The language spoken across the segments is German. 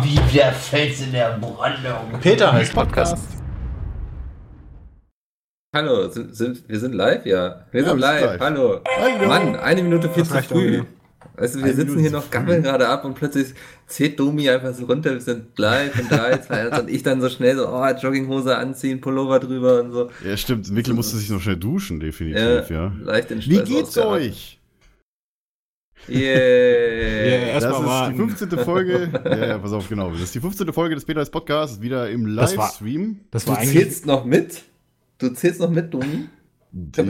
Wie der Fels in der Brandung. Peter heißt Podcast. Hallo, sind, sind, wir sind live? Ja. Wir Ja, sind live. live. Hallo. Hallo. Mann, eine Minute viel zu früh. Weißt du, wir Eine sitzen Minute hier noch, früh. gammeln gerade ab und plötzlich zählt Domi einfach so runter, wir sind live und drei, zwei, eins und ich dann so schnell so, oh, Jogginghose anziehen, Pullover drüber und so. Ja, stimmt. Mikkel musste sich noch schnell duschen, definitiv, ja. leicht den Wie geht's euch? Yeah, Yeah. erst das mal ist warten. die 15. Folge. ja, ja, pass auf, genau. Das ist die 15. Folge des Peters Podcasts, wieder im Das war- Livestream. Das Du war eigentlich. zählst noch mit? Du zählst noch mit, Domi?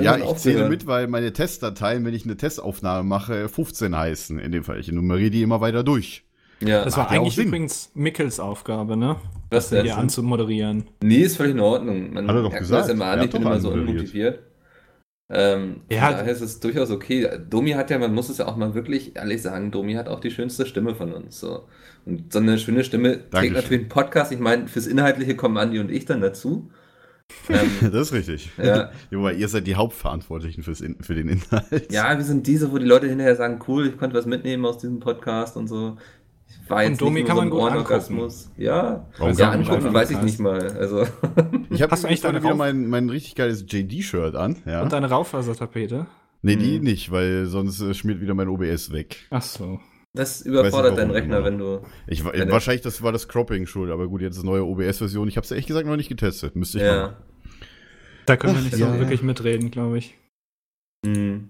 Ja, ich zähle mit, weil meine Testdateien, wenn ich eine Testaufnahme mache, 15 heißen. In dem Fall. Ich nummeriere die immer weiter durch. Ja. Das war Macht ja eigentlich Sinn. übrigens Mickels Aufgabe, ne? Was hier anzumoderieren. Nee, ist völlig in Ordnung. Man Hat er doch gesagt. Das immer an, Er ich bin immer so unmotiviert. Ähm, Ja. daher ist es durchaus okay. Domi hat ja, man muss es ja auch mal wirklich ehrlich sagen, Domi hat auch die schönste Stimme von uns. So. Und so eine schöne Stimme trägt Dankeschön. natürlich ein Podcast. Ich meine, fürs Inhaltliche kommen Andi und ich dann dazu. Ähm, Das ist richtig. Ja. Ja, Wobei ihr seid die Hauptverantwortlichen fürs In für den Inhalt. ja, wir sind diese, wo die Leute hinterher sagen, cool, ich konnte was mitnehmen aus diesem Podcast und so. Ich war Und jetzt Domi nicht kann nur man so gut ein Ohrenorgasmus. Ja, Warum ja angucken weiß ich nicht mal. Also, Ich habe eigentlich deine wieder mein, mein richtig geiles JD-Shirt an. Ja. Und deine Raufasertapete. Nee, die Mhm. nicht, weil sonst äh, schmiert wieder mein OBS weg. Ach so. das überfordert warum deinen Rechner, wenn du. Ich, Eine- wahrscheinlich das war das Cropping schuld, aber gut, jetzt ist neue OBS-Version. Ich habe es ehrlich gesagt noch nicht getestet. Müsste ich Ja. machen. Da können wir Ach, nicht ja. so wirklich mitreden, glaube ich. Mhm.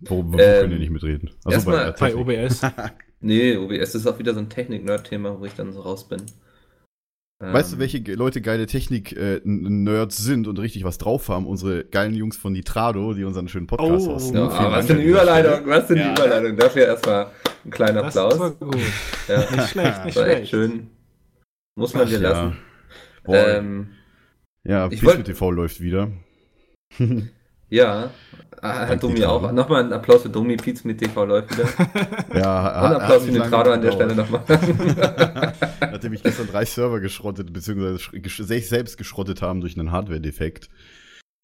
Wo, wo Ähm, können ihr nicht mitreden? Also Bei Technik. OBS. Nee, OBS ist auch wieder so ein Technik-Nerd-Thema, wo ich dann so raus bin. Ähm, Weißt du, welche ge- Leute geile Technik-Nerds sind und richtig was drauf haben? Unsere geilen Jungs von Nitrado, die unseren schönen Podcast Oh. hosten. Ja, Vielen was für eine Überleitung, was für eine Ja. Überleitung. Dafür erstmal ein kleiner Das Applaus. war gut. ja, Nicht schlecht, nicht war echt schlecht. schön. Muss man dir ja. lassen. Boah, Ähm, ja, ich Peace wollt- mit TV läuft wieder. ja, ah, hat Domi auch. Nochmal ein Applaus für Domi, Pizza mit TV läuft wieder. Ja, Und hat- Applaus für Nitrado an der. Stelle nochmal. Nachdem ich gestern drei Server geschrottet, beziehungsweise sich selbst geschrottet haben durch einen Hardware-Defekt.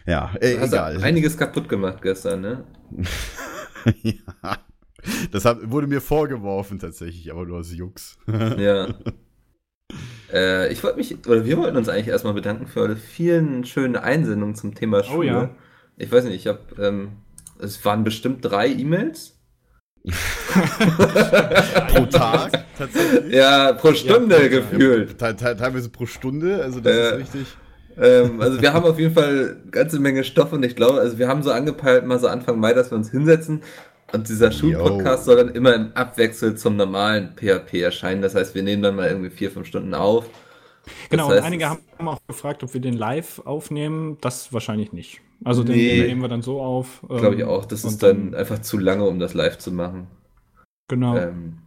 Ja, äh, Du hast egal. einiges kaputt gemacht gestern, ne? ja. Das hat, wurde mir vorgeworfen tatsächlich, aber du hast Jux. Ja. äh, ich wollte mich, oder wir wollten uns eigentlich erstmal bedanken für eure vielen schönen Einsendungen zum Thema Schule. Oh ja. Ich weiß nicht, ich habe, ähm, es waren bestimmt drei E-Mails. Pro Tag tatsächlich. Ja, pro Stunde Tag. gefühlt. Te teilweise pro Stunde, also das Äh, ist richtig. Ähm, also wir haben auf jeden Fall eine ganze Menge Stoff und ich glaube, also wir haben so angepeilt, mal so Anfang Mai, dass wir uns hinsetzen und dieser Schulpodcast soll dann immer im Abwechsel zum normalen PHP erscheinen. Das heißt, wir nehmen dann mal irgendwie vier, fünf Stunden auf. Genau, Das heißt, und einige haben auch gefragt, ob wir den live aufnehmen. Das wahrscheinlich nicht. Also den, Nee. den nehmen wir dann so auf. Glaube ich ähm, auch. Das ist dann einfach zu lange, um das live zu machen. Genau. Ähm,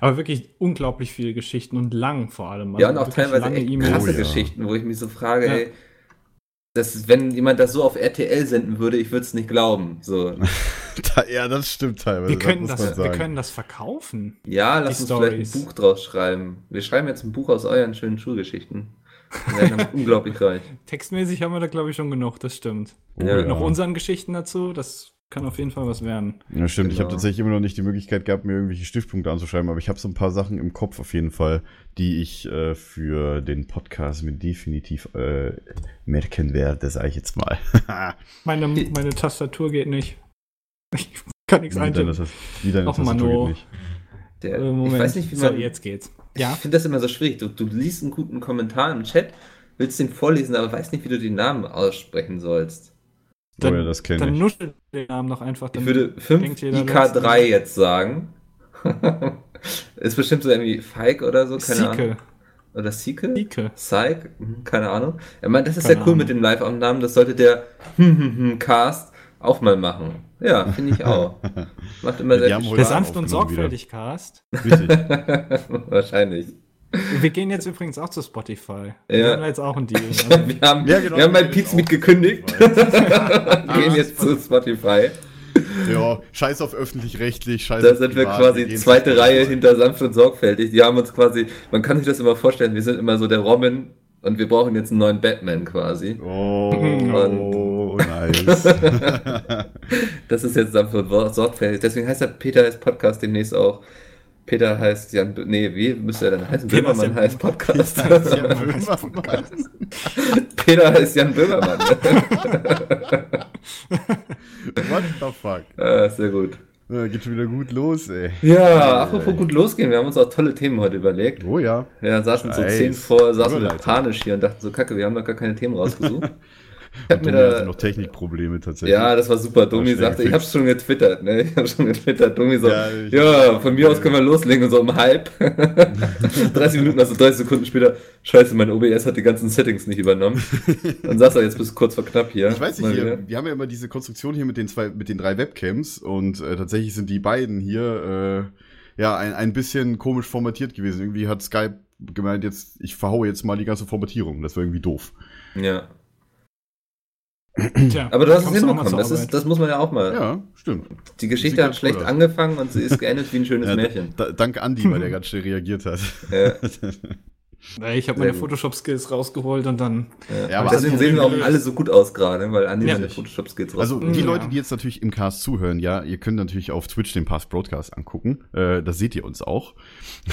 Aber wirklich unglaublich viele Geschichten und lang vor allem. ja, Also und auch teilweise lange echt E-Mails. krasse Oh, ja. Geschichten, wo ich mich so frage, Ja. ey, das wenn jemand das so auf RTL senden würde, ich würde es nicht glauben. So, Ja, das stimmt teilweise. Wir können, das, man wir können das verkaufen. ja, lass uns vielleicht Stories. ein Buch draus schreiben. Wir schreiben jetzt ein Buch aus euren schönen Schulgeschichten. Wir werden damit unglaublich reich. Textmäßig haben wir da, glaube ich, schon genug, das stimmt. Ja. ja. Noch unseren Geschichten dazu, das kann auf jeden Fall was werden. Ja, stimmt. Ich habe Genau. tatsächlich immer noch nicht die Möglichkeit gehabt, mir irgendwelche Stiftpunkte anzuschreiben, aber ich habe so ein paar Sachen im Kopf auf jeden Fall, die ich äh, für den Podcast mir definitiv äh, merken werde, sage ich jetzt mal. Meine, meine Tastatur geht nicht. Ich kann nichts wie deine, eintippen. Wie deine Tastatur Mano. geht nicht. Der, Äh, ich Moment. weiß nicht, wie so, man. jetzt geht's. Ich Ja. finde das immer so schwierig. Du, du liest einen guten Kommentar im Chat, willst den vorlesen, aber weißt nicht, wie du den Namen aussprechen sollst. oh ja, das kenne Dann ich. nuschel den Namen doch einfach. Ich Dann würde 5 denkt jeder, IK3 jetzt sagen. ist bestimmt so irgendwie Feig oder so, keine Ahnung. Sieke. Oder Sieke? Sieke. Psych? Hm, Keine Ahnung. Er meint, das ist Keine ja cool Ahnung. mit dem Live-Aufnahmen, das sollte der Cast auch mal machen. Ja, finde ich auch. Macht immer sehr viel Spaß. sanft und sorgfältig Cast. Richtig. Wahrscheinlich. Wir gehen jetzt übrigens auch zu Spotify. Wir Ja. haben jetzt auch einen Deal. Wir haben, Ja, genau, wir haben bei wir Pizza gehen mit auch gekündigt. zu Gehen jetzt zu Spotify. ja, scheiß auf öffentlich-rechtlich, scheiß Da auf sind wir quasi zu zweite. Reihe hinter sanft und sorgfältig. Die haben uns quasi, man kann sich das immer vorstellen, wir sind immer so der Robin und wir brauchen jetzt einen neuen Batman quasi. Oh, Und- nice. Das ist jetzt und sorgfältig. Deswegen heißt der Peter ist Podcast demnächst auch Peter heißt Jan, nee, wie müsste er denn heißen? Peter Böhmermann heißt Podcast. Ja, Böhmermann. Peter heißt Jan Böhmermann. What the fuck? ah, sehr gut. Ja, geht schon wieder gut los, ey. Ja, apropos gut losgehen, wir haben uns auch tolle Themen heute überlegt. Oh ja. Ja, saßen so zehn vor, saßen wir panisch hier und dachten so, kacke, wir haben doch gar keine Themen rausgesucht. Ich hab mir Domi hatte da, noch Technikprobleme tatsächlich. ja, das war super. Domi schnell sagte, ich hab's schon getwittert, ne? Ich hab's schon getwittert. Domi so, Ja, ja, von mir aus können wir loslegen und so um halb. 30 Minuten, also 30 Sekunden später, scheiße, mein OBS hat die ganzen Settings nicht übernommen. Dann saß er jetzt bis kurz vor knapp hier. Ich weiß nicht, hier, wir haben ja immer diese Konstruktion hier mit den zwei, mit den drei Webcams und äh, tatsächlich sind die beiden hier äh, ja ein, ein bisschen komisch formatiert gewesen. Irgendwie hat Skype gemeint, jetzt ich verhaue jetzt mal die ganze Formatierung. Das war irgendwie doof. Ja. Tja, Aber du hast es hinbekommen, das, ist, das muss man ja auch mal. Ja, stimmt. Die Geschichte hat schlecht angefangen und sie ist geendet wie ein schönes Ja, Märchen. da, danke Andi, weil der ganz schnell reagiert hat. Ja, Ich habe meine. Photoshop-Skills rausgeholt und dann. ja. Und aber deswegen Andi sehen wir auch alle so gut aus gerade, weil Andi Ja. seine Photoshop-Skills Also die Ja. Leute, die jetzt natürlich im Cast zuhören, ja, ihr könnt natürlich auf Twitch den Past Broadcast angucken. Äh, das seht ihr uns auch.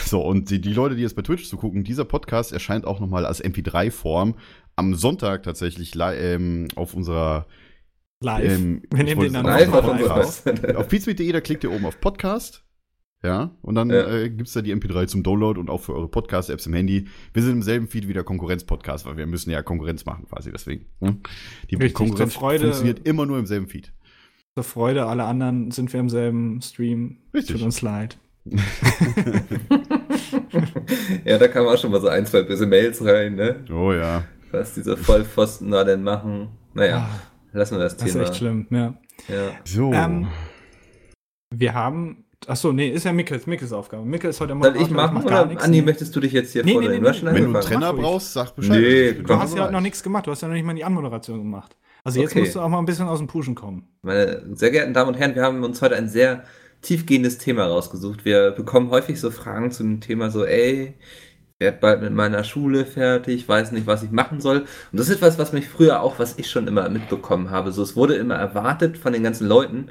So, und die, die Leute, die jetzt bei Twitch zu gucken, dieser Podcast erscheint auch nochmal als MP3-Form am Sonntag tatsächlich li- ähm, auf unserer Live. Ähm, Wir nehmen den dann Live auf. Webseite. auf pizmeet.de, da klickt ihr oben auf Podcast. Ja, und dann Ja. äh, gibt's da die MP3 zum Download und auch für eure Podcast-Apps im Handy. Wir sind im selben Feed wie der Konkurrenz-Podcast, weil wir müssen ja Konkurrenz machen quasi deswegen. Ne? Die Richtig, Konkurrenz Freude- funktioniert immer nur im selben Feed. Zur Freude aller anderen sind wir im selben Stream. Richtig. Tut uns leid. Ja, da kamen auch schon mal so ein, zwei böse Mails rein, ne? Oh ja. Was diese Vollpfosten da denn machen. Naja, Ah, lassen wir das, das ist Thema. echt schlimm, ja. Ja. So. Ähm, Wir haben. Achso, nee, ist ja Mickels, Mickels Aufgabe. Mikkel ist heute Soll Moderator, ich machen mach gar oder. Andi, möchtest du dich jetzt hier Nee, vorstellen? nee, hast nee, nee. Wenn du einen ruhig. brauchst, sag Bescheid. Nee, Ich komm. Du hast ja heute noch nichts gemacht, du hast ja noch nicht mal die Anmoderation gemacht. Also jetzt Okay. musst du auch mal ein bisschen aus dem Puschen kommen. Meine sehr geehrten Damen und Herren, wir haben uns heute ein sehr tiefgehendes Thema rausgesucht. Wir bekommen häufig so Fragen zu dem Thema so, ey, ich werde bald mit meiner Schule fertig, weiß nicht, was ich machen soll. Und das ist etwas, was mich früher auch, was ich schon immer mitbekommen habe. So, es wurde immer erwartet von den ganzen Leuten,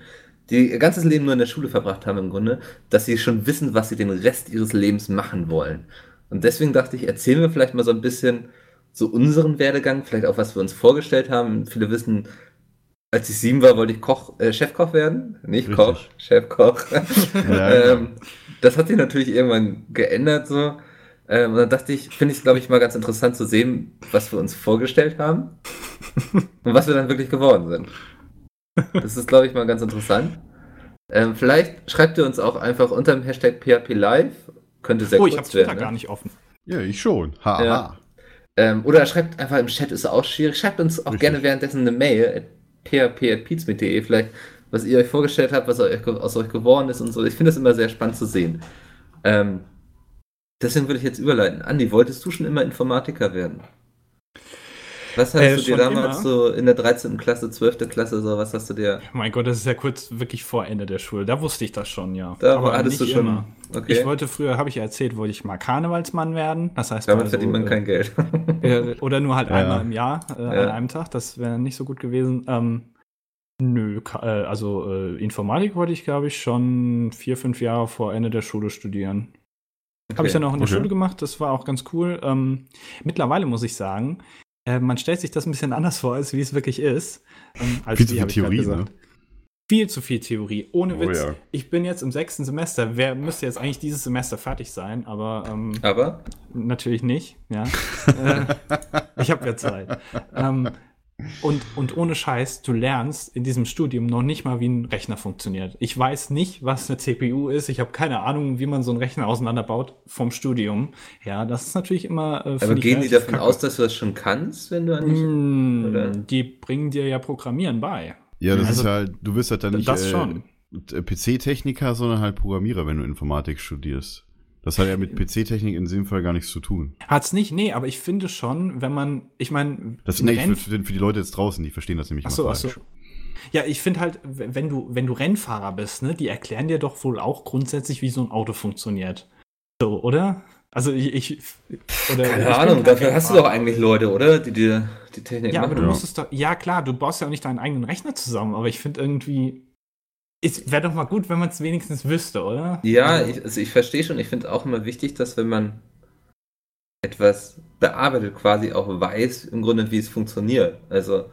die ihr ganzes Leben nur in der Schule verbracht haben im Grunde, dass sie schon wissen, was sie den Rest ihres Lebens machen wollen. Und deswegen dachte ich, erzählen wir vielleicht mal so ein bisschen so unseren Werdegang, vielleicht auch, was wir uns vorgestellt haben. Viele wissen, als ich sieben war, wollte ich Koch, äh, Chefkoch werden. Nicht Richtig. Koch, Chefkoch. Ja, ähm, das hat sich natürlich irgendwann geändert so. Ähm, und dann dachte ich, finde ich es, glaube ich, mal ganz interessant zu sehen, was wir uns vorgestellt haben und was wir dann wirklich geworden sind. Das ist, glaube ich, mal ganz interessant. Ähm, vielleicht schreibt ihr uns auch einfach unter dem Hashtag PHP Live. Könnte sehr oh, ich habe kurz Twitter werden. gar Ne? nicht offen. Ja, ich schon. Haha. Ja. Ähm, oder schreibt einfach im Chat, ist auch schwierig. Schreibt uns auch Richtig. gerne währenddessen eine Mail at php.pizmit.de vielleicht, was ihr euch vorgestellt habt, was euch, aus euch geworden ist und so. Ich finde das immer sehr spannend zu sehen. Ähm, deswegen würde ich jetzt überleiten. Andi, wolltest du schon immer Informatiker werden? Was hast Äh, du dir damals immer. so in der 13. Klasse, 12. Klasse, so, was hast du dir? Mein Gott, das ist ja kurz wirklich vor Ende der Schule. Da wusste ich das schon, ja. Da hattest du schon. immer. Okay. Ich wollte früher, habe ich ja erzählt, wollte ich mal Karnevalsmann werden. Das heißt, Damit mal verdient man äh, kein Geld. Äh, oder nur halt Ja, einmal im Jahr, äh, Ja. an einem Tag. Das wäre nicht so gut gewesen. Ähm, nö, äh, also äh, Informatik wollte ich, glaube ich, schon vier, fünf Jahre vor Ende der Schule studieren. Habe ich dann auch in der Okay. Schule gemacht. Das war auch ganz cool. Ähm, mittlerweile muss ich sagen, äh, man stellt sich das ein bisschen anders vor, als wie es wirklich ist. Ähm, als Viel zu viel Theorie, gesagt. Viel zu viel Theorie, ohne Oh Witz. ja. Ich bin jetzt im sechsten Semester. Wer müsste jetzt eigentlich dieses Semester fertig sein? Aber ähm, Aber Natürlich nicht, ja. äh, ich habe ja Zeit. Und, und ohne Scheiß, du lernst in diesem Studium noch nicht mal, wie ein Rechner funktioniert. Ich weiß nicht, was eine CPU ist. Ich habe keine Ahnung, wie man so einen Rechner auseinanderbaut vom Studium. Ja, das ist natürlich immer. Äh, aber gehen die relativ davon kacke. aus, dass du das schon kannst, wenn du an dich. Mm, oder? Die bringen dir ja Programmieren bei. Ja, das Also, ist halt, du wirst halt dann nicht das schon. äh, PC-Techniker, sondern halt Programmierer, wenn du Informatik studierst. Das hat ja mit PC-Technik in dem Fall gar nichts zu tun. Hat's nicht? Nee, aber ich finde schon, wenn man, ich meine, Das nee, für, für, für die Leute jetzt draußen, die verstehen das nämlich Ach so, ach so. Ja, ich finde halt, wenn du, wenn du Rennfahrer bist, ne, die erklären dir doch wohl auch grundsätzlich, wie so ein Auto funktioniert. So, oder? Also ich, ich oder ich Keine bin Ahnung, dafür hast du doch Rennfahrer. eigentlich Leute, oder? Die dir die Technik Ja, aber machen. du Ja. musst es doch, ja klar, du baust ja auch nicht deinen eigenen Rechner zusammen, aber ich finde irgendwie, Wäre doch mal gut, wenn man es wenigstens wüsste, oder? Ja, Also- ich, also ich verstehe schon. Ich finde auch immer wichtig, dass wenn man etwas bearbeitet, quasi auch weiß im Grunde, wie es funktioniert. Also,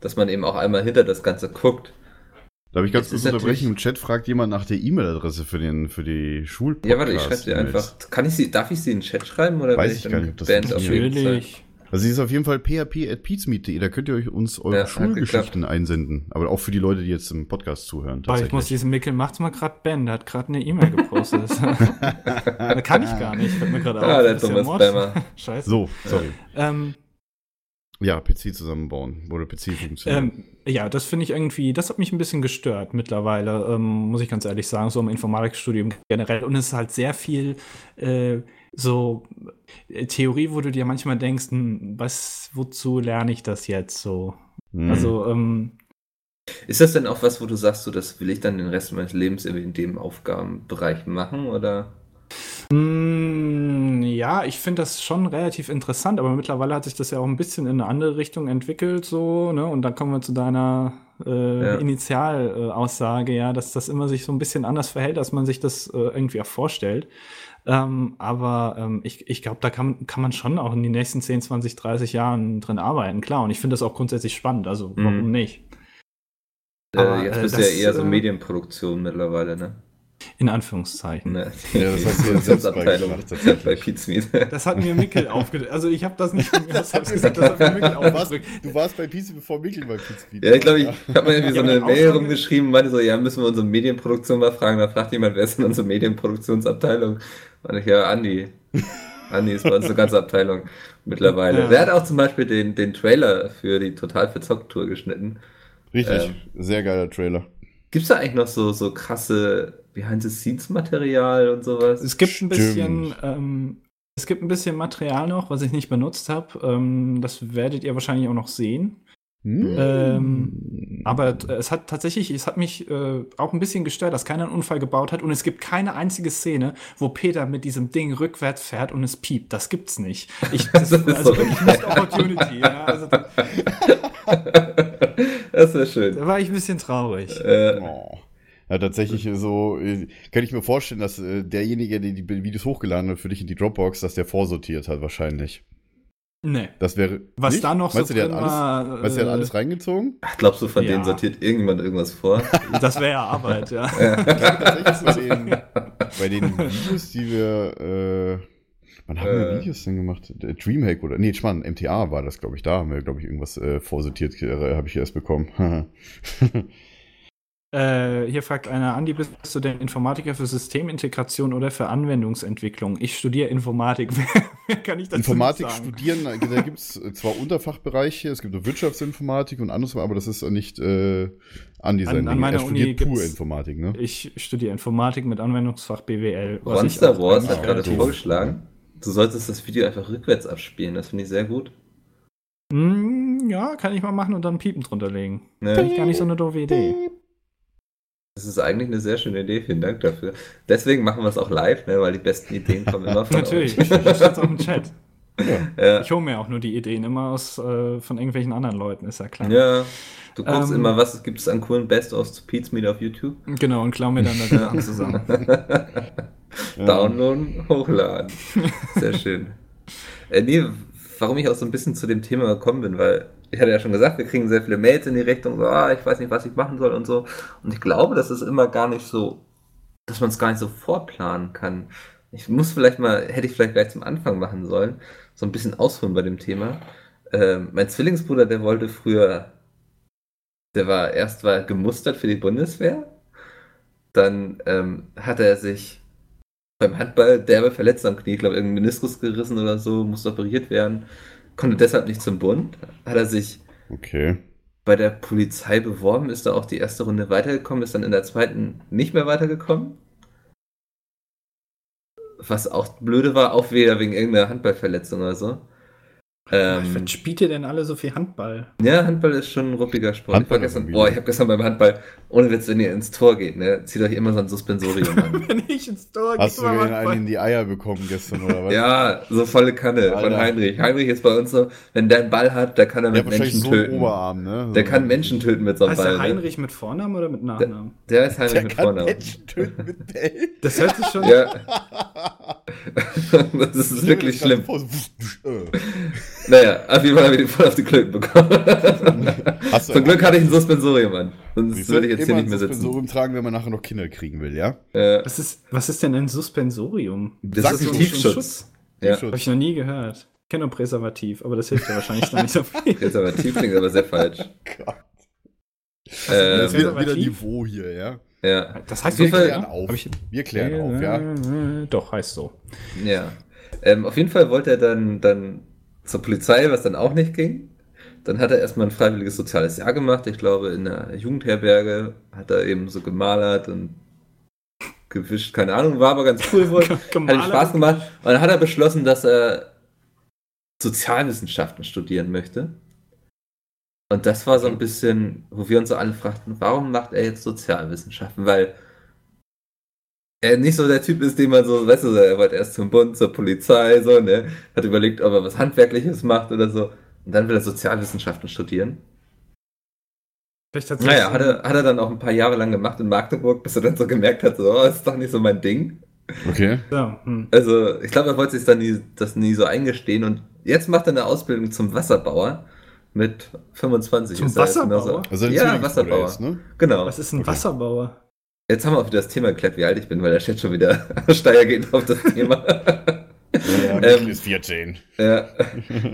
dass man eben auch einmal hinter das Ganze guckt. Darf ich ganz Es kurz unterbrechen? Im Chat fragt jemand nach der E-Mail-Adresse für, den, für die Schulpodcast. Ja, warte, ich schreibe dir einfach. Kann ich sie, darf ich sie in den Chat schreiben oder Weiß ich dann gar nicht, ob das Band auf funktioniert. jeden Fall? Natürlich. Also sie ist auf jeden Fall php.peatsmeet.de, da könnt ihr euch uns eure Ja, Schulgeschichten einsenden. Aber auch für die Leute, die jetzt im Podcast zuhören. Boah, ich muss diesen Mickel macht's mal gerade Ben, der hat gerade eine E-Mail gepostet. da kann ich gar nicht, fällt mir gerade Ah, auf. der Das ist Mord. Spammer. Scheiße. So, sorry. Ähm, Ja, PC zusammenbauen, wo der PC funktioniert. ähm, ja, das finde ich irgendwie, das hat mich ein bisschen gestört mittlerweile, ähm, muss ich ganz ehrlich sagen, so im Informatikstudium generell. Und es ist halt sehr viel äh, so äh, Theorie, wo du dir manchmal denkst, hm, was, wozu lerne ich das jetzt so? Hm. Also, ähm, Ist das denn auch was, wo du sagst, so, das will ich dann den Rest meines Lebens in dem Aufgabenbereich machen? Oder? Mm, Ja, ich finde das schon relativ interessant, aber mittlerweile hat sich das ja auch ein bisschen in eine andere Richtung entwickelt, so, ne? Und dann kommen wir zu deiner äh, Ja. Initialaussage, ja, dass das immer sich so ein bisschen anders verhält, als man sich das äh, irgendwie auch vorstellt. Ähm, aber ähm, ich, ich glaube, da kann, kann man schon auch in den nächsten 10, 20, 30 Jahren drin arbeiten, klar. Und ich finde das auch grundsätzlich spannend, also warum Mhm. nicht? Aber, äh, jetzt äh, bist du ja das, eher so äh, Medienproduktion mittlerweile, ne? In Anführungszeichen. ne? Ja, das hast du ja selbst bei Pizmeet. Das hat mir Mickel aufgedrückt. Also ich habe das nicht von mir aus gesagt, das hat mir Mickel Du warst, aufgedrückt. du warst bei PC, bevor Mikkel bei PC Ja, ich glaube, ich habe mir irgendwie so eine aber Mail rumgeschrieben, meinte so, ja, müssen wir unsere Medienproduktion mal fragen. Da fragt jemand, wer ist denn unsere Medienproduktionsabteilung? Und ich, ja, Andi. Andi ist bei uns eine ganze Abteilung mittlerweile. Ja. Der hat auch zum Beispiel den, den Trailer für die Total verzockt Tour geschnitten. Richtig, Ähm. sehr geiler Trailer. Gibt's da eigentlich noch so, so krasse Behind-the-Scenes-Material und sowas? Es gibt ein Stimmt. bisschen, ähm, es gibt ein bisschen Material noch, was ich nicht benutzt habe. Ähm, das werdet ihr wahrscheinlich auch noch sehen. Hm. Ähm, aber äh, es hat tatsächlich, es hat mich äh, auch ein bisschen gestört, dass keiner einen Unfall gebaut hat und es gibt keine einzige Szene, wo Peter mit diesem Ding rückwärts fährt und es piept. Das gibt's nicht. Ich, das, Das ist also so wirklich Missed Opportunity. Ja, also da, das wäre schön. da war ich ein bisschen traurig. Äh, Oh. Ja, tatsächlich so, äh, kann ich mir vorstellen, dass äh, derjenige, der die Videos hochgeladen hat für dich in die Dropbox, dass der vorsortiert hat, wahrscheinlich. Nee. Das wäre. Was nicht? da noch Meinst so du, der hat drin alles, war, Weißt du, der hat äh, alles reingezogen? ach, glaubst du, von Ja. denen sortiert irgendjemand irgendwas vor? Das wäre ja Arbeit, ja. Tatsächlich so den, bei den Videos, die wir, äh, wann haben wir Äh. Videos denn gemacht? Der Dreamhack oder, nee, Schmarrn, MTA war das, glaube ich, da haben wir, glaube ich, irgendwas äh, vorsortiert, äh, habe ich erst bekommen. Äh, hier fragt einer, Andi, bist du denn Informatiker für Systemintegration oder für Anwendungsentwicklung? Ich studiere Informatik. Kann ich dazu Informatik studieren, äh, da gibt es zwar Unterfachbereiche, es gibt Wirtschaftsinformatik und anderes, aber das ist nicht äh, Andi sein An- an meiner Er studiert Uni pur Informatik, ne? Ich studiere Informatik mit Anwendungsfach BWL. Monster Wars hat gerade relativ- vorgeschlagen, du solltest das Video einfach rückwärts abspielen. Das finde ich sehr gut. Hm, ja, kann ich mal machen und dann Piepen drunter legen. Ne? Finde ich gar nicht so eine doofe Idee. Das ist eigentlich eine sehr schöne Idee. Vielen Dank dafür. Deswegen machen wir es auch live, ne? weil die besten Ideen kommen immer von Natürlich, euch. da steht's auch im Chat. Ja. Ich hole mir auch nur die Ideen immer aus äh, von irgendwelchen anderen Leuten, ist ja klar. ja. Du guckst Ähm, immer, was gibt es an coolen Best-ofs zu Pete's Meet auf YouTube? Genau, und klau mir dann da die Sachen zusammen. Ja. Downloaden, hochladen. Sehr schön. Äh, nee, warum ich auch so ein bisschen zu dem Thema gekommen bin, weil ich hatte ja schon gesagt, wir kriegen sehr viele Mails in die Richtung, so, ah, ich weiß nicht, was ich machen soll und so. Und ich glaube, das ist immer gar nicht so, dass man es gar nicht so vorplanen kann. Ich muss vielleicht mal, hätte ich vielleicht gleich zum Anfang machen sollen, so ein bisschen ausholen bei dem Thema. Ähm, mein Zwillingsbruder, der wollte früher, der war erst war gemustert für die Bundeswehr, dann ähm, hat er sich beim Handball derbe verletzt am Knie, ich glaube, irgendein Meniskus gerissen oder so, musste operiert werden, konnte deshalb nicht zum Bund, hat er sich Okay. bei der Polizei beworben, ist da auch die erste Runde weitergekommen, ist dann in der zweiten nicht mehr weitergekommen. Was auch blöde war, auch wieder wegen irgendeiner Handballverletzung oder so. Ähm, Was spielt ihr denn alle so viel Handball? ja, Handball ist schon ein ruppiger Sport. Handball ich war gestern, ist boah, ich habe gestern beim Handball, ohne Witz, wenn ihr ins Tor geht, ne, zieht euch immer so ein Suspensorium an. Wenn ich ins Tor Hast du gehe, den einen in die Eier bekommen gestern oder was? ja, so volle Kanne von Alter. Heinrich. Heinrich ist bei uns so, wenn der einen Ball hat, der kann er Der mit hat wahrscheinlich Menschen so töten. Oberarm, ne? Der kann Menschen töten mit so einem Heißt Ball. der ne? Heinrich mit Vornamen oder mit Nachnamen? Der ist Heinrich Der mit kann Vornamen. Menschen töten mit Bällen. Das hört sich schon. Ja. das ist wirklich schlimm. Äh. Naja, auf jeden Fall habe ich den voll auf die Klöten bekommen. Hast Zum Glück hatte ich ein Suspensorium an. Sonst würde ich jetzt hier nicht mehr ein sitzen. Suspensorium tragen, wenn man nachher noch Kinder kriegen will, ja? Äh, Was ist, was ist denn ein Suspensorium? das Sag ist ein Tiefschutz. Ja. Habe ich noch nie gehört. Ich kenne nur Präservativ, aber das hilft ja wahrscheinlich dann nicht so viel. Tief klingt aber sehr falsch. Gott. Ähm, Das ist wieder, wieder Präservativ? Niveau hier, ja? ja. Das heißt Auf jeden doch- Fall- Klären auf. Ich- Wir klären auf, ja? Äh, Doch, heißt so. Ja. Ähm, auf jeden Fall wollte er dann, dann zur Polizei, was dann auch nicht ging. Dann hat er erstmal ein freiwilliges soziales Jahr gemacht. Ich glaube, in der Jugendherberge hat er eben so gemalert und gewischt, keine Ahnung, war aber ganz cool wohl. Hat ihm Spaß gemacht. Und dann hat er beschlossen, dass er Sozialwissenschaften studieren möchte. Und das war so ein bisschen, wo wir uns so alle fragten, warum macht er jetzt Sozialwissenschaften? Weil er nicht so der Typ ist, den man so, weißt du, er wollte erst zum Bund, zur Polizei, so, ne? Hat überlegt, ob er was Handwerkliches macht oder so. Und dann will er Sozialwissenschaften studieren. Vielleicht hat Naja, hat er, hat er dann auch ein paar Jahre lang gemacht in Magdeburg, bis er dann so gemerkt hat, so, oh, das ist doch nicht so mein Ding. Okay. So, hm. Also, ich glaube, er wollte sich dann nie, das nie so eingestehen und jetzt macht er eine Ausbildung zum Wasserbauer mit 25. Zum er Wasserbauer? Also ein ja, Wasserbauer. Ist, ne? Genau. Was ist ein Okay. Wasserbauer? Jetzt haben wir auch wieder das Thema geklärt, wie alt ich bin, weil der Chat schon wieder steil geht auf das Thema. Ja, Ähm, ist 14. ja,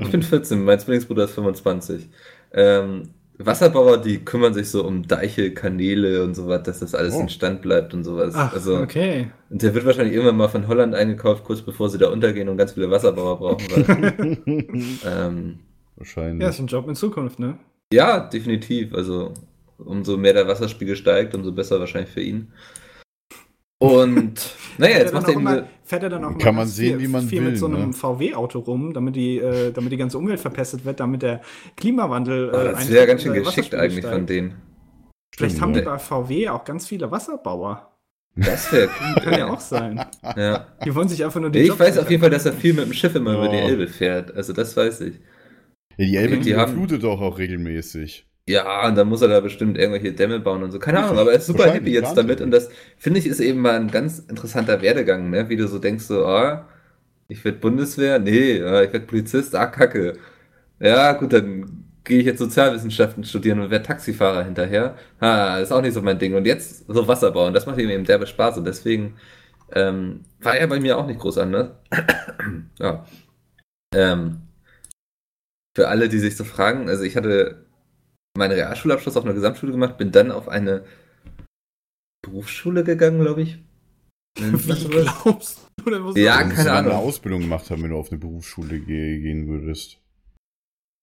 ich bin 14, mein Zwillingsbruder ist 25. Ähm, Wasserbauer, die kümmern sich so um Deiche, Kanäle und sowas, dass das alles Oh. in Stand bleibt und sowas. Ach, also, okay. und der wird wahrscheinlich irgendwann mal von Holland eingekauft, kurz bevor sie da untergehen und ganz viele Wasserbauer brauchen. Weil, ähm, Wahrscheinlich. Ja, ist ein Job in Zukunft, ne? ja, definitiv. Also, umso mehr der Wasserspiegel steigt, umso besser wahrscheinlich für ihn. Und, naja, jetzt macht er immer, fährt er dann auch Kann man ganz sehen, viel, wie man viel will, mit so einem ne? VW-Auto rum, damit die, äh, damit die ganze Umwelt verpestet wird, damit der Klimawandel. Oh, äh, das wäre ganz schön geschickt eigentlich steigt. von denen. Vielleicht Stimmt, haben die bei VW auch ganz viele Wasserbauer. Das wäre gut. Kann ja auch sein. Ja. Die wollen sich einfach nur die Ich Jobs weiß auf jeden Fall, dass er viel mit dem Schiff immer über die. Elbe fährt. Also das weiß ich. Ja, die Elbe Die die flutet doch auch regelmäßig. Ja, und dann muss er da bestimmt irgendwelche Dämme bauen und so. Keine Ahnung, aber er ist super happy jetzt damit. Und das, finde ich, ist eben mal ein ganz interessanter Werdegang, ne? Wie du so denkst, so, ah, ich werde Bundeswehr? Nee, ah, ich werde Polizist? Ah, kacke. Ja, gut, dann gehe ich jetzt Sozialwissenschaften studieren und werde Taxifahrer hinterher. Ah, ist auch nicht so mein Ding. Und jetzt so Wasserbau. Und das macht ihm eben derbe Spaß. Und deswegen ähm, war er bei mir auch nicht groß anders. ja. Ähm, für alle, die sich so fragen, also ich hatte meinen Realschulabschluss auf einer Gesamtschule gemacht, bin dann auf eine Berufsschule gegangen, glaube ich. Wie glaubst du denn, wo Ja, Du keine dann eine Ahnung. Ausbildung gemacht haben, wenn du auf eine Berufsschule ge gehen würdest.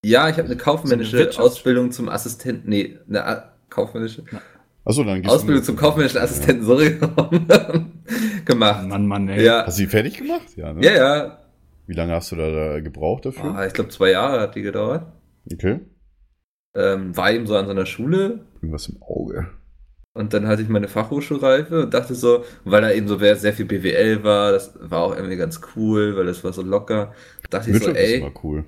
Ja, ich habe eine kaufmännische So eine Ausbildung zum Assistenten, nee, eine A kaufmännische Achso, dann gehst du Ausbildung zum kaufmännischen Assistenten, sorry, gemacht. Mann, Mann, ey. Ja, Hast du die fertig gemacht? Ja, ne? ja, ja. Wie lange hast du da, da gebraucht dafür? Ah, ich glaube, zwei Jahre hat die gedauert. Okay. Ähm, war eben so an so einer Schule Irgendwas im Auge. Und dann hatte ich meine Fachhochschulreife und dachte so, weil da eben so sehr sehr viel BWL war, das war auch irgendwie ganz cool, weil das war so locker. Dachte ich so, ey, immer cool.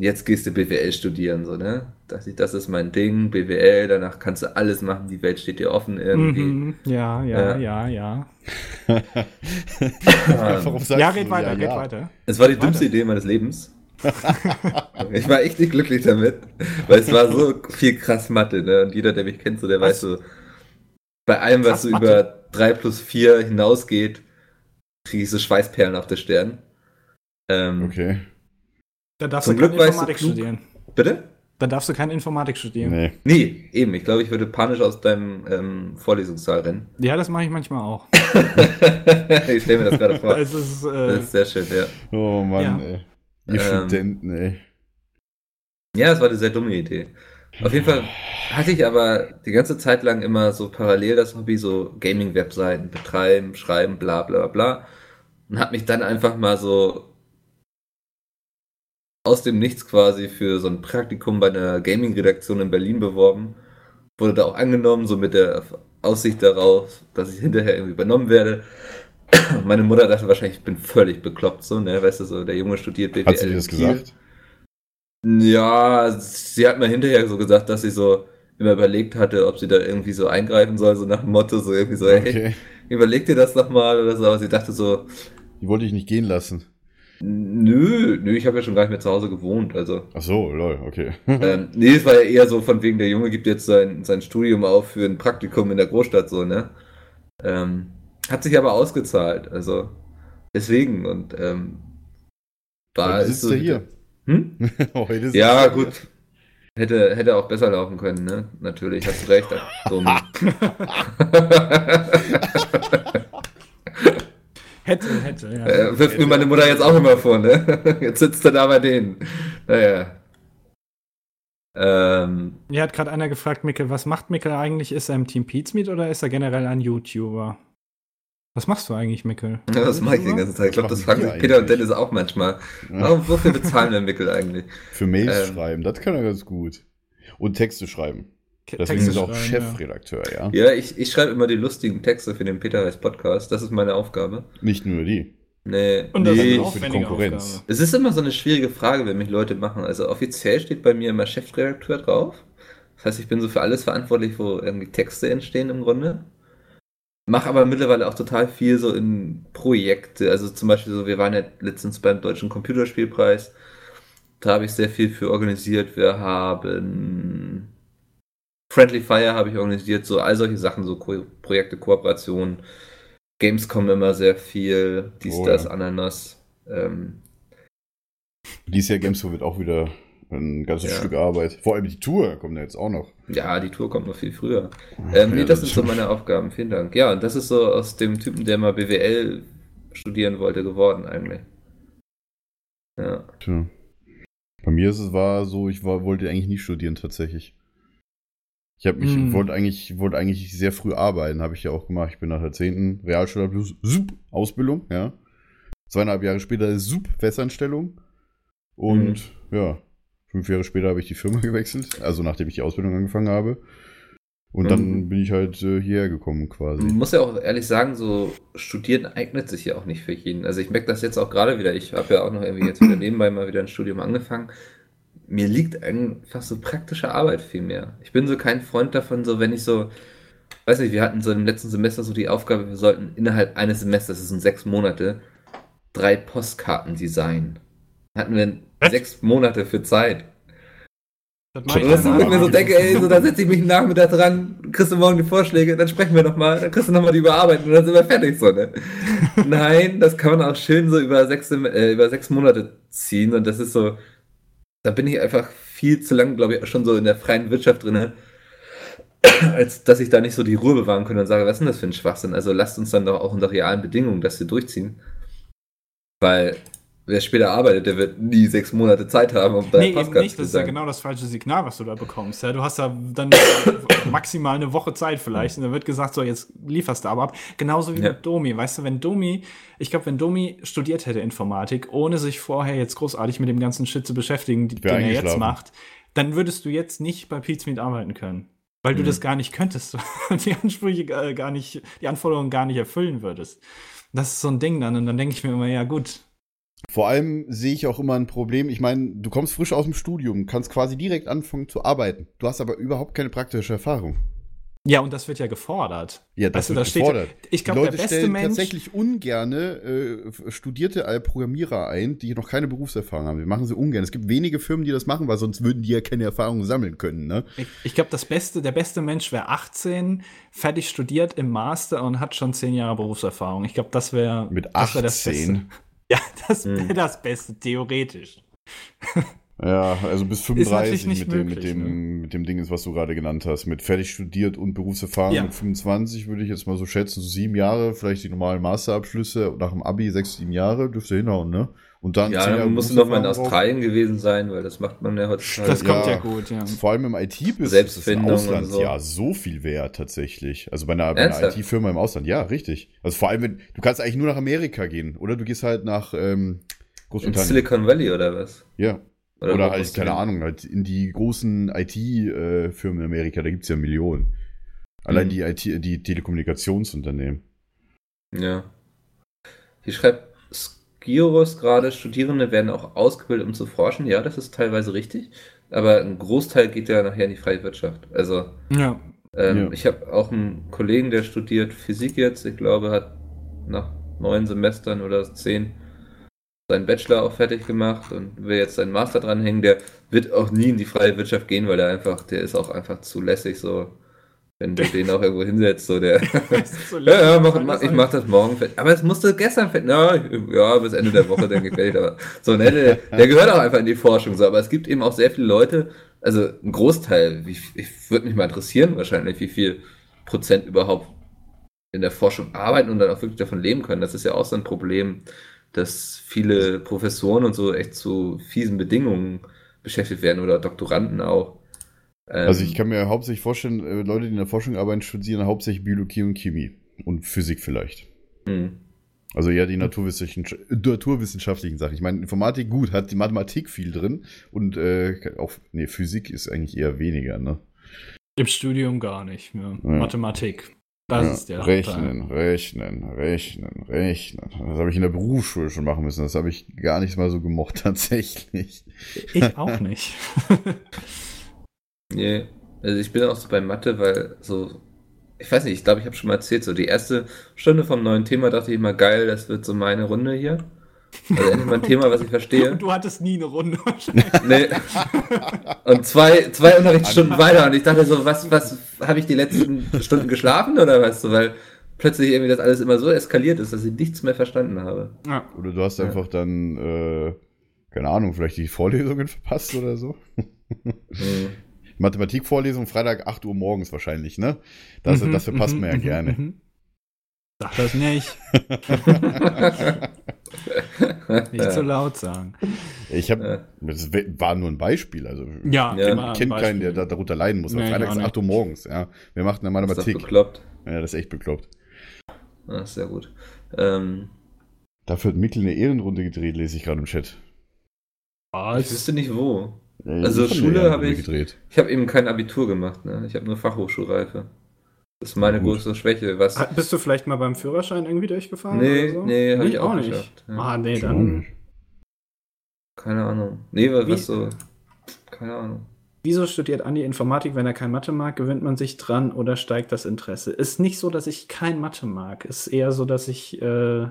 jetzt gehst du BWL studieren, so, ne? Dachte ich, das ist mein Ding, BWL, danach kannst du alles machen, die Welt steht dir offen irgendwie. Mhm. Ja, ja, Ja. ja, ja. Warum sagst Ja, du red weiter, ja, red ja? weiter. Es war die dümmste Weiter. Idee meines Lebens. ich war echt nicht glücklich damit, weil es war so viel krass Mathe, ne? Und jeder, der mich kennt, so, der Was? weiß so, bei allem, was Krass so Mathe? über 3 plus 4 hinausgeht, kriege ich so Schweißperlen auf der Stirn. Ähm, Okay. Da darfst Zum du keine Glück Informatik klug. studieren. Bitte? Da darfst du keine Informatik studieren. Nee. Nee, eben. Ich glaube, ich würde panisch aus deinem ähm, Vorlesungssaal rennen. Ja, das mache ich manchmal auch. ich stelle mir das gerade vor. Es ist, Das äh, ist sehr schön, ja. Oh Mann, Ja. ey. Ihr Ähm, Studenten, ey. Ja, es war eine sehr dumme Idee. Auf jeden Fall hatte ich aber die ganze Zeit lang immer so parallel das Hobby, so Gaming-Webseiten betreiben, schreiben, bla bla bla. Und habe mich dann einfach mal so aus dem Nichts quasi für so ein Praktikum bei einer Gaming-Redaktion in Berlin beworben. Wurde da auch angenommen, so mit der Aussicht darauf, dass ich hinterher irgendwie übernommen werde. Meine Mutter dachte wahrscheinlich, ich bin völlig bekloppt, so, ne? Weißt du, so, der Junge studiert BWL. Hat sie dir das gesagt? Ja, sie hat mir hinterher so gesagt, dass sie so immer überlegt hatte, ob sie da irgendwie so eingreifen soll, so nach dem Motto, so irgendwie so, hey, Okay. überleg dir das doch mal oder so, aber sie dachte so, Die wollte ich nicht gehen lassen. nö, nö, ich habe ja schon gar nicht mehr zu Hause gewohnt, also. Ach so, lol, okay. ähm, nee, es war ja eher so von wegen, der Junge gibt jetzt sein, sein Studium auf für ein Praktikum in der Großstadt, so, ne? Ähm, hat sich aber ausgezahlt, also deswegen und ähm, da Heute ist sitzt so er hier. Hm? Heute sitzt Ja, hier. gut. Hätte, hätte auch besser laufen können, ne? Natürlich, hast du recht. So, Hätte, hätte, ja. äh, wirft mir meine Mutter jetzt auch immer vor, ne? Jetzt sitzt er da bei denen. Naja. Ähm, Mir hat gerade einer gefragt, Mikkel, was macht Mikkel eigentlich? Ist er im Team Pizmeet oder ist er generell ein YouTuber? Was machst du eigentlich, Mikkel? ja, das mache ich den ganzen Tag. Ich glaube, Was das machen fragen sich Peter und? Dennis auch manchmal. Ja. Warum, wofür bezahlen wir Mickel eigentlich? Für Mails Ähm. schreiben, das kann er ganz gut. Und Texte schreiben. Deswegen Texte ist er auch. Chefredakteur, ja. Ja, ich, ich schreibe immer die lustigen Texte für den Peter Reis Podcast. Das ist meine Aufgabe. Nicht nur die. Nee, Und das nee. ist für eine die Konkurrenz. Aufgabe. Es ist immer so eine schwierige Frage, wenn mich Leute machen. Also offiziell steht bei mir immer Chefredakteur drauf. Das heißt, ich bin so für alles verantwortlich, wo irgendwie Texte entstehen im Grunde. Mach aber mittlerweile auch total viel so in Projekte. Also zum Beispiel so, wir waren ja letztens beim Deutschen Computerspielpreis. Da habe ich sehr viel für organisiert. Wir haben Friendly Fire habe ich organisiert, so all solche Sachen, so Ko Projekte, Kooperationen. Gamescom immer sehr viel, dies, Oh, das, ja. Ananas. Ähm, Dieses Jahr Gamescom wird auch wieder ein ganzes Ja. Stück Arbeit. Vor allem die Tour kommt ja jetzt auch noch. Ja, die Tour kommt noch viel früher. Ähm, nee, das sind so meine Aufgaben. Vielen Dank. Ja, und das ist so aus dem Typen, der mal BWL studieren wollte, geworden eigentlich. Ja. Tja. Bei mir ist es war so, ich war, wollte eigentlich nie studieren tatsächlich. Ich habe mich, Hm. wollte eigentlich, wollte eigentlich sehr früh arbeiten, habe ich ja auch gemacht. Ich bin nach der 10. Realschulabschluss, Sup, Ausbildung, ja. Zweieinhalb Jahre später Sup, Festanstellung. Und ja, fünf Jahre später habe ich die Firma gewechselt, also nachdem ich die Ausbildung angefangen habe. Und dann Mhm. bin ich halt äh, hierher gekommen quasi. Man muss ja auch ehrlich sagen, so studieren eignet sich ja auch nicht für jeden. Also ich merke das jetzt auch gerade wieder. Ich habe ja auch noch irgendwie jetzt wieder nebenbei mal wieder ein Studium angefangen. Mir liegt einfach so praktische Arbeit viel mehr. Ich bin so kein Freund davon, so wenn ich so, weiß nicht, wir hatten so im letzten Semester so die Aufgabe, wir sollten innerhalb eines Semesters, das sind sechs Monate, drei Postkarten designen. Hatten wir? Sechs Monate für Zeit. Das Und mach ich dann ich mir so denke, ey, so, da setze ich mich einen Nachmittag dran, kriegst du morgen die Vorschläge, dann sprechen wir nochmal, dann kriegst du nochmal die Überarbeitung und dann sind wir fertig, so, ne? Nein, das kann man auch schön so über sechs, äh, über sechs Monate ziehen und das ist so, da bin ich einfach viel zu lang, glaube ich, schon so in der freien Wirtschaft drinne, als dass ich da nicht so die Ruhe bewahren könnte und sage, was ist denn das für ein Schwachsinn? Also lasst uns dann doch auch unter realen Bedingungen das hier durchziehen. Weil wer später arbeitet, der wird nie sechs Monate Zeit haben, um da Nee, eben Postkarten nicht. zu Das ist ja genau das falsche Signal, was du da bekommst. Ja, du hast ja dann maximal eine Woche Zeit vielleicht und dann wird gesagt, so jetzt lieferst du aber ab. Genauso wie Ja. mit Domi. Weißt du, wenn Domi, ich glaube, wenn Domi studiert hätte Informatik, ohne sich vorher jetzt großartig mit dem ganzen Shit zu beschäftigen, den er jetzt macht, dann würdest du jetzt nicht bei Pizmeet arbeiten können. Weil du Mhm. das gar nicht könntest. die Ansprüche äh, gar nicht, die Anforderungen gar nicht erfüllen würdest. Das ist so ein Ding dann. Und dann denke ich mir immer, ja gut, Vor allem sehe ich auch immer ein Problem. Ich meine, du kommst frisch aus dem Studium, kannst quasi direkt anfangen zu arbeiten. Du hast aber überhaupt keine praktische Erfahrung. Ja, und das wird ja gefordert. Ja, das Weißt du, wird da steht- gefordert. ich glaub, Die der beste stellen Mensch- tatsächlich ungerne äh, studierte Programmierer ein, die noch keine Berufserfahrung haben. Die machen sie ungern. Es gibt wenige Firmen, die das machen, weil sonst würden die ja keine Erfahrung sammeln können. Ne? Ich, ich glaube, das Beste, der beste Mensch wäre 18, fertig studiert im Master und hat schon 10 Jahre Berufserfahrung. Ich glaube, das wäre Mit das wär das 18? Beste. Ja, das wäre Mhm. das Beste, theoretisch. Ja, also bis natürlich 35 nicht mit dem, mit möglich, dem, ne? mit dem Ding ist, was du gerade genannt hast. Mit fertig studiert und Berufserfahrung Ja. mit 25 würde ich jetzt mal so schätzen, so sieben Jahre, vielleicht die normalen Masterabschlüsse nach dem Abi sechs, sieben Jahre, dürfte hinhauen, ne? Und dann Ja, dann musst du noch mal in Australien gewesen sein, weil das macht man ja heutzutage. Das kommt ja, ja. gut, ja. Vor allem im IT-Business ist und Ausland so. ja so viel wert tatsächlich. Also bei einer, einer? IT-Firma im Ausland, ja, richtig. Also vor allem, wenn, du kannst eigentlich nur nach Amerika gehen oder du gehst halt nach ähm, In Großbritannien. Silicon Valley oder was? Ja. Oder, wo halt, keine? Ahnung, halt in die großen IT-Firmen in Amerika, da gibt's ja Millionen. Allein Mhm. die IT, die Telekommunikationsunternehmen. Ja. Hier schreibt Skiros gerade, Studierende werden auch ausgebildet, um zu forschen. Ja, das ist teilweise richtig. Aber ein Großteil geht ja nachher in die freie Wirtschaft. Also, Ja. ähm, Ja. ich habe auch einen Kollegen, der studiert Physik jetzt. Ich glaube, hat nach neun Semestern oder zehn seinen Bachelor auch fertig gemacht und will jetzt seinen Master dranhängen. Der wird auch nie in die freie Wirtschaft gehen, weil der einfach, der ist auch einfach zu lässig so. Wenn du den auch irgendwo hinsetzt, so der. so Ja, ja, mach, mach, ich mach das morgen fertig. Aber es musste gestern. Na, ja, bis Ende der Woche, denke ich, fertig. Aber so, ne, der, der gehört auch einfach in die Forschung. So, aber es gibt eben auch sehr viele Leute, also ein Großteil, wie, ich würde mich mal interessieren, wahrscheinlich, wie viel Prozent überhaupt in der Forschung arbeiten und dann auch wirklich davon leben können. Das ist ja auch so ein Problem, dass viele Professoren und so echt zu fiesen Bedingungen beschäftigt werden oder Doktoranden auch. Ähm, Also ich kann mir hauptsächlich vorstellen, äh, Leute, die in der Forschung arbeiten, studieren hauptsächlich Biologie und Chemie. Und Physik vielleicht. hm. Also eher die naturwissenschaftlichen, naturwissenschaftlichen Sachen. Ich meine, Informatik, gut, hat die Mathematik viel drin. Und äh, auch, nee, Physik ist eigentlich eher weniger, ne? Im Studium gar nicht. Ja. Mathematik. Das Ja, ist der rechnen, rechnen, rechnen, rechnen. Das habe ich in der Berufsschule schon machen müssen. Das habe ich gar nicht mal so gemocht, tatsächlich. Ich auch nicht. Nee, also ich bin auch so bei Mathe, weil so, ich weiß nicht, ich glaube, ich habe schon mal erzählt, so die erste Stunde vom neuen Thema dachte ich immer, geil, das wird so meine Runde hier. Also endlich mal ein Thema, was ich verstehe. Und du hattest nie eine Runde wahrscheinlich. Nee. Und zwei, zwei Unterrichtsstunden weiter und ich dachte so, was, was, habe ich die letzten Stunden geschlafen oder was? So, weil plötzlich irgendwie das alles immer so eskaliert ist, dass ich nichts mehr verstanden habe. Ja. Oder du hast einfach dann, äh, keine Ahnung, vielleicht die Vorlesungen verpasst oder so. Mhm. Mathematikvorlesung Freitag 8 Uhr morgens wahrscheinlich, ne? Das, Mhm, das verpasst mhm, man ja mhm, gerne. mhm. Sag das nicht. Nicht zu laut sagen. Ich habe, das war nur ein Beispiel, also Ja, ich kenne ein keinen, der darunter leiden muss. Nee, Freitags ich auch 8 Uhr morgens, ja. Wir machten eine Das ist Mathematik. bekloppt. Ja, das ist echt bekloppt. Ja, ist sehr gut. Ähm, Dafür hat Mikkel eine Ehrenrunde gedreht, lese ich gerade im Chat. ich Was? wüsste nicht wo. Ja, Also Schule habe ich- gedreht. Ich habe eben kein Abitur gemacht, ne? Ich habe nur Fachhochschulreife. Das ist meine Gut. größte Schwäche. Was? Ha- Bist du vielleicht mal beim Führerschein irgendwie durchgefahren? Nee, oder so? nee, hab Nee, ich auch nicht. geschafft, ja. Ah, nee, Ich auch dann. nicht. Keine Ahnung. Nee, was, Wie- was so. Keine Ahnung. Wieso studiert Andi Informatik, wenn er kein Mathe mag? Gewöhnt man sich dran oder steigt das Interesse? Ist nicht so, dass ich kein Mathe mag. Ist eher so, dass ich äh,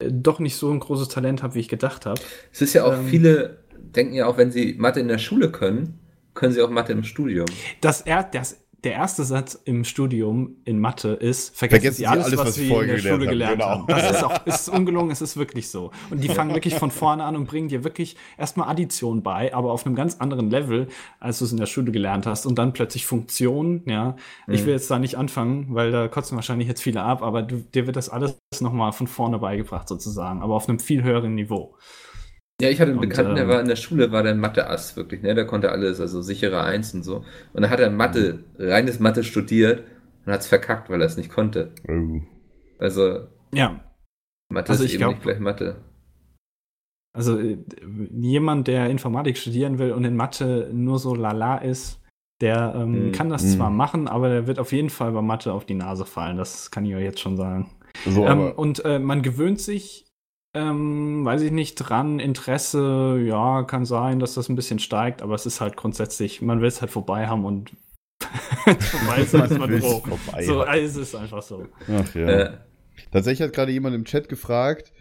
doch nicht so ein großes Talent habe, wie ich gedacht habe. Es ist ja auch, Ähm. viele denken ja auch, wenn sie Mathe in der Schule können, können sie auch Mathe im Studium. Das, er, das, der erste Satz im Studium in Mathe ist, vergessen, Vergessen Sie alles, Sie alles, was, was Sie in vorher der Schule gelernt gelernt haben. haben. Genau. Das ist auch es ist ungelogen, es ist wirklich so. Und die fangen wirklich von vorne an und bringen dir wirklich erstmal Addition bei, aber auf einem ganz anderen Level, als du es in der Schule gelernt hast. Und dann plötzlich Funktionen, ja. Ich will jetzt da nicht anfangen, weil da kotzen wahrscheinlich jetzt viele ab, aber du, dir wird das alles nochmal von vorne beigebracht sozusagen, aber auf einem viel höheren Niveau. Ja, ich hatte einen Und, Bekannten, der ähm, war in der Schule, war der Mathe-Ass, wirklich, ne? Der konnte alles, also sichere Eins und so. Und dann hat er Mathe, reines Mathe studiert und hat es verkackt, weil er es nicht konnte. Oh. Also, Ja, Mathe Also ist ich eben glaub- nicht gleich Mathe. Also äh, jemand, der Informatik studieren will und in Mathe nur so lala ist, der ähm, Mhm. kann das Mhm. zwar machen, aber der wird auf jeden Fall bei Mathe auf die Nase fallen. Das kann ich euch jetzt schon sagen. So, ähm, und äh, man gewöhnt sich, ähm, weiß ich nicht, dran, Interesse, ja, kann sein, dass das ein bisschen steigt, aber es ist halt grundsätzlich, man will es halt vorbei haben und vorbei ist, ist man froh. vorbei So, es ist einfach so. Ach ja. Äh, Tatsächlich hat gerade jemand im Chat gefragt,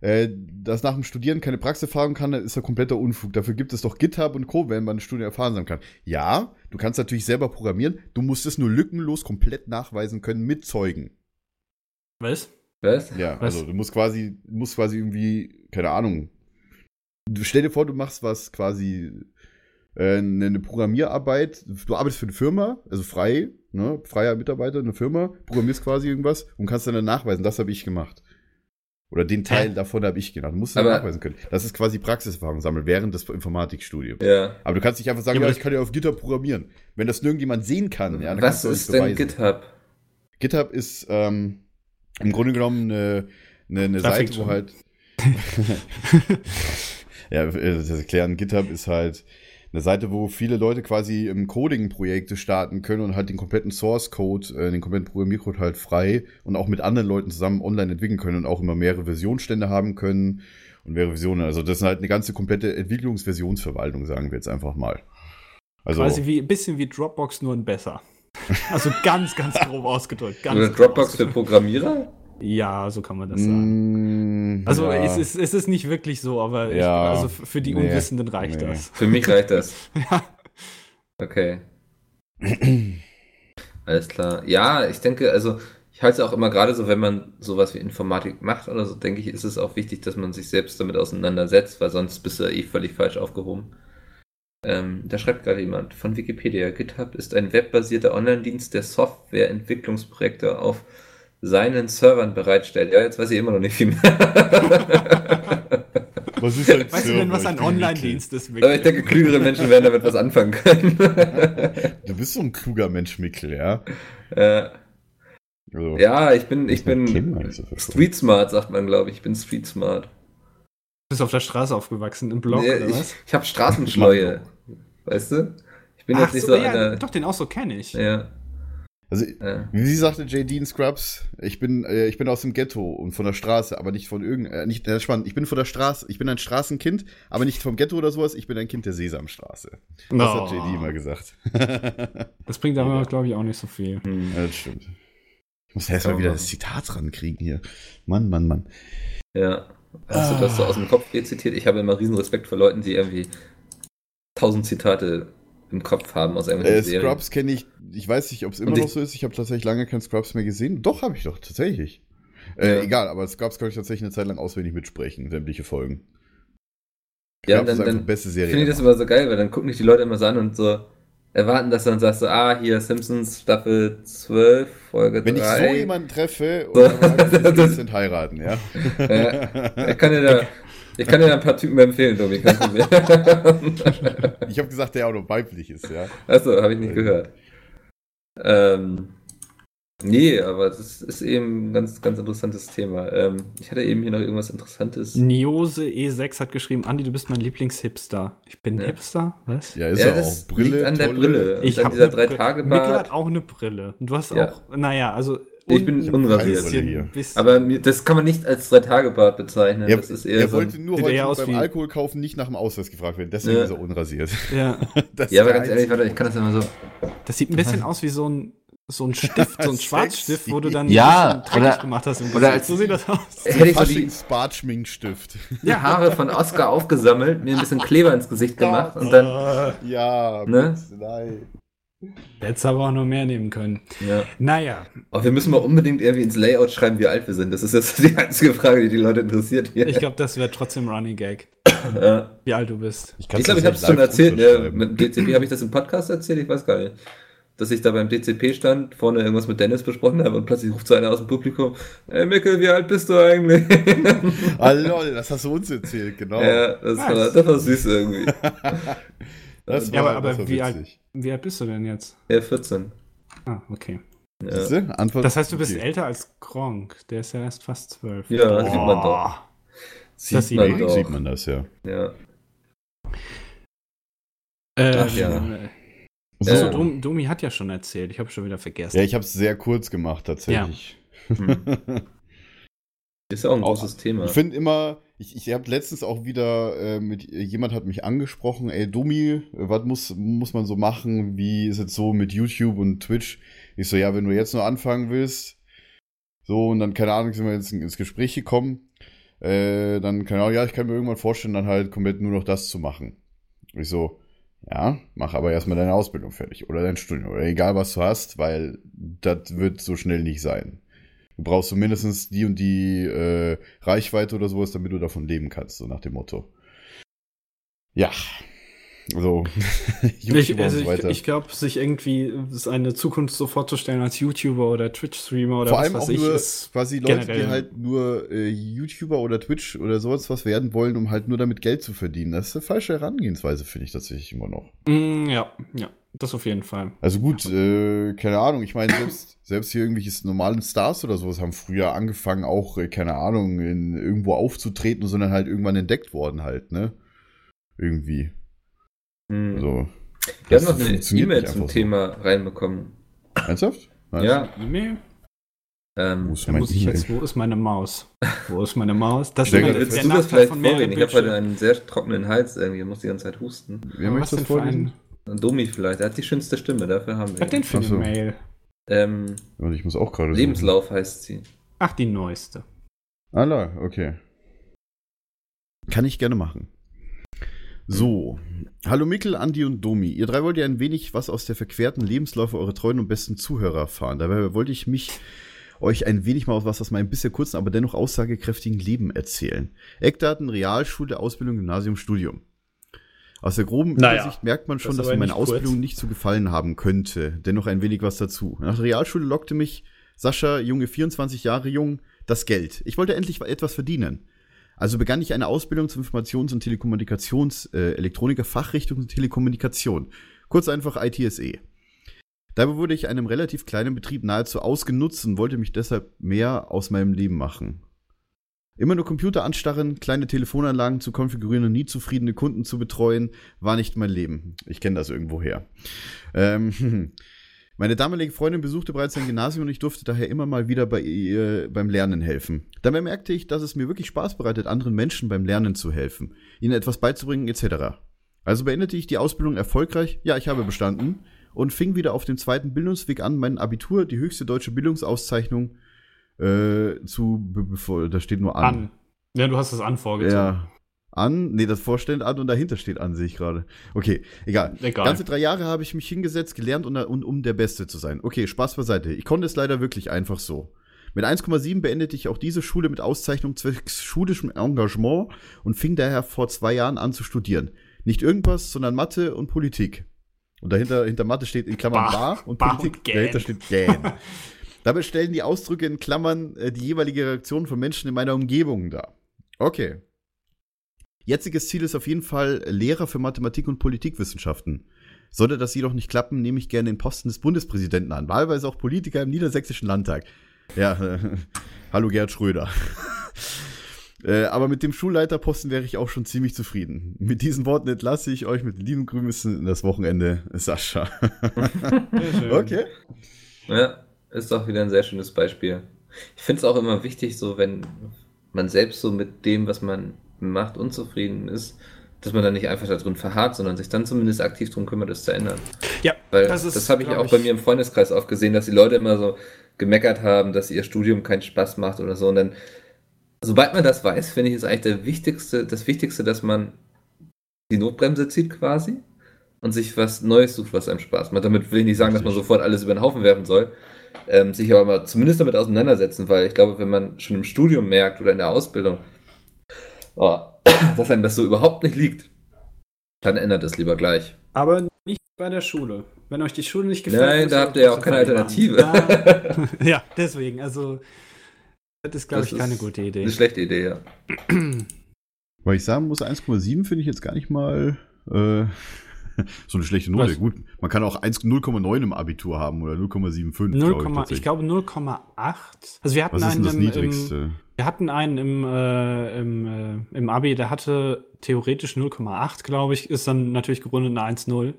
äh, dass nach dem Studieren keine Praxiserfahrung kann, ist ja kompletter Unfug. Dafür gibt es doch GitHub und Co., wenn man ein Studium erfahren sein kann. Ja, du kannst natürlich selber programmieren, du musst es nur lückenlos komplett nachweisen können mit Zeugen. Was? Was? Ja, Was? also du musst quasi, du musst quasi irgendwie, keine Ahnung. Du stell dir vor, du machst was quasi äh, eine eine Programmierarbeit, du arbeitest für eine Firma, also frei, ne, freier Mitarbeiter, eine Firma, programmierst quasi irgendwas und kannst dann nachweisen, das habe ich gemacht. Oder den Teil Hä? davon habe ich gemacht. Du musst es nachweisen können. Das ist quasi Praxiserfahrung sammeln während des Informatikstudiums. Ja. Aber du kannst nicht einfach sagen, Ja, ja, ich kann ja auf GitHub programmieren. Wenn das nirgendjemand sehen kann, ja, dann was kannst du auch ist denn beweisen. GitHub? GitHub ist ähm, im Grunde genommen eine, eine, eine Seite, wo halt. Ja, äh, das erklären, GitHub ist halt eine Seite, wo viele Leute quasi im Coding-Projekte starten können und halt den kompletten Source-Code, äh, den kompletten Programmiercode halt frei und auch mit anderen Leuten zusammen online entwickeln können und auch immer mehrere Versionsstände haben können und mehrere Versionen. Also das ist halt eine ganze komplette Entwicklungsversionsverwaltung, sagen wir jetzt einfach mal. Also, Quasi wie ein bisschen wie Dropbox, nur ein besser. Also ganz, ganz grob ausgedrückt. Ganz Oder grob Dropbox für. Programmierer? Ja, so kann man das sagen. mm, Also ja. es, ist, es ist nicht wirklich so, aber ich, Ja, also f- für die nee, Unwissenden reicht nee. das. Für mich reicht das. Ja. Okay. Alles klar. Ja, ich denke, also ich halte es auch immer gerade so, wenn man sowas wie Informatik macht oder so, denke ich, ist es auch wichtig, dass man sich selbst damit auseinandersetzt, weil sonst bist du eh völlig falsch aufgehoben. Ähm, da schreibt gerade jemand von Wikipedia, GitHub ist ein webbasierter Online-Dienst, der Softwareentwicklungsprojekte auf seinen Servern bereitstellt. Ja, jetzt weiß ich immer noch nicht viel mehr. Was ist ein Weißt du denn, Server? was Ich ein Online-Dienst ist? Aber ich denke, klügere Menschen werden damit was anfangen können. Mikkel. Du bist so ein kluger Mensch, Mikkel, ja? äh, Also, ja, ich bin, ich bin. Street Smart, sagt man, glaube ich. Ich bin Street Smart. Du bist auf der Straße aufgewachsen, im Block Nee, oder ich was? ich habe Straßenschleue. Weißt du? Ich bin Ach jetzt nicht so, so, ja, einer. doch, den auch so kenne ich. Ja, Also, ja. wie sagte JD in Scrubs, ich bin, äh, ich bin aus dem Ghetto und von der Straße, aber nicht von irgend, äh, nicht, äh, spannend, ich bin von der Straße, ich bin ein Straßenkind, aber nicht vom Ghetto oder sowas, ich bin ein Kind der Sesamstraße. Das No. hat JD immer gesagt. Das bringt aber, glaube ich, auch nicht so viel. Hm. Ja, das stimmt. Ich muss erst mal wieder das Zitat rankriegen hier. Mann, Mann, Mann. ja. Hast du das so aus dem Kopf rezitiert? Ich habe immer riesen Respekt vor Leuten, die irgendwie tausend Zitate im Kopf haben aus irgendwelchen Äh, Serien. Scrubs kenne ich, ich weiß nicht, ob es immer noch so ist. Ich habe tatsächlich lange kein Scrubs mehr gesehen. Doch, habe ich doch, tatsächlich. Äh, Ja. Egal, aber Scrubs kann ich tatsächlich eine Zeit lang auswendig mitsprechen, sämtliche Folgen. Ja, Scrubs dann, ist einfach dann die beste Serie. finde ich das immer so geil, weil dann gucken dich die Leute immer so an und so erwarten, dass du dann sagst, so, ah, hier Simpsons Staffel 12, Folge Wenn ich 3. so jemanden treffe und So. dann das sind heiraten, ja. Ja, ich kann dir da, ich kann dir da ein paar Typen empfehlen, kein Problem. Ich habe gesagt, der auch noch weiblich ist, ja. Achso, habe ich nicht gehört. Ähm, nee, aber das ist eben ein ganz, ganz interessantes Thema. Ähm, ich hatte eben hier noch irgendwas Interessantes. Niose E6 hat geschrieben, Andi, du bist mein Lieblingshipster. Ich bin Ja. Hipster? Was? Ja, ist ja, er das auch. Brille, liegt an der Brille. Ich und habe dann dieser drei Tage Mikkel hat auch eine Brille. Und du hast Ja. auch, naja, also Ich bin unrasiert. Aber das kann man nicht als drei Tage Bart bezeichnen. Er, das ist eher er so. wollte nur heute beim wie- Alkohol kaufen nicht nach dem Ausweis gefragt werden. Deswegen Ja. ist er unrasiert. ja, Das Ja, aber ganz ehrlich, warte, ich kann das immer so. das sieht ein bisschen aus wie so ein so ein Stift, so ein. Schwarzstift, wo du dann Ja, ein bisschen dreckig oder- gemacht hast. Im oder Gesicht. als- so sieht das aus. Hätte ich so die Faschings-Bartschminkstift. ja, Haare von Oscar aufgesammelt, mir ein bisschen Kleber ins Gesicht gemacht und dann. Ja, Ne? nein. Hättest aber auch noch mehr nehmen können. Ja. Naja, Aber wir müssen mal unbedingt irgendwie ins Layout schreiben, wie alt wir sind. Das ist jetzt die einzige Frage, die die Leute interessiert hier. ich glaube, das wäre trotzdem Running Gag, ja. wie alt du bist. Ich glaube, ich habe es schon erzählt. Ne? Mit dem DCP habe ich das im Podcast erzählt, ich weiß gar nicht. Dass ich da beim DCP stand, vorne irgendwas mit Dennis besprochen habe und plötzlich ruft so einer aus dem Publikum, ey Mikkel, wie alt bist du eigentlich? Ah, lol, das hast du uns erzählt, genau. ja, das war, das war süß irgendwie. das Ja, aber- aber das war wie alt-. Wie alt bist du denn jetzt? Ja, 14. Ah, okay. Ja? Antwort Das heißt, du bist okay. älter als Gronk. Der ist ja erst fast zwölf. ja das sieht man doch. Sieht Das sieht man doch. Sieht man das, ja. Ja. Äh, Ach ja. Äh, So. Achso, Dom, Domi hat ja schon erzählt. Ich habe schon wieder vergessen. Ja, ich habe es sehr kurz gemacht, tatsächlich. Hm. Ist ja auch ein großes Thema. Ich finde immer, ich, ich habe letztens auch wieder äh, mit jemand hat mich angesprochen, ey Domi, was muss, muss man so machen? Wie ist es so mit YouTube und Twitch? Ich so, ja, wenn du jetzt nur anfangen willst, so und dann, keine Ahnung, sind wir jetzt ins Gespräch gekommen, äh, dann, keine Ahnung, ja, ich kann mir irgendwann vorstellen, dann halt komplett nur noch das zu machen. Ich so, ja, mach aber erstmal deine Ausbildung fertig oder dein Studium oder egal was du hast, weil das wird so schnell nicht sein. Du brauchst mindestens die und die äh, Reichweite oder sowas, damit du davon leben kannst, so nach dem Motto. Ja. Also, Ich, YouTuber also so ich, ich glaube, sich irgendwie seine Zukunft so vorzustellen als YouTuber oder Twitch-Streamer oder Vor was allem weiß auch ich, nur ist quasi Leute, generell- die halt nur äh, YouTuber oder Twitch oder sowas was werden wollen, um halt nur damit Geld zu verdienen. Das ist eine falsche Herangehensweise, finde ich tatsächlich immer noch. Mm, ja, ja, das auf jeden Fall. Also gut, äh, keine Ahnung, ich meine, selbst, selbst hier irgendwelche normalen Stars oder sowas haben früher angefangen, auch, äh, keine Ahnung, in, irgendwo aufzutreten, sondern halt irgendwann entdeckt worden halt, ne? Irgendwie. Hm. So. Wir Das haben noch eine E-Mail zum so. Thema reinbekommen. Ernsthaft? Was? Ja, E-Mail? Wo ähm, ist Da mein muss ich E-Mail? jetzt, wo ist meine Maus? Wo ist meine Maus? Das ist willst der du das vielleicht vorreden? Ich habe heute einen sehr trockenen Hals irgendwie, ich muss die ganze Zeit husten. Wer möchte das vorlesen? ein, Domi vielleicht, er hat die schönste Stimme, dafür haben wir was denn ihn. für eine so. Mail? Ähm, Ich muss auch gerade. suchen. Lebenslauf heißt sie. Ach, die neueste. Ah, la, okay. Kann ich gerne machen. So. Hallo Mikkel, Andi und Domi. Ihr drei wollt ja ein wenig was aus der verquerten Lebensläufe eurer treuen und besten Zuhörer erfahren. Dabei wollte ich mich euch ein wenig mal was aus meinem bisher kurzen, aber dennoch aussagekräftigen Leben erzählen. Eckdaten, Realschule, Ausbildung, Gymnasium, Studium. Aus der groben Naja, Übersicht merkt man schon, das dass mir meine nicht kurz. Ausbildung nicht zu gefallen haben könnte. Dennoch ein wenig was dazu. Nach der Realschule lockte mich Sascha, Junge 24 Jahre jung, das Geld. Ich wollte endlich etwas verdienen. Also begann ich eine Ausbildung zum Informations- und Telekommunikations-Elektroniker Fachrichtung Telekommunikation. Kurz einfach ITSE. Dabei wurde ich einem relativ kleinen Betrieb nahezu ausgenutzt und wollte mich deshalb mehr aus meinem Leben machen. Immer nur Computer anstarren, kleine Telefonanlagen zu konfigurieren und nie zufriedene Kunden zu betreuen, war nicht mein Leben. Ich kenne das irgendwoher. Ähm, meine damalige Freundin besuchte bereits ein Gymnasium und ich durfte daher immer mal wieder bei ihr beim Lernen helfen. Dabei merkte ich, dass es mir wirklich Spaß bereitet, anderen Menschen beim Lernen zu helfen, ihnen etwas beizubringen etc. Also beendete ich die Ausbildung erfolgreich, ja, ich habe bestanden und fing wieder auf dem zweiten Bildungsweg an, mein Abitur, die höchste deutsche Bildungsauszeichnung, äh, zu, da steht nur an. An. Ja, du hast das an vorgezogen. Ja. An, nee, das Vorstellen an und dahinter steht an, sehe ich gerade. Okay, egal. Egal. Ganze drei Jahre habe ich mich hingesetzt, gelernt, und, und, um der Beste zu sein. Okay, Spaß beiseite. Ich konnte es leider wirklich einfach so. Mit 1,7 beendete ich auch diese Schule mit Auszeichnung zwecks schulischem Engagement und fing daher vor zwei Jahren an zu studieren. Nicht irgendwas, sondern Mathe und Politik. Und dahinter hinter Mathe steht in Klammern Bah, Bar und Bah Politik, und dahinter steht Gähn. Dabei stellen die Ausdrücke in Klammern äh, die jeweilige Reaktion von Menschen in meiner Umgebung dar. Okay. Jetziges Ziel ist auf jeden Fall Lehrer für Mathematik und Politikwissenschaften. Sollte das jedoch nicht klappen, nehme ich gerne den Posten des Bundespräsidenten an, wahlweise auch Politiker im Niedersächsischen Landtag. Ja, äh, hallo Gerhard Schröder. äh, aber mit dem Schulleiterposten wäre ich auch schon ziemlich zufrieden. Mit diesen Worten entlasse ich euch mit lieben Grüßen in das Wochenende, Sascha. Okay. Ja, ist auch wieder ein sehr schönes Beispiel. Ich finde es auch immer wichtig, so wenn man selbst so mit dem, was man macht, unzufrieden ist, dass man dann nicht einfach da drin verharrt, sondern sich dann zumindest aktiv darum kümmert, das zu ändern. Ja, Weil das das, habe ich auch bei mir im Freundeskreis oft gesehen, dass die Leute immer so gemeckert haben, dass ihr Studium keinen Spaß macht oder so. Und dann, sobald man das weiß, finde ich, ist eigentlich der wichtigste, das Wichtigste, dass man die Notbremse zieht quasi und sich was Neues sucht, was einem Spaß macht. Damit will ich nicht sagen, dass man sofort alles über den Haufen werfen soll, ähm, sich aber mal zumindest damit auseinandersetzen, weil ich glaube, wenn man schon im Studium merkt oder in der Ausbildung, oh, dass einem das so überhaupt nicht liegt, dann ändert es lieber gleich. Aber nicht bei der Schule. Wenn euch die Schule nicht gefällt. Nein, da habt ihr ja auch keine Alternative. machen. Ja, ja, deswegen. Also, das ist, glaube ich, keine ist gute Idee. Eine schlechte Idee, ja. Weil ich sagen muss, 1,7 finde ich jetzt gar nicht mal äh, so eine schlechte Note. Was? Gut, man kann auch 1 0,9 im Abitur haben oder 0,75. 0, glaub ich, tatsächlich. glaube 0,8. Also wir hatten Was ist denn das im, im, Niedrigste? Wir hatten einen im, äh, im, äh, im Abi, der hatte theoretisch 0,8, glaube ich, ist dann natürlich gerundet eine 1,0.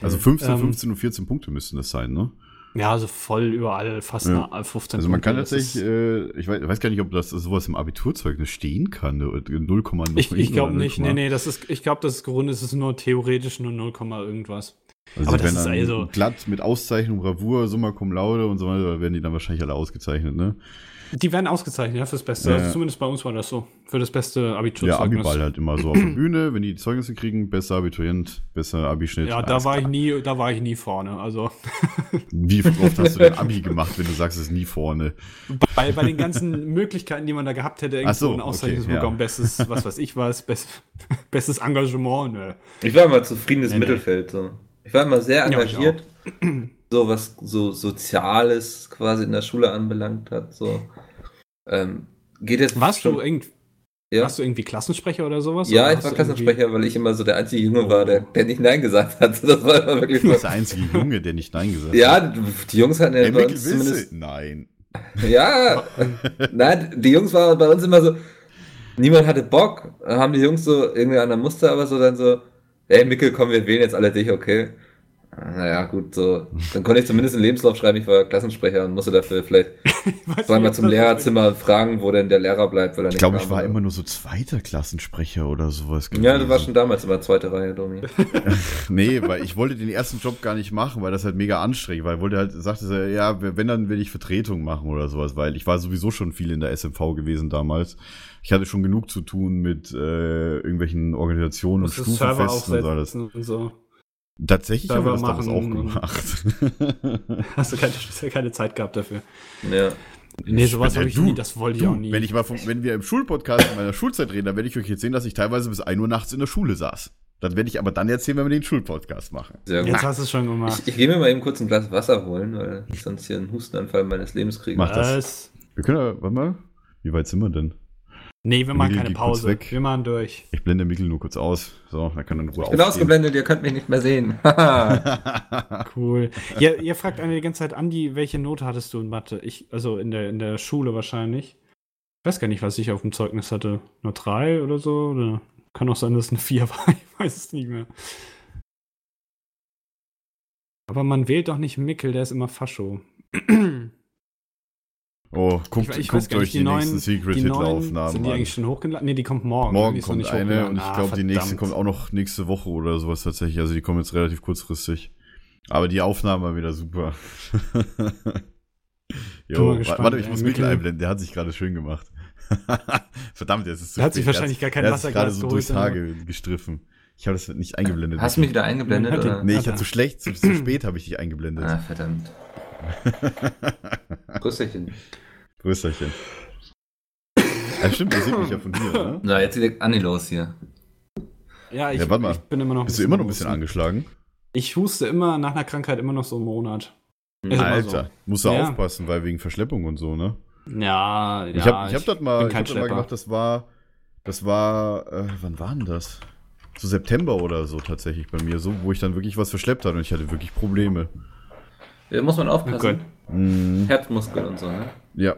also 15, ähm, 15 und 14 Punkte müssten das sein, ne? Ja, also voll überall, fast Ja. eine 15 Also man kann Punkte. Das tatsächlich, äh, ich weiß, weiß gar nicht, ob das sowas im Abiturzeugnis stehen kann. ne? 0, noch Ich, ich glaube nicht, 0,8. nee, nee, das ist, ich glaube, das ist gerundet, es ist nur theoretisch nur 0, irgendwas. Also aber das ist also- glatt mit Auszeichnung, Bravour, Summa Cum Laude und so weiter, werden die dann wahrscheinlich alle ausgezeichnet, ne? Die werden ausgezeichnet, ja, fürs Beste. Ja. Also zumindest bei uns war das so. Für das beste Ja, Abiturzeugnis. Abiball halt immer so auf der Bühne, wenn die Zeugnisse kriegen, besser Abiturient, besser Abischnitt. Ja, da war ich klar. nie, da war ich nie vorne. Also Wie oft hast du denn Abi gemacht, wenn du sagst, es ist nie vorne? bei, bei den ganzen Möglichkeiten, die man da gehabt hätte, irgendwo Ach so, ein Auszeichnung okay, bekommen, ja. bestes, was weiß ich was, best, bestes Engagement, ne. Ich war immer zufriedenes Nee. Mittelfeld. So. Ich war immer sehr Ja, ich engagiert, so was so Soziales quasi in der Schule anbelangt hat. So. Ähm, geht jetzt Warst schon, du, irgend, ja? warst du irgendwie Klassensprecher oder sowas? ja, Oder ich war du irgendwie- Klassensprecher, weil ich immer so der einzige Junge war, der, der nicht Nein gesagt hat. Das war immer wirklich Du so. bist der einzige Junge, der nicht Nein gesagt hat. Ja, die Jungs hatten ja Ey, bei uns zumindest. Nein. Ja, nein, die Jungs waren bei uns immer so. niemand hatte Bock. Dann haben die Jungs so irgendwie an der Muster, aber so dann so, ey Mikkel, komm, wir wählen jetzt alle dich, okay? Naja, gut, so. Dann konnte ich zumindest einen Lebenslauf schreiben, ich war Klassensprecher und musste dafür vielleicht zweimal zum Lehrerzimmer fragen, wo denn der Lehrer bleibt, weil er Ich glaube, ich war oder- immer nur so zweiter Klassensprecher oder sowas. Ja, du warst gewesen. schon damals immer zweite Reihe, Domi. Nee, weil ich wollte den ersten Job gar nicht machen, weil das halt mega anstrengend war. Ich wollte halt, sagte ja, wenn, dann will ich Vertretung machen oder sowas, weil ich war sowieso schon viel in der SMV gewesen damals. Ich hatte schon genug zu tun mit äh, irgendwelchen Organisationen und Stufenfesten und alles. und so. Tatsächlich haben wir das auch machen und- gemacht. Hast du keine, keine Zeit gehabt dafür. Ja. Nee, sowas Ja, habe ich du, nie, das wollte ich auch nie. wenn ich mal vom, wenn wir im Schulpodcast in meiner Schulzeit reden, dann werde ich euch erzählen, dass ich teilweise bis 1 Uhr nachts in der Schule saß. Dann werde ich aber dann erzählen, wenn wir den Schulpodcast machen. Sehr gut. Jetzt hast du es schon gemacht. Ich, ich gehe mir mal eben kurz ein Glas Wasser holen, weil ich sonst hier einen Hustenanfall meines Lebens kriege. Mach das. Was? Wir können ja, warte mal, wie weit sind wir denn? Nee, wir machen Mikkel, keine Pause. weg. Wir machen durch. Ich blende Mikkel nur kurz aus. So, dann kann er in Ruhe Ich bin ausgeblendet, ihr könnt mich nicht mehr sehen. Cool. ihr, ihr fragt eine die ganze Zeit, Andi, welche Note hattest du in Mathe? Ich, also in der, in der Schule wahrscheinlich. Ich weiß gar nicht, was ich auf dem Zeugnis hatte. Nur drei oder so? Oder kann auch sein, dass es eine vier war. Ich weiß es nicht mehr. Aber man wählt doch nicht Mickel, der ist immer Fascho. Oh, guckt, Ich- ich guckt euch die, die nächsten neuen- Secret die neuen, Hitler-Aufnahmen Sind die an. eigentlich schon hochgeladen? Nee, die kommt morgen. Morgen noch kommt nicht eine und ich Ah, glaube, die nächste kommt auch noch nächste Woche oder sowas tatsächlich. Also die kommen jetzt relativ kurzfristig. Aber die Aufnahmen waren wieder super. Jo, gespannt, warte, ich ey, muss Mikkel einblenden. Der hat sich gerade schön gemacht. Verdammt, jetzt ist es zu Der hat sich spät. wahrscheinlich gar kein der hat sich gerade so durchs Haar gestriffen. Ich habe das nicht eingeblendet. Hast du mich wieder eingeblendet? Oder? Nee, ich Hat hatte zu schlecht, zu, zu spät habe ich dich eingeblendet. Ah, verdammt. Grüßerchen. Größerchen. Ja, stimmt, ihr seht mich ja von hier, ne? Na, jetzt geht Anni los hier. Ja, ich, Ja, warte mal. ich bin immer noch Bist du immer noch ein bisschen angeschlagen? Ich huste immer nach einer Krankheit immer noch so einen Monat. Ist immer Alter, musst du Ja. aufpassen, weil wegen Verschleppung und so, ne? Ja, ja. ich habe ich hab das mal, ich hab das mal gemacht, das war, das war, äh, wann war denn das? So September oder so tatsächlich bei mir, so, wo ich dann wirklich was verschleppt hatte und ich hatte wirklich Probleme. Da muss man Oh aufpassen. Gott. Mhm. Herzmuskel und so, ne? Ja.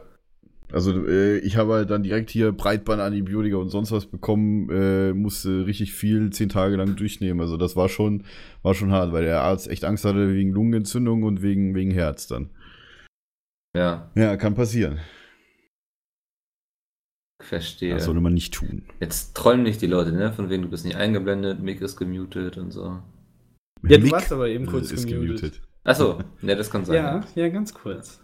Also äh, ich habe halt dann direkt hier Breitbandantibiotika und sonst was bekommen, äh, musste richtig viel zehn Tage lang durchnehmen. Also das war schon, war schon hart, weil der Arzt echt Angst hatte wegen Lungenentzündung und wegen, wegen Herz dann. Ja, Ja, kann passieren. verstehe. Das sollte man nicht tun. Jetzt trollen nicht die Leute, ne? Von wegen du bist nicht eingeblendet, Mick ist gemutet und so. Ja, du Mick warst aber eben kurz ist gemutet. gemutet. Achso, ne, das kann sein. Ja, ja, ganz kurz.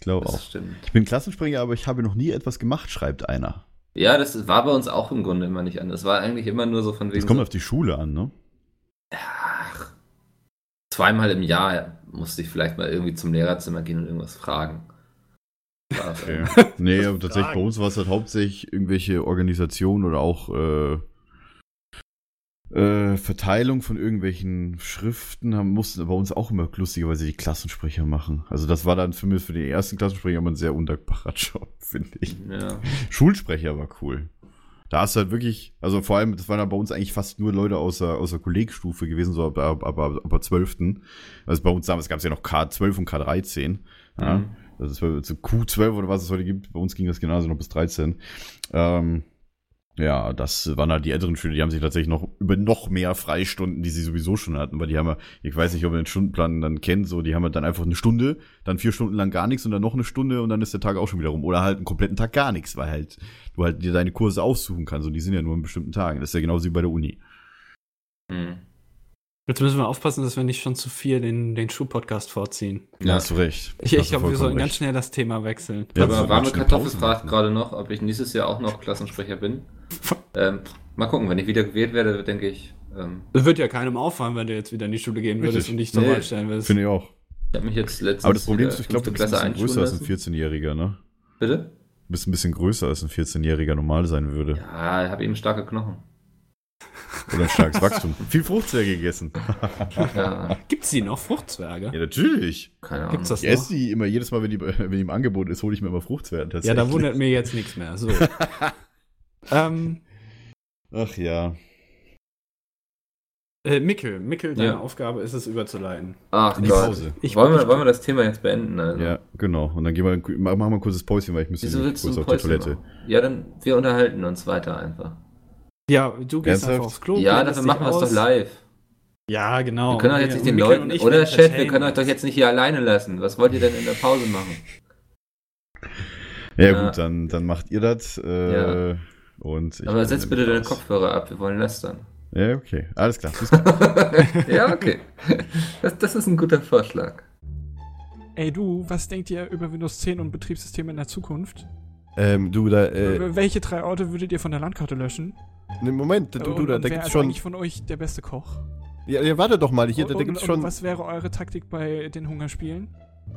Ich glaube auch. Das stimmt. Ich bin Klassensprecher, aber ich habe noch nie etwas gemacht, schreibt einer. Ja, das war bei uns auch im Grunde immer nicht anders. Das war eigentlich immer nur so von wegen. Das kommt so, auf die Schule an, ne? ach, zweimal im Jahr musste ich vielleicht mal irgendwie zum Lehrerzimmer gehen und irgendwas fragen. Okay. nee, aber tatsächlich bei uns war es halt hauptsächlich irgendwelche Organisationen oder auch äh, äh, Verteilung von irgendwelchen Schriften haben, mussten bei uns auch immer lustigerweise die Klassensprecher machen. Also das war dann für mich für den ersten Klassensprecher immer ein sehr undankbarer Job, finde ich. ja. Schulsprecher war cool. Da hast du halt wirklich, also vor allem, das waren dann bei uns eigentlich fast nur Leute aus der, aus der Kollegstufe gewesen, so ab, ab, ab, ab, ab 12. Also bei uns damals gab es ja noch K12 und K13. Ja. Mhm. Das ist so Q12 oder was es heute gibt. Bei uns ging das genauso noch bis 13. Ähm, ja, das waren halt die älteren Schüler, die haben sich tatsächlich noch über noch mehr Freistunden, die sie sowieso schon hatten, weil die haben ja, ich weiß nicht, ob ihr den Stundenplan dann kennt, so, die haben halt dann einfach eine Stunde, dann vier Stunden lang gar nichts und dann noch eine Stunde und dann ist der Tag auch schon wieder rum. Oder halt einen kompletten Tag gar nichts, weil halt du halt dir deine Kurse aussuchen kannst und die sind ja nur an bestimmten Tagen. Das ist ja genauso wie bei der Uni. Hm. Jetzt müssen wir aufpassen, dass wir nicht schon zu viel den, den Schuh-Podcast vorziehen. Ja. hast du recht. Ich, ich glaube, wir sollten ganz recht. schnell das Thema wechseln. Ja, Aber warme Kartoffel fragt gerade noch, ob ich nächstes Jahr auch noch Klassensprecher bin. Ähm, mal gucken, wenn ich wieder gewählt werde, denke ich. Ähm, Das wird ja keinem auffallen, wenn du jetzt wieder in die Schule gehen würdest Richtig. und dich zur Nee. Wahl stellen würdest. Finde ich auch. ich habe mich jetzt letztens. Aber das Problem ist, ich glaube, du bist ein bisschen größer als ein einschulen lassen. 14-Jähriger, ne? Bitte? Du bist ein bisschen größer als ein 14-Jähriger normal sein würde. Ja, ich habe eben starke Knochen. Oder ein starkes Wachstum. Viel Fruchtzwerge gegessen. Ja, Gibt's die noch, Fruchtzwerge? Ja, natürlich. keine Ahnung. Gibt's das Ich noch? esse die immer, jedes Mal, wenn die, wenn die im Angebot ist, hole ich mir immer Fruchtzwerge. Ja, da wundert mir jetzt nichts mehr. So. ähm, Ach ja. Äh, Mickel, Mickel, deine Ja. Aufgabe ist es überzuleiten. Ach In die Gott. Pause. Ich- wollen, wir, ich- wollen wir das Thema jetzt beenden? Also? Ja, genau. Und dann gehen wir, machen wir ein kurzes Päuschen, weil ich müsste kurz auf die Toilette. machen? Ja, dann wir unterhalten uns weiter einfach. Ja, du gehst Ernsthaft? einfach aufs Klo. ja, dafür machen wir es doch live. Ja, genau. Wir können doch jetzt nicht den Leuten. Oder Chat, wir können euch doch jetzt. jetzt nicht hier alleine lassen. Was wollt ihr denn in der Pause machen? Ja, Ja. gut, dann, dann macht ihr das. Äh, Ja. Und ich Aber setz bitte deine. Kopfhörer ab, wir wollen lästern. Ja, okay. Alles klar. Ja, okay. Das, das ist ein guter Vorschlag. Ey du, was denkt ihr über Windows 10 und Betriebssysteme in der Zukunft? ähm, du, da, äh, Welche drei Orte würdet ihr von der Landkarte löschen? ne, Moment, du, und, du, da, und da wer gibt's ist schon. eigentlich von euch der beste Koch? Ja, ja, warte doch mal, hier, da, da und, gibt's und schon. was wäre eure Taktik bei den Hungerspielen?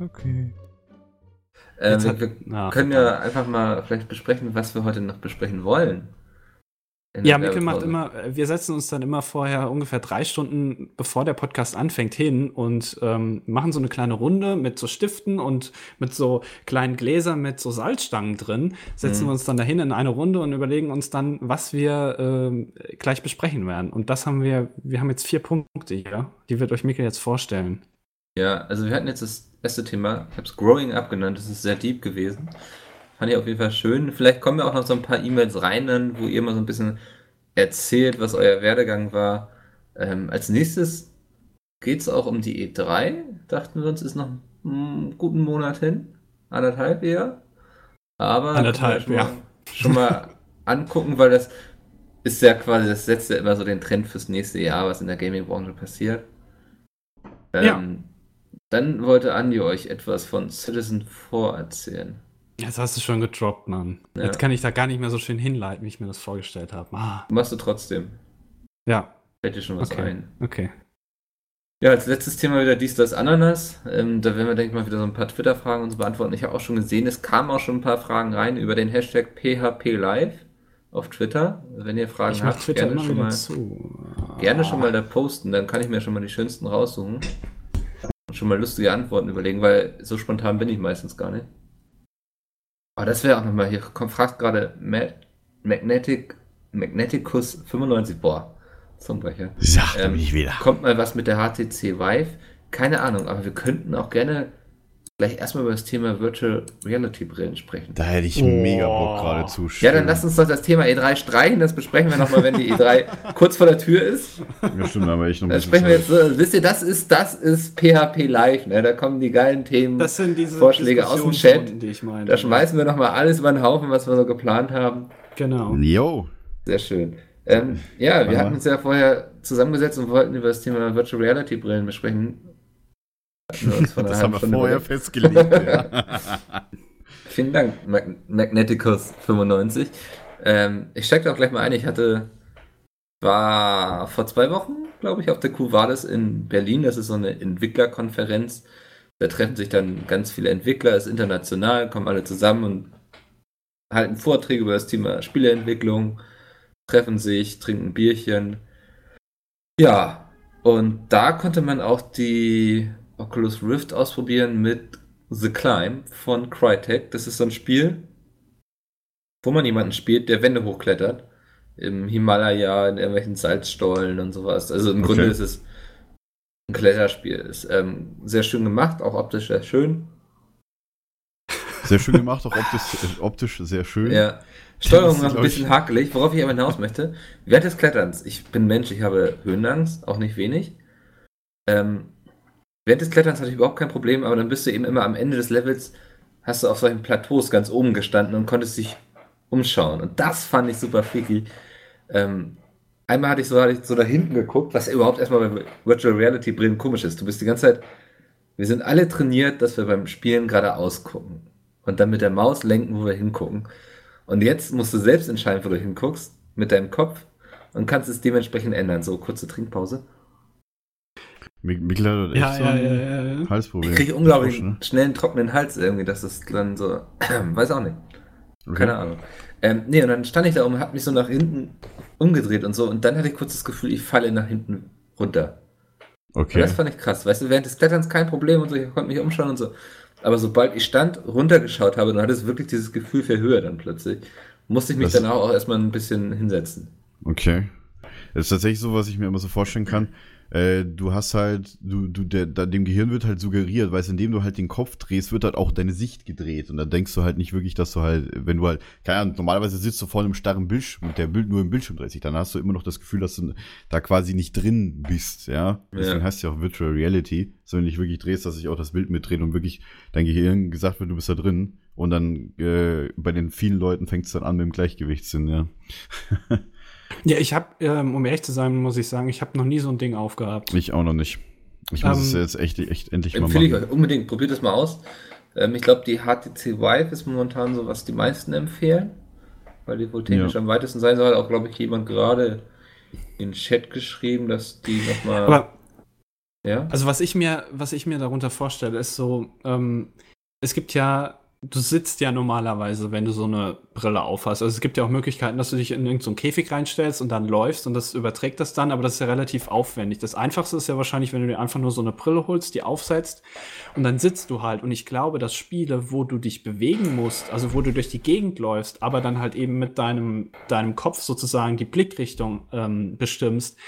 Okay. Ähm, Jetzt wir hat- wir na, können ja einfach mal vielleicht besprechen, was wir heute noch besprechen wollen. Ja, Mikkel macht immer, äh, wir setzen uns dann immer vorher ungefähr drei Stunden, bevor der Podcast anfängt, hin und ähm, machen so eine kleine Runde mit so Stiften und mit so kleinen Gläsern mit so Salzstangen drin, setzen Mhm. wir uns dann dahin in eine Runde und überlegen uns dann, was wir ähm, gleich besprechen werden. Und das haben wir, wir haben jetzt vier Punkte hier, die wird euch Mikkel jetzt vorstellen. Ja, also wir hatten jetzt das erste Thema, ich habe es Growing Up genannt, das ist sehr deep gewesen. Fand ich auf jeden Fall schön. Vielleicht kommen ja auch noch so ein paar E-Mails rein, dann, wo ihr mal so ein bisschen erzählt, was euer Werdegang war. Ähm, als nächstes geht es auch um die E3. Dachten wir uns, ist noch einen guten Monat hin. Anderthalb eher. Aber Anderthalb, schon mal, schon mal angucken, weil das ist ja quasi, das setzt ja immer so den Trend fürs nächste Jahr, was in der Gaming-Branche passiert. Ähm, Ja. Dann wollte Andi euch etwas von Citizen 4 erzählen. Jetzt hast du schon gedroppt, Mann. Ja. Jetzt kann ich da gar nicht mehr so schön hinleiten, wie ich mir das vorgestellt habe. Ah, Machst du trotzdem. ja, Fällt dir schon was okay. ein. Okay. Ja, als letztes Thema wieder dies, das, Ananas. Ähm, da werden wir, denke ich mal, wieder so ein paar Twitter-Fragen uns beantworten. Ich habe auch schon gesehen, es kamen auch schon ein paar Fragen rein über den Hashtag PHPLive auf Twitter. Wenn ihr Fragen Ich habt, Twitter gerne schon, mal, zu. gerne schon mal da posten. Dann kann ich mir schon mal die schönsten raussuchen. Und schon mal lustige Antworten überlegen, weil so spontan bin ich meistens gar nicht. Aber das wäre auch nochmal, hier kommt, fragt gerade Ma- Magnetic, Magneticus 95. Boah, Zungenbrecher. Sag Ähm, nicht wieder. Kommt mal was mit der HTC Vive? Keine Ahnung, aber wir könnten auch gerne gleich erstmal über das Thema Virtual Reality Brillen sprechen. Da hätte ich Oh. mega Bock gerade zu. Ja, dann lass uns doch das Thema E3 streichen, das besprechen wir nochmal, wenn die E3 kurz vor der Tür ist. Ja, stimmt, aber ich noch Dann sprechen wir jetzt, Zeit. so, wisst ihr, das ist, das ist PHP Live, ne? Da kommen die geilen Themen. Das sind diese Vorschläge aus dem Chat. Diskussionsrunden, die ich meine. da schmeißen wir nochmal alles über den Haufen, was wir so geplant haben. Genau. Yo. Sehr schön. Ähm, ja, wir hatten uns ja vorher zusammengesetzt und wollten über das Thema Virtual Reality Brillen besprechen. Hatten wir uns vor einer Das haben wir Stunde vorher festgelegt. ja. Vielen Dank, Mag Magneticus 95. Ähm, ich steige auch gleich mal ein. Ich hatte, war vor zwei Wochen, glaube ich, auf der Cuvades in Berlin. Das ist so eine Entwicklerkonferenz. Da treffen sich dann ganz viele Entwickler, ist international, kommen alle zusammen und halten Vorträge über das Thema Spieleentwicklung, treffen sich, trinken Bierchen. Ja, und da konnte man auch die Oculus Rift ausprobieren mit The Climb von Crytek. Das ist so ein Spiel, wo man jemanden spielt, der Wände hochklettert. Im Himalaya, in irgendwelchen Salzstollen und sowas. Also im Okay. Grunde ist es ein Kletterspiel. Ist ähm, sehr schön gemacht, auch optisch sehr schön. Sehr schön gemacht, auch optisch, optisch sehr schön. Ja. Steuerung noch ein bisschen hakelig, worauf ich aber hinaus möchte. Während des Kletterns, ich bin Mensch, ich habe Höhenangst, auch nicht wenig. Ähm, während des Kletterns hatte ich überhaupt kein Problem, aber dann bist du eben immer am Ende des Levels, hast du auf solchen Plateaus ganz oben gestanden und konntest dich umschauen. Und das fand ich super freaky. Ähm, einmal hatte ich, so, hatte ich so da hinten geguckt, was überhaupt erstmal bei Virtual Reality Brillen komisch ist. Du bist die ganze Zeit, wir sind alle trainiert, dass wir beim Spielen geradeaus gucken. Und dann mit der Maus lenken, wo wir hingucken. Und jetzt musst du selbst entscheiden, wo du hinguckst, mit deinem Kopf und kannst es dementsprechend ändern. So, kurze Trinkpause. Mi- Mikkel hat echt Ja, so ja, ein ja, ja, ja. Halsproblem. Ich kriege unglaublich ne? schnell einen trockenen Hals irgendwie, dass es dann so, weiß auch nicht. Okay. Keine Ahnung. Ähm, nee, und dann stand ich da und hab mich so nach hinten umgedreht und so. Und dann hatte ich kurz das Gefühl, ich falle nach hinten runter. Und Okay. das fand ich krass. Weißt du, während des Kletterns kein Problem und so, ich konnte mich umschauen und so. Aber sobald ich stand, runtergeschaut habe, dann hatte es wirklich dieses Gefühl für Höhe dann plötzlich. Musste ich mich Das- danach auch erstmal ein bisschen hinsetzen. Okay. Das ist tatsächlich so, was ich mir immer so vorstellen kann. Äh, du hast halt, du, du, der, dem Gehirn wird halt suggeriert, weil indem du halt den Kopf drehst, wird halt auch deine Sicht gedreht. Und dann denkst du halt nicht wirklich, dass du halt, wenn du halt, keine Ahnung, normalerweise sitzt du vor einem starren Bildschirm und der Bild nur im Bildschirm dreht sich, dann hast du immer noch das Gefühl, dass du da quasi nicht drin bist, ja. Deswegen Ja. heißt es ja auch Virtual Reality, so wenn du dich wirklich drehst, dass sich auch das Bild mitdreht und wirklich dein Gehirn gesagt wird, du bist da drin. Und dann äh, bei den vielen Leuten fängt es dann an mit dem Gleichgewichtssinn, ja. Ja, ich habe, ähm, um ehrlich zu sein, muss ich sagen, ich habe noch nie so ein Ding aufgehabt. Ich auch noch nicht. Ich muss Ähm, es jetzt echt, echt endlich mal Empfehle ich machen. euch unbedingt, probiert es mal aus. Ähm, ich glaube, die HTC Vive ist momentan so, was die meisten empfehlen, weil die wohl technisch Ja. am weitesten sein soll. Auch, glaube ich, jemand gerade in den Chat geschrieben, dass die nochmal. Aber Ja? Also was ich mir, was ich mir darunter vorstelle, ist so, ähm, es gibt ja, du sitzt ja normalerweise, wenn du so eine Brille aufhast. Also es gibt ja auch Möglichkeiten, dass du dich in irgendeinen so Käfig reinstellst und dann läufst und das überträgt das dann, aber das ist ja relativ aufwendig. Das einfachste ist ja wahrscheinlich, wenn du dir einfach nur so eine Brille holst, die aufsetzt und dann sitzt du halt. Und ich glaube, dass Spiele, wo du dich bewegen musst, also wo du durch die Gegend läufst, aber dann halt eben mit deinem, deinem Kopf sozusagen die Blickrichtung ähm, bestimmst,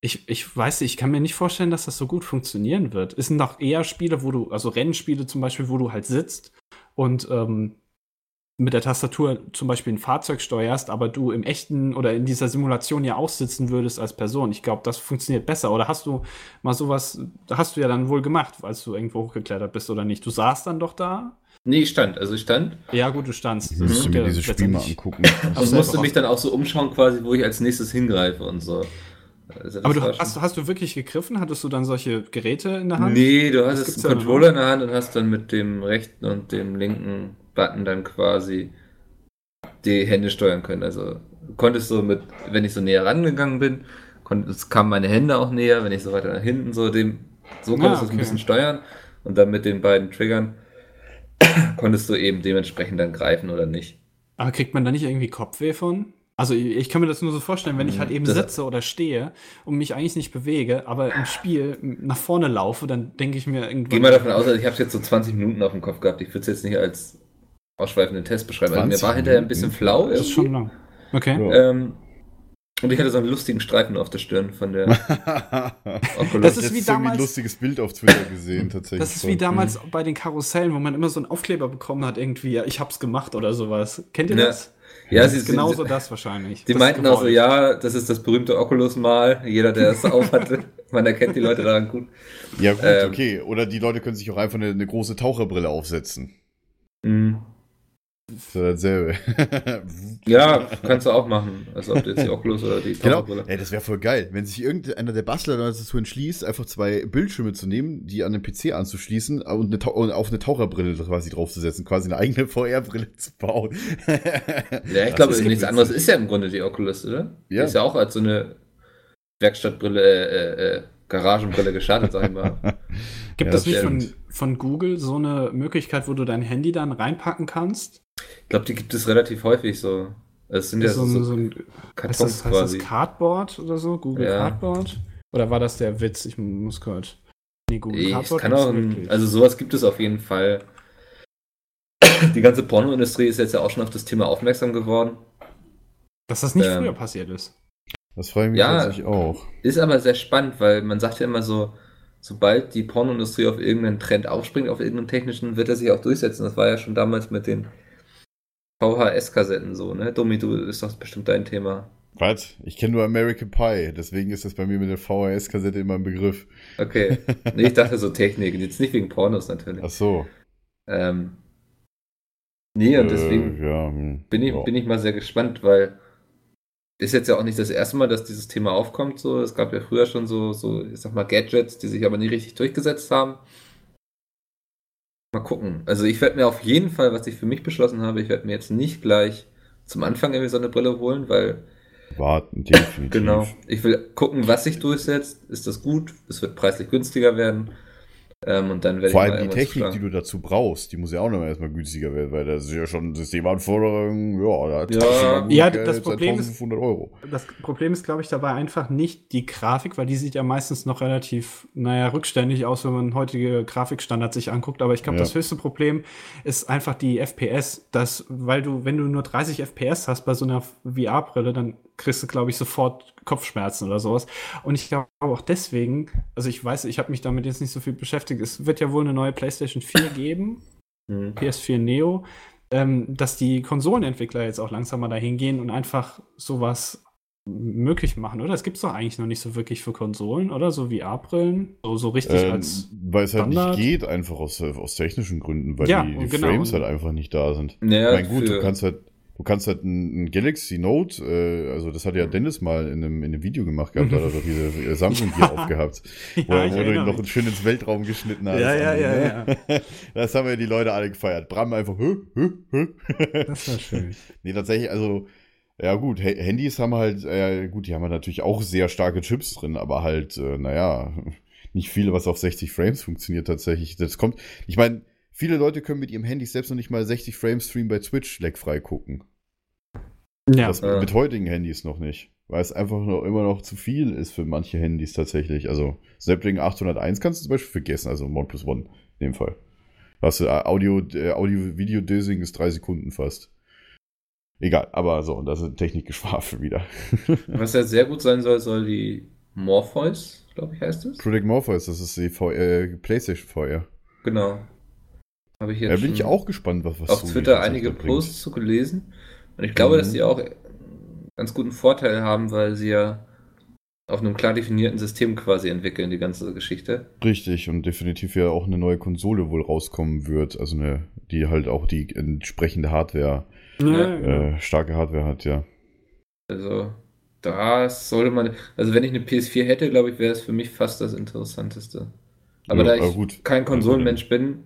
ich, ich weiß nicht, ich kann mir nicht vorstellen, dass das so gut funktionieren wird. Es sind doch eher Spiele, wo du, also Rennspiele zum Beispiel, wo du halt sitzt und ähm, mit der Tastatur zum Beispiel ein Fahrzeug steuerst, aber du im echten oder in dieser Simulation ja auch sitzen würdest als Person. Ich glaube, das funktioniert besser. Oder hast du mal sowas, hast du ja dann wohl gemacht, als du irgendwo hochgeklettert bist oder nicht? Du saßt dann doch da? Nee, ich stand. Also ich stand Ja, gut, du standst. Ich müsste tut mir dieses Spiel mal angucken. und selber musste mich dann auch so umschauen, quasi, wo ich als nächstes hingreife und so. Also Aber du, hast, hast du wirklich gegriffen? Hattest du dann solche Geräte in der Hand? Nee, du hast einen Controller in der Hand und hast dann mit dem rechten und dem linken Button dann quasi die Hände steuern können. Also du konntest so mit, wenn ich so näher rangegangen bin, konnt, es kamen meine Hände auch näher, wenn ich so weiter nach hinten so dem, so konntest Ah, du es ein okay. bisschen steuern und dann mit den beiden Triggern konntest du eben dementsprechend dann greifen oder nicht. Aber kriegt man da nicht irgendwie Kopfweh von? Also ich ich kann mir das nur so vorstellen, wenn ich halt eben Das- sitze oder stehe und mich eigentlich nicht bewege, aber im Spiel nach vorne laufe, dann denke ich mir irgendwann. Geh mal davon aus, also ich habe es jetzt so 20 Minuten auf dem Kopf gehabt. Ich würde es jetzt nicht als ausschweifenden Test beschreiben. Also mir 20 war hinterher ein bisschen flau. Das ist schon irgendwie. lang. Okay. Ähm, und ich hatte so einen lustigen Streifen auf der Stirn von der Oculus. Das Ich ist hab wie irgendwie damals- ein lustiges Bild auf Twitter gesehen, tatsächlich. Das ist wie damals bei den Karussellen, wo man immer so einen Aufkleber bekommen hat, irgendwie, ja, ich hab's gemacht oder sowas. Kennt ihr Ja. das? Ja, das sie ist sind- genauso das wahrscheinlich. Die Das meinten auch so, ja, das ist das berühmte Oculus-Mal. Jeder, der es auf hatte, man erkennt die Leute daran gut. Ja, gut, Ähm, okay. Oder die Leute können sich auch einfach eine, eine große Taucherbrille aufsetzen. Mhm. Das ist ja dasselbe. Ja, kannst du auch machen. Also ob du jetzt die Oculus oder die Genau, Taucherbrille. ey, das wäre voll geil, wenn sich irgendeiner der Bastler dazu entschließt, einfach zwei Bildschirme zu nehmen, die an den PC anzuschließen und, eine und auf eine Taucherbrille quasi draufzusetzen, quasi eine eigene VR-Brille zu bauen. Ja, ich glaube, nichts witzig. anderes ist ja im Grunde die Oculus, oder? Die Ja. ist ja auch als so eine Werkstattbrille, äh, äh, Garagenbrille gestartet, sag ich mal. Gibt Ja, es nicht von, von Google so eine Möglichkeit, wo du dein Handy dann reinpacken kannst? Ich glaube, die gibt es relativ häufig so. Es sind ja so, so, so ein, Kartons heißt das, heißt quasi. das Cardboard oder so? Google Ja. Cardboard? Oder war das der Witz? Ich muss kurz. Nee, Google Ich Cardboard kann auch, ein, also sowas gibt es auf jeden Fall. Die ganze Pornoindustrie ist jetzt ja auch schon auf das Thema aufmerksam geworden. Dass das nicht ähm, früher passiert ist. Das freue ich mich Ja. tatsächlich auch. Ist aber sehr spannend, weil man sagt ja immer so, sobald die Pornoindustrie auf irgendeinen Trend aufspringt, auf irgendeinen technischen, wird er sich auch durchsetzen. Das war ja schon damals mit den VHS-Kassetten so, ne? Domi, du ist doch bestimmt dein Thema. Was? Ich kenne nur American Pie, deswegen ist das bei mir mit der VHS-Kassette immer ein Begriff. Okay. Nee, ich dachte so Technik, jetzt nicht wegen Pornos natürlich. Ach so. Ähm, nee, und deswegen Äh, ja, hm, bin ich, ja. bin ich mal sehr gespannt, weil ist jetzt ja auch nicht das erste Mal, dass dieses Thema aufkommt. So, es gab ja früher schon so, so, ich sag mal, Gadgets, die sich aber nie richtig durchgesetzt haben. Mal gucken. Also ich werde mir auf jeden Fall, was ich für mich beschlossen habe, ich werde mir jetzt nicht gleich zum Anfang irgendwie so eine Brille holen, weil Warten, definitiv. Genau. Ich will gucken, was sich durchsetzt. Ist das gut? Es wird preislich günstiger werden. Ähm, und dann werde Vor ich allem die Technik, die du dazu brauchst, die muss ja auch noch mal erstmal günstiger werden, weil das ist ja schon Systemanforderungen, ja, da hat Ja. Ja, Geld, das Problem ist- 1500 Euro. Das Problem ist, glaube ich, dabei einfach nicht die Grafik, weil die sieht ja meistens noch relativ, naja, rückständig aus, wenn man heutige Grafikstandards sich anguckt. Aber ich glaube, Ja. das höchste Problem ist einfach die FPS. Das, weil du, wenn du nur 30 FPS hast bei so einer VR-Brille, dann kriegst du, glaube ich, sofort Kopfschmerzen oder sowas. Und ich glaube auch deswegen, also ich weiß, ich habe mich damit jetzt nicht so viel beschäftigt. Es wird ja wohl eine neue PlayStation 4 geben. Hm. PS4 Neo, ähm, dass die Konsolenentwickler jetzt auch langsam mal dahin gehen und einfach sowas möglich machen, oder? Das gibt es doch eigentlich noch nicht so wirklich für Konsolen, oder? So VR-Brillen, so, so richtig Ähm, als. weil es halt Standard? nicht geht, einfach aus, aus technischen Gründen, weil Ja, die, die genau, Frames halt einfach nicht da sind. Naja, ich meine, gut, du kannst halt, du kannst halt ein, ein Galaxy Note, äh, also das hat ja Dennis mal in einem, in einem Video gemacht gehabt, da hat er doch diese äh, Samsung hier aufgehabt, wo, er- ich wo du ihn noch schön ins Weltraum geschnitten hast. Ja, ja, ja, ne? Das haben ja die Leute alle gefeiert. Bram einfach, hö, hö, hö. Das war schön. Nee, tatsächlich, also, ja gut, Ha- Handys haben halt, äh, gut, die haben halt natürlich auch sehr starke Chips drin, aber halt, äh, naja, nicht viel, was auf 60 Frames funktioniert tatsächlich. Das kommt, ich meine, viele Leute können mit ihrem Handy selbst noch nicht mal 60 Frames Stream bei Twitch leckfrei gucken. Ja, Das Ja. mit heutigen Handys noch nicht. Weil es einfach noch, immer noch zu viel ist für manche Handys tatsächlich. Also Snapdragon 801 kannst du zum Beispiel vergessen, also OnePlus One in dem Fall. Hast du äh, Audio, äh, Audio-Video-Dosing ist drei Sekunden fast. Egal, aber so, das ist Technikgeschwafel wieder. Was ja sehr gut sein soll, soll die Morpheus, glaube ich, heißt es. Project Morpheus, das ist die v äh, PlayStation VR. Genau. Habe ich jetzt Da bin ich auch gespannt, was, was auf Sony Twitter einige. Posts zu gelesen. Und ich glaube, Mhm. dass die auch einen ganz guten Vorteil haben, weil sie ja auf einem klar definierten System quasi entwickeln, die ganze Geschichte. Richtig, und definitiv ja auch eine neue Konsole wohl rauskommen wird. Also eine, die halt auch die entsprechende Hardware, ja, äh, starke Hardware hat, ja. Also, das sollte man. Also, wenn ich eine PS4 hätte, glaube ich, wäre es für mich fast das Interessanteste. Aber Ja, da ich aber gut. kein Konsolenmensch bin,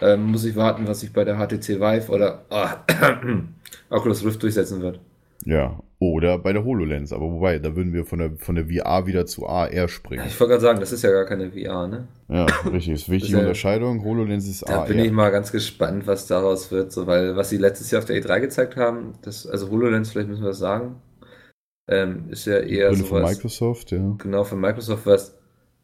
ähm, muss ich warten, was sich bei der HTC Vive oder ah, Oculus Rift durchsetzen wird. Ja, oder bei der HoloLens, aber wobei, da würden wir von der, von der VR wieder zu AR springen. Ich wollte gerade sagen, das ist ja gar keine VR, ne? Ja, richtig, ist wichtige ist ja- Unterscheidung. HoloLens ist Da AR. bin ich mal ganz gespannt, was daraus wird, so, weil was sie letztes Jahr auf der E3 gezeigt haben, das, also HoloLens, vielleicht müssen wir das sagen, ähm, ist ja eher Brille von Microsoft, ja. genau von Microsoft, was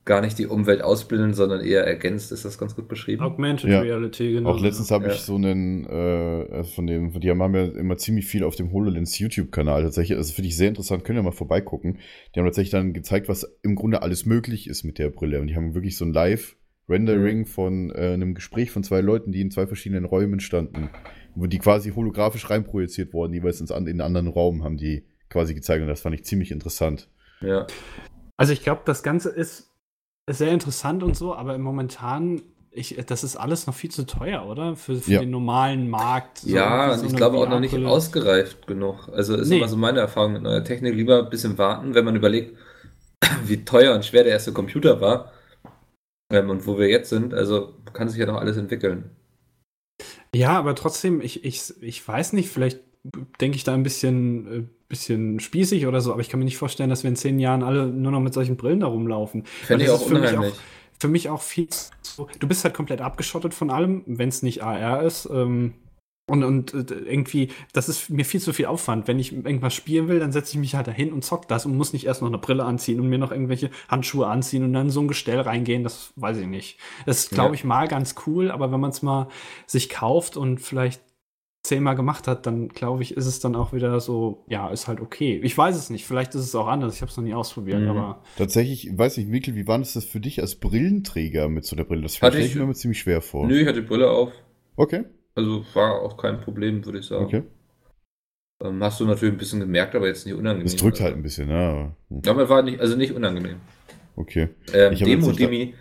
gar nicht die Umwelt ausblendet, sondern eher ergänzt, ist das ganz gut beschrieben. Augmented Ja. Reality, genau. Auch letztens habe Ja. ich so einen, äh, von dem, die haben ja immer ziemlich viel auf dem HoloLens YouTube-Kanal tatsächlich. Also finde ich sehr interessant, könnt ihr mal vorbeigucken. Die haben tatsächlich dann gezeigt, was im Grunde alles möglich ist mit der Brille. Und die haben wirklich so ein Live-Rendering von äh, einem Gespräch von zwei Leuten, die in zwei verschiedenen Räumen standen. Wo die quasi holographisch reinprojiziert wurden, jeweils ins, in einen anderen Raum haben die quasi gezeigt. Und das fand ich ziemlich interessant. Ja. Also ich glaube, das Ganze ist sehr interessant und so, aber momentan, ich, das ist alles noch viel zu teuer, oder? Für, für Ja. den normalen Markt. So ja, so ich glaube auch noch nicht ausgereift genug. Also ist Nee. immer so meine Erfahrung mit neuer Technik. Lieber ein bisschen warten, wenn man überlegt, wie teuer und schwer der erste Computer war ähm, und wo wir jetzt sind. Also kann sich ja noch alles entwickeln. Ja, aber trotzdem, ich, ich, ich weiß nicht, vielleicht denke ich da ein bisschen, äh, bisschen spießig oder so, aber ich kann mir nicht vorstellen, dass wir in zehn Jahren alle nur noch mit solchen Brillen da rumlaufen. Fände ich auch für mich unheimlich. Für mich auch viel zu, du bist halt komplett abgeschottet von allem, wenn es nicht AR ist. Ähm, und, und äh, irgendwie, das ist mir viel zu viel Aufwand. Wenn ich irgendwas spielen will, dann setze ich mich halt dahin und zock das und muss nicht erst noch eine Brille anziehen und mir noch irgendwelche Handschuhe anziehen und dann in so ein Gestell reingehen. Das weiß ich nicht. Das ist, glaube Ja. ich, mal ganz cool, aber wenn man es mal sich kauft und vielleicht zehnmal gemacht hat, dann glaube ich, ist es dann auch wieder so, ja, ist halt okay. Ich weiß es nicht. Vielleicht ist es auch anders. Ich habe es noch nie ausprobiert, Mhm. aber Tatsächlich, weiß nicht, Mikkel, wie war das das für dich als Brillenträger mit so einer Brille? Das Hatte stelle ich ich- mir immer ziemlich schwer vor. Nö, ich hatte die Brille auf. Okay, Also war auch kein Problem, würde ich sagen. okay. Ähm, hast du natürlich ein bisschen gemerkt, aber jetzt nicht unangenehm. Es drückt halt ein bisschen, ja. Hm, Aber war nicht, also nicht unangenehm. Okay. Ähm, Ich Demo Demi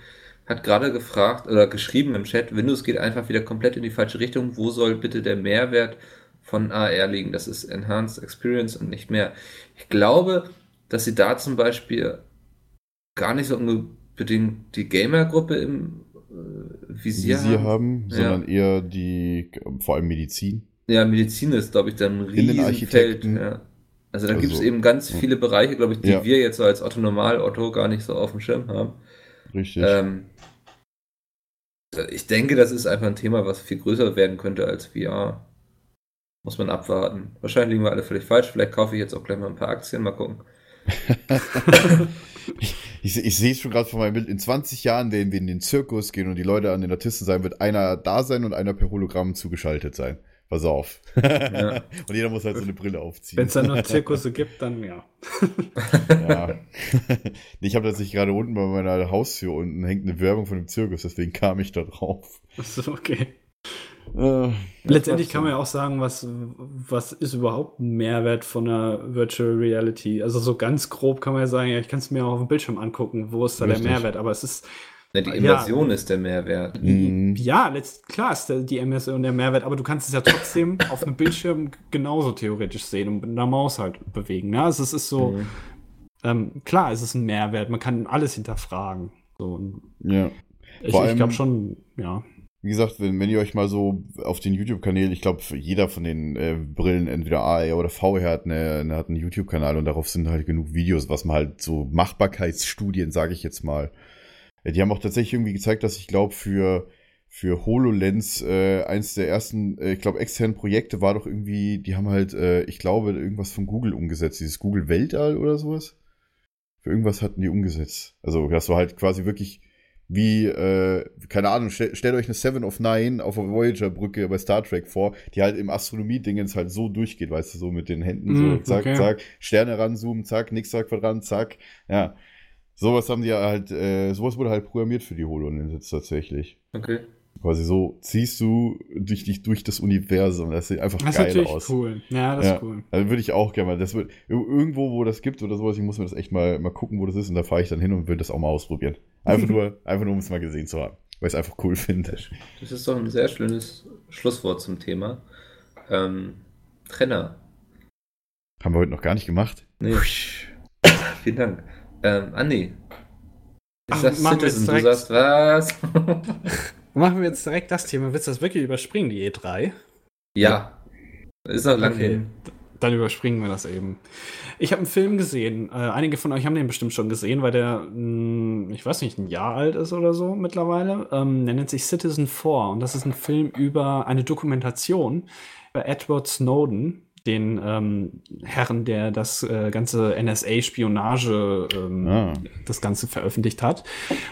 hat gerade gefragt oder geschrieben im Chat, Windows geht einfach wieder komplett in die falsche Richtung. Wo soll bitte der Mehrwert von AR liegen? Das ist Enhanced Experience und nicht mehr. Ich glaube, dass sie da zum Beispiel gar nicht so unbedingt die Gamer-Gruppe im äh, Visier, Visier haben. haben, Ja. sondern eher die, vor allem Medizin. Ja, Medizin ist, glaube ich, dann ein. Riesenfeld. Ja. Also da Also, gibt es eben ganz ja. viele Bereiche, glaube ich, die wir jetzt so als Otto Normal Otto gar nicht so auf dem Schirm haben. Richtig. Ähm, ich denke, das ist einfach ein Thema, was viel größer werden könnte als VR. Muss man abwarten. Wahrscheinlich liegen wir alle völlig falsch. Vielleicht kaufe ich jetzt auch gleich mal ein paar Aktien. Mal gucken. Ich, ich sehe es schon gerade vor meinem Bild. In 20 Jahren werden wir in den Zirkus gehen und die Leute an den Artisten sein, wird einer da sein und einer per Hologramm zugeschaltet sein. Pass auf. Ja. und jeder muss halt so eine Brille aufziehen. Wenn es dann noch Zirkusse gibt, dann ja. ja. ich habe tatsächlich gerade unten bei meiner Haustür unten hängt eine Werbung von dem Zirkus, deswegen kam ich da drauf. Achso, okay. Äh, Letztendlich kann man ja auch sagen, was, was ist überhaupt ein Mehrwert von einer Virtual Reality? Also so ganz grob kann man ja sagen, ja, ich kann es mir auch auf dem Bildschirm angucken, wo ist da Richtig. der Mehrwert? Aber es ist, Ja, die Ja. Immersion ist der Mehrwert. Mhm. ja, letzt, klar ist die MSO der Mehrwert, aber du kannst es ja trotzdem auf einem Bildschirm genauso theoretisch sehen und mit einer Maus halt bewegen. Ne? Also es ist so, Mhm. ähm, klar, es ist ein Mehrwert, man kann alles hinterfragen. So, Ja. ich Vor ich glaube schon, ja. Wie gesagt, wenn, wenn ihr euch mal so auf den YouTube-Kanälen, ich glaube, jeder von den äh, Brillen, entweder AR oder VR, hat, eine, eine, hat einen YouTube-Kanal und darauf sind halt genug Videos, was man halt so Machbarkeitsstudien, sage ich jetzt mal. Ja, die haben auch tatsächlich irgendwie gezeigt, dass ich glaube, für, für HoloLens äh, eins der ersten, äh, ich glaube, externen Projekte war doch irgendwie, die haben halt, äh, ich glaube, irgendwas von Google umgesetzt, dieses Google Weltall oder sowas. Für irgendwas hatten die umgesetzt. Also, das war halt quasi wirklich wie, äh, keine Ahnung, stell, stellt euch eine Seven of Nine auf der Voyager-Brücke bei Star Trek vor, die halt im Astronomie-Dingens halt so durchgeht, weißt du, so mit den Händen, so Mm, zack, okay. zack, Sterne ranzoomen, zack, nix zack, Quadrant, zack, ja. Sowas haben die ja halt, äh, sowas wurde halt programmiert für die HoloLens jetzt tatsächlich. Okay. Quasi so ziehst du dich, dich durch das Universum. Das sieht einfach Das ist geil natürlich aus. cool. Ja, das Ja. ist cool. Also würde ich auch gerne mal. Das wird ir- irgendwo, wo das gibt oder sowas, ich muss mir das echt mal, mal gucken, wo das ist. Und da fahre ich dann hin und will das auch mal ausprobieren. Einfach nur, einfach nur, um es mal gesehen zu haben. Weil ich es einfach cool finde. Das ist doch ein sehr schönes Schlusswort zum Thema. Ähm, Trenner. Haben wir heute noch gar nicht gemacht. Nee. Vielen Dank. Ähm, Andi. Ich Ach, sag Citizen, du sagst was? Machen wir jetzt direkt das Thema. Willst du das wirklich überspringen, die E3? ja. Ist noch lang Okay. hin. Dann überspringen wir das eben. Ich habe einen Film gesehen. Äh, einige von euch haben den bestimmt schon gesehen, weil der, mh, ich weiß nicht, ein Jahr alt ist oder so mittlerweile. Ähm, der nennt sich Citizen 4 und das ist ein Film über eine Dokumentation über Edward Snowden, den ähm, Herren, der das äh, ganze NSA-Spionage, ähm, Ah. das Ganze veröffentlicht hat.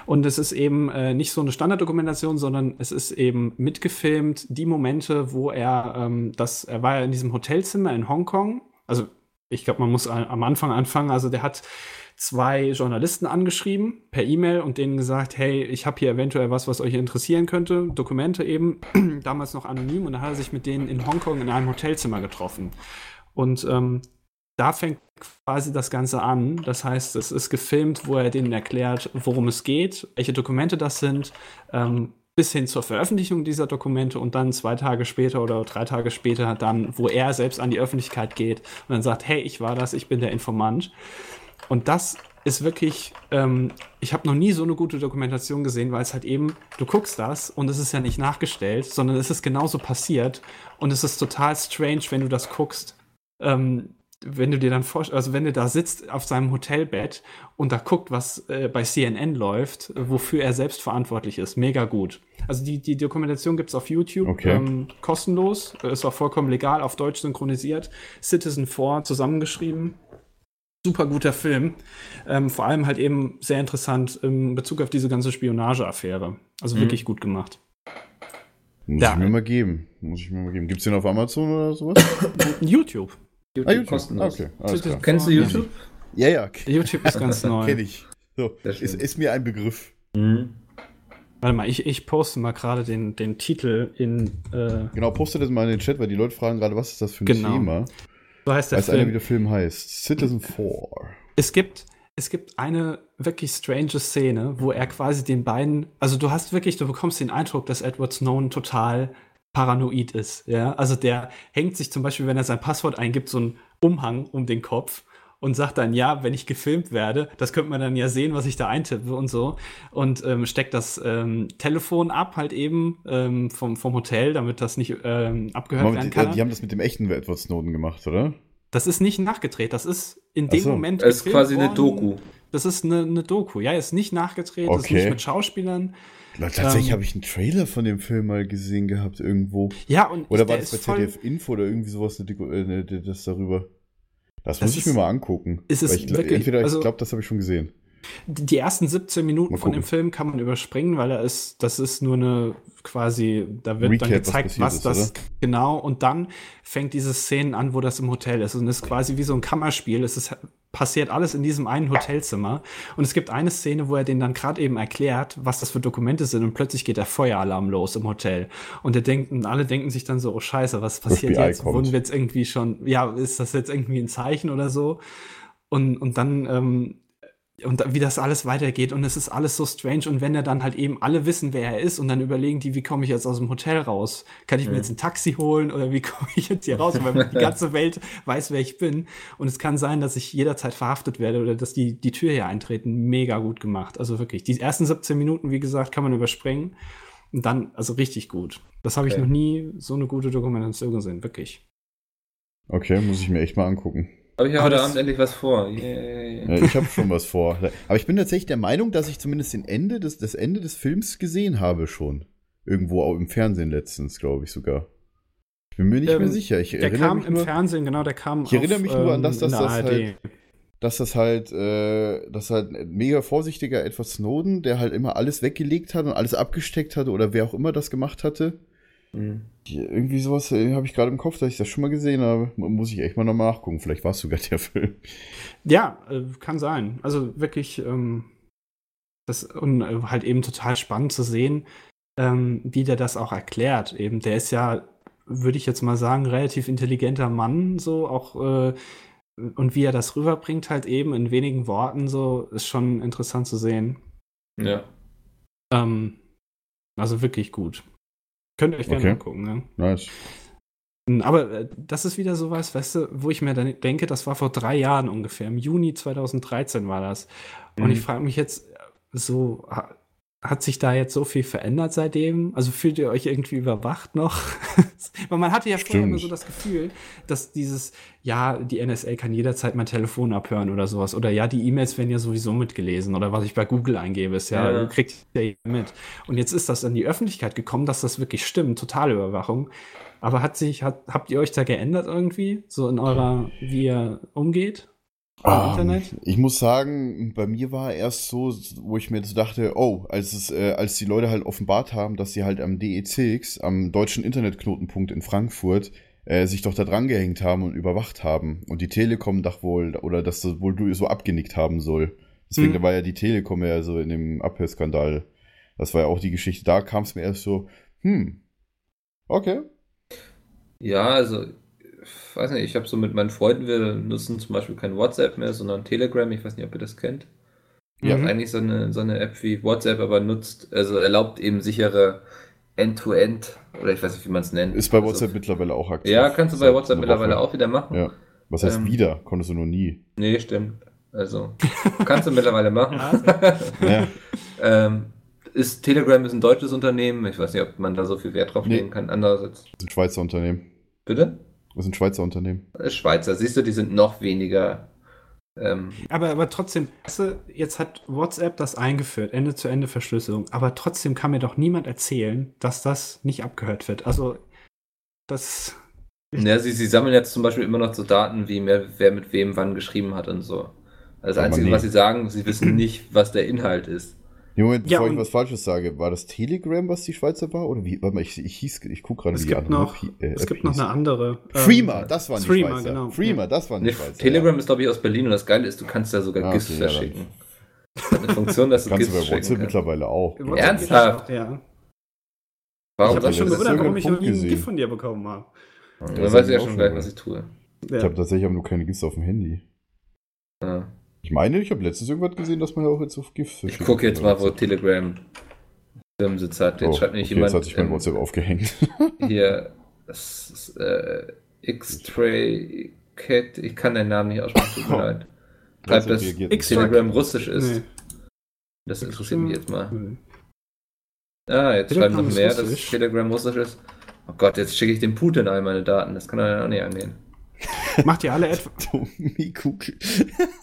Und es ist eben äh, nicht so eine Standarddokumentation, sondern es ist eben mitgefilmt, die Momente, wo er ähm, das, er war ja in diesem Hotelzimmer in Hongkong. Also ich glaube, man muss am Anfang anfangen. Also der hat zwei Journalisten angeschrieben per E-Mail und denen gesagt, hey, ich habe hier eventuell was, was euch interessieren könnte. Dokumente eben, damals noch anonym. Und dann hat er sich mit denen in Hongkong in einem Hotelzimmer getroffen. Und ähm, da fängt quasi das Ganze an. Das heißt, es ist gefilmt, wo er denen erklärt, worum es geht, welche Dokumente das sind, ähm, bis hin zur Veröffentlichung dieser Dokumente und dann zwei Tage später oder drei Tage später dann, wo er selbst an die Öffentlichkeit geht und dann sagt, hey, ich war das, ich bin der Informant. Und das ist wirklich, ähm, ich habe noch nie so eine gute Dokumentation gesehen, weil es halt eben, du guckst das und es ist ja nicht nachgestellt, sondern es ist genauso passiert und es ist total strange, wenn du das guckst. Ähm, wenn du dir dann vorstellst, also wenn du da sitzt auf seinem Hotelbett und da guckt, was äh, bei CNN läuft, wofür er selbst verantwortlich ist, mega gut. Also die, die Dokumentation gibt's auf YouTube, Okay. ähm, kostenlos, ist auch vollkommen legal, auf Deutsch synchronisiert, Citizen 4 zusammengeschrieben. Super guter Film. Ähm, vor allem halt eben sehr interessant in Bezug auf diese ganze Spionageaffäre. Also Mhm. wirklich gut gemacht. Muss Ja. ich mir mal geben. Muss ich mir mal geben. Gibt's den auf Amazon oder sowas? YouTube. YouTube, Ah, YouTube. kostenlos. Okay, alles klar. Kennst du YouTube? Ja, ja. YouTube ist ganz neu. Kenn ich. So, ist, ist mir ein Begriff. Mhm. Warte mal, ich, ich poste mal gerade den, den Titel in. Äh, Genau, poste das mal in den Chat, weil die Leute fragen gerade, was ist das für ein Genau. Thema? So heißt der Weiß einer, wie Film. der Film heißt. Citizen 4. Es gibt, es gibt eine wirklich strange Szene, wo er quasi den beiden. Also du hast wirklich, du bekommst den Eindruck, dass Edward Snowden total paranoid ist. Ja, also der hängt sich zum Beispiel, wenn er sein Passwort eingibt, so einen Umhang um den Kopf und sagt dann, ja, wenn ich gefilmt werde, das könnte man dann ja sehen, was ich da eintippe und so. Und ähm, steckt das ähm, Telefon ab, halt eben ähm, vom, vom Hotel, damit das nicht ähm, abgehört Aber werden die, kann. äh, die haben das mit dem echten Edward Snowden gemacht, oder? Das ist nicht nachgedreht, das ist in dem so. Moment. Es ist quasi eine worden. Doku. Das ist eine, eine Doku, ja, ist nicht nachgedreht, das ist Okay. nicht mit Schauspielern. Tatsächlich Ähm, habe ich einen Trailer von dem Film mal gesehen gehabt irgendwo. Ja, und Oder ich- war das bei ZDF Info oder irgendwie sowas, eine äh, ne, das darüber? Das, Das muss ich ist- mir mal angucken. ist es ich, wirklich- entweder, also- ich glaube, das habe ich schon gesehen. Die ersten 17 Minuten von dem. Film kann man überspringen, weil er ist, das ist nur eine quasi, da wird Recap, dann was gezeigt, was, ist, das genau und dann fängt diese Szenen an, wo das im Hotel ist und es ist quasi wie so ein Kammerspiel. Es ist passiert alles in diesem einen Hotelzimmer und es gibt eine Szene, wo er den dann gerade eben erklärt, was das für Dokumente sind und plötzlich geht der Feueralarm los im Hotel und er denkt und alle denken sich dann so, oh Scheiße, was passiert FBI jetzt? kommt. Wurden wir jetzt irgendwie schon, ja, ist das jetzt irgendwie ein Zeichen oder so? Und, und dann, ähm, und wie das alles weitergeht und es ist alles so strange und wenn er dann halt eben alle wissen, wer er ist und dann überlegen die, wie komme ich jetzt aus dem Hotel raus? Kann ich mir jetzt ein Taxi holen oder wie komme ich jetzt hier raus? Weil die ganze Welt weiß, wer ich bin und es kann sein, dass ich jederzeit verhaftet werde oder dass die die Tür hier eintreten. Mega gut gemacht. Also wirklich, die ersten 17 Minuten, wie gesagt, kann man überspringen und dann, also richtig gut. Das habe ich Okay. noch nie so eine gute Dokumentation gesehen, wirklich. Okay, muss ich mir echt mal angucken. Habe ich ja Aber heute Abend endlich was vor. Yay. Ja, ich habe schon was vor. Aber ich bin tatsächlich der Meinung, dass ich zumindest den Ende des, das Ende des Films gesehen habe schon. Irgendwo auch im Fernsehen letztens, glaube ich sogar. Ich bin mir nicht Ähm, mehr sicher. Ich Der kam mich im nur, Fernsehen, genau, der kam Ich erinnere mich nur an das, in dass das ARD. halt- dass das halt, äh, dass halt ein mega vorsichtiger Edward Snowden, der halt immer alles weggelegt hat und alles abgesteckt hatte oder wer auch immer das gemacht hatte. Mhm. Die- Irgendwie sowas äh, habe ich gerade im Kopf, dass ich das schon mal gesehen habe. Muss ich echt mal nochmal nachgucken. Vielleicht war es sogar der Film. Ja, äh, kann sein. Also wirklich, ähm, das und äh, halt eben total spannend zu sehen, ähm, wie der das auch erklärt. Eben, der ist ja, würde ich jetzt mal sagen, relativ intelligenter Mann, so auch äh, und wie er das rüberbringt, halt eben in wenigen Worten, so ist schon interessant zu sehen. Ja. Ähm, also wirklich gut. Könnt ihr euch gerne Okay. angucken, ne? Nice. Aber äh, das ist wieder sowas, weißt du, wo ich mir dann denke, das war vor drei Jahren ungefähr. Im Juni 2013 war das. Und Mhm. ich frage mich jetzt, äh, so, hat sich da jetzt so viel verändert seitdem? Also fühlt ihr euch irgendwie überwacht noch? Weil man hatte ja vorher Stimmt. immer so das Gefühl, dass dieses, ja, die NSA kann jederzeit mein Telefon abhören oder sowas. Oder ja, die E-Mails werden ja sowieso mitgelesen. Oder was ich bei Google eingebe, ist ja, Ja. du kriegst ja mit. Und jetzt ist das in die Öffentlichkeit gekommen, dass das wirklich stimmt, totale Überwachung. Aber hat sich, hat, habt ihr euch da geändert irgendwie? So in eurer, wie ihr umgeht? Im Ähm, Internet? Ich muss sagen, bei mir war erst so, wo ich mir so dachte, oh, als es, äh, als die Leute halt offenbart haben, dass sie halt am DECX, am deutschen Internetknotenpunkt in Frankfurt, äh, sich doch da dran gehängt haben und überwacht haben. Und die Telekom doch wohl, oder dass das wohl du so abgenickt haben soll. Deswegen, Hm. da war ja die Telekom ja so in dem Abhörskandal. Das war ja auch die Geschichte. Da kam es mir erst so, hm, okay. Ja, also, weiß nicht, ich habe so mit meinen Freunden, wir nutzen zum Beispiel kein WhatsApp mehr, sondern Telegram. Ich weiß nicht, ob ihr das kennt. Ja, Mhm. eigentlich so eine, so eine App wie WhatsApp, aber nutzt, also erlaubt eben sichere End-to-End, oder ich weiß nicht, wie man es nennt. Ist bei Also- WhatsApp mittlerweile auch aktiv. Ja, kannst du bei WhatsApp mittlerweile Woche. auch wieder machen. Ja. Was heißt Ähm, wieder? Konntest du noch nie. Nee, stimmt. Also, kannst du mittlerweile machen. Ja. ähm, ist, Telegram ist ein deutsches Unternehmen. Ich weiß nicht, ob man da so viel Wert drauf Nee. legen kann. Andererseits, Das ist ein Schweizer Unternehmen. bitte? Das ist ein Schweizer Unternehmen. Ist Schweizer. Siehst du, die sind noch weniger. Ähm, Aber, aber trotzdem, jetzt hat WhatsApp das eingeführt, Ende-zu-Ende-Verschlüsselung, aber trotzdem kann mir doch niemand erzählen, dass das nicht abgehört wird. Also, das. ja, sie, sie sammeln jetzt zum Beispiel immer noch so Daten, wie mehr, wer mit wem wann geschrieben hat und so. Also das Einzige, nee. was sie sagen, sie wissen nicht, was der Inhalt ist. Nee, Moment, Ja, bevor ich was Falsches sage, war das Telegram, was die Schweizer war? Oder wie? Warte mal, ich, ich, hieß, ich gucke gerade, Es wie die gibt andere noch, äh, es App gibt noch eine andere. ähm, Freema, das waren die Threema, Schweizer. genau. Freema, das waren die Nee, Schweizer. Telegram ist, glaube ich, aus Berlin und das Geile ist, du kannst da sogar Ah, GIFs okay, ja, dann. verschicken. Das hat eine Funktion, dass ja. du Kannst du GIFs bei WhatsApp mittlerweile auch. Ernsthaft? auch, Ja. Warum Ich habe schon du gewundert, warum ich noch nie ein. GIF von dir bekommen habe. Dann Das weiß ich ja auch schon gleich, was ich tue. Ja. Ich habe tatsächlich aber nur keine GIFs auf dem Handy. Ja. Ich meine, ich habe letztens irgendwas gesehen, dass man ja auch jetzt auf GIFs Ich gucke jetzt mal, wo. Telegram Firmensitz hat. Jetzt Oh, schreibt nämlich okay, jetzt jemand hat sich mein ähm, WhatsApp aufgehängt. hier das ist, äh, X-Tray Cat. Ich kann deinen Namen nicht aussprechen, tut mir leid. Schreibt, WhatsApp dass nicht. Telegram russisch ist. Nee. Das interessiert mich jetzt mal. Nee. Ah, jetzt schreiben noch ist mehr, dass russisch. Telegram russisch ist. Oh Gott, jetzt schicke ich dem Putin all meine Daten. Das kann er ja auch nicht angehen. Macht ihr alle etwa, Gummikugel.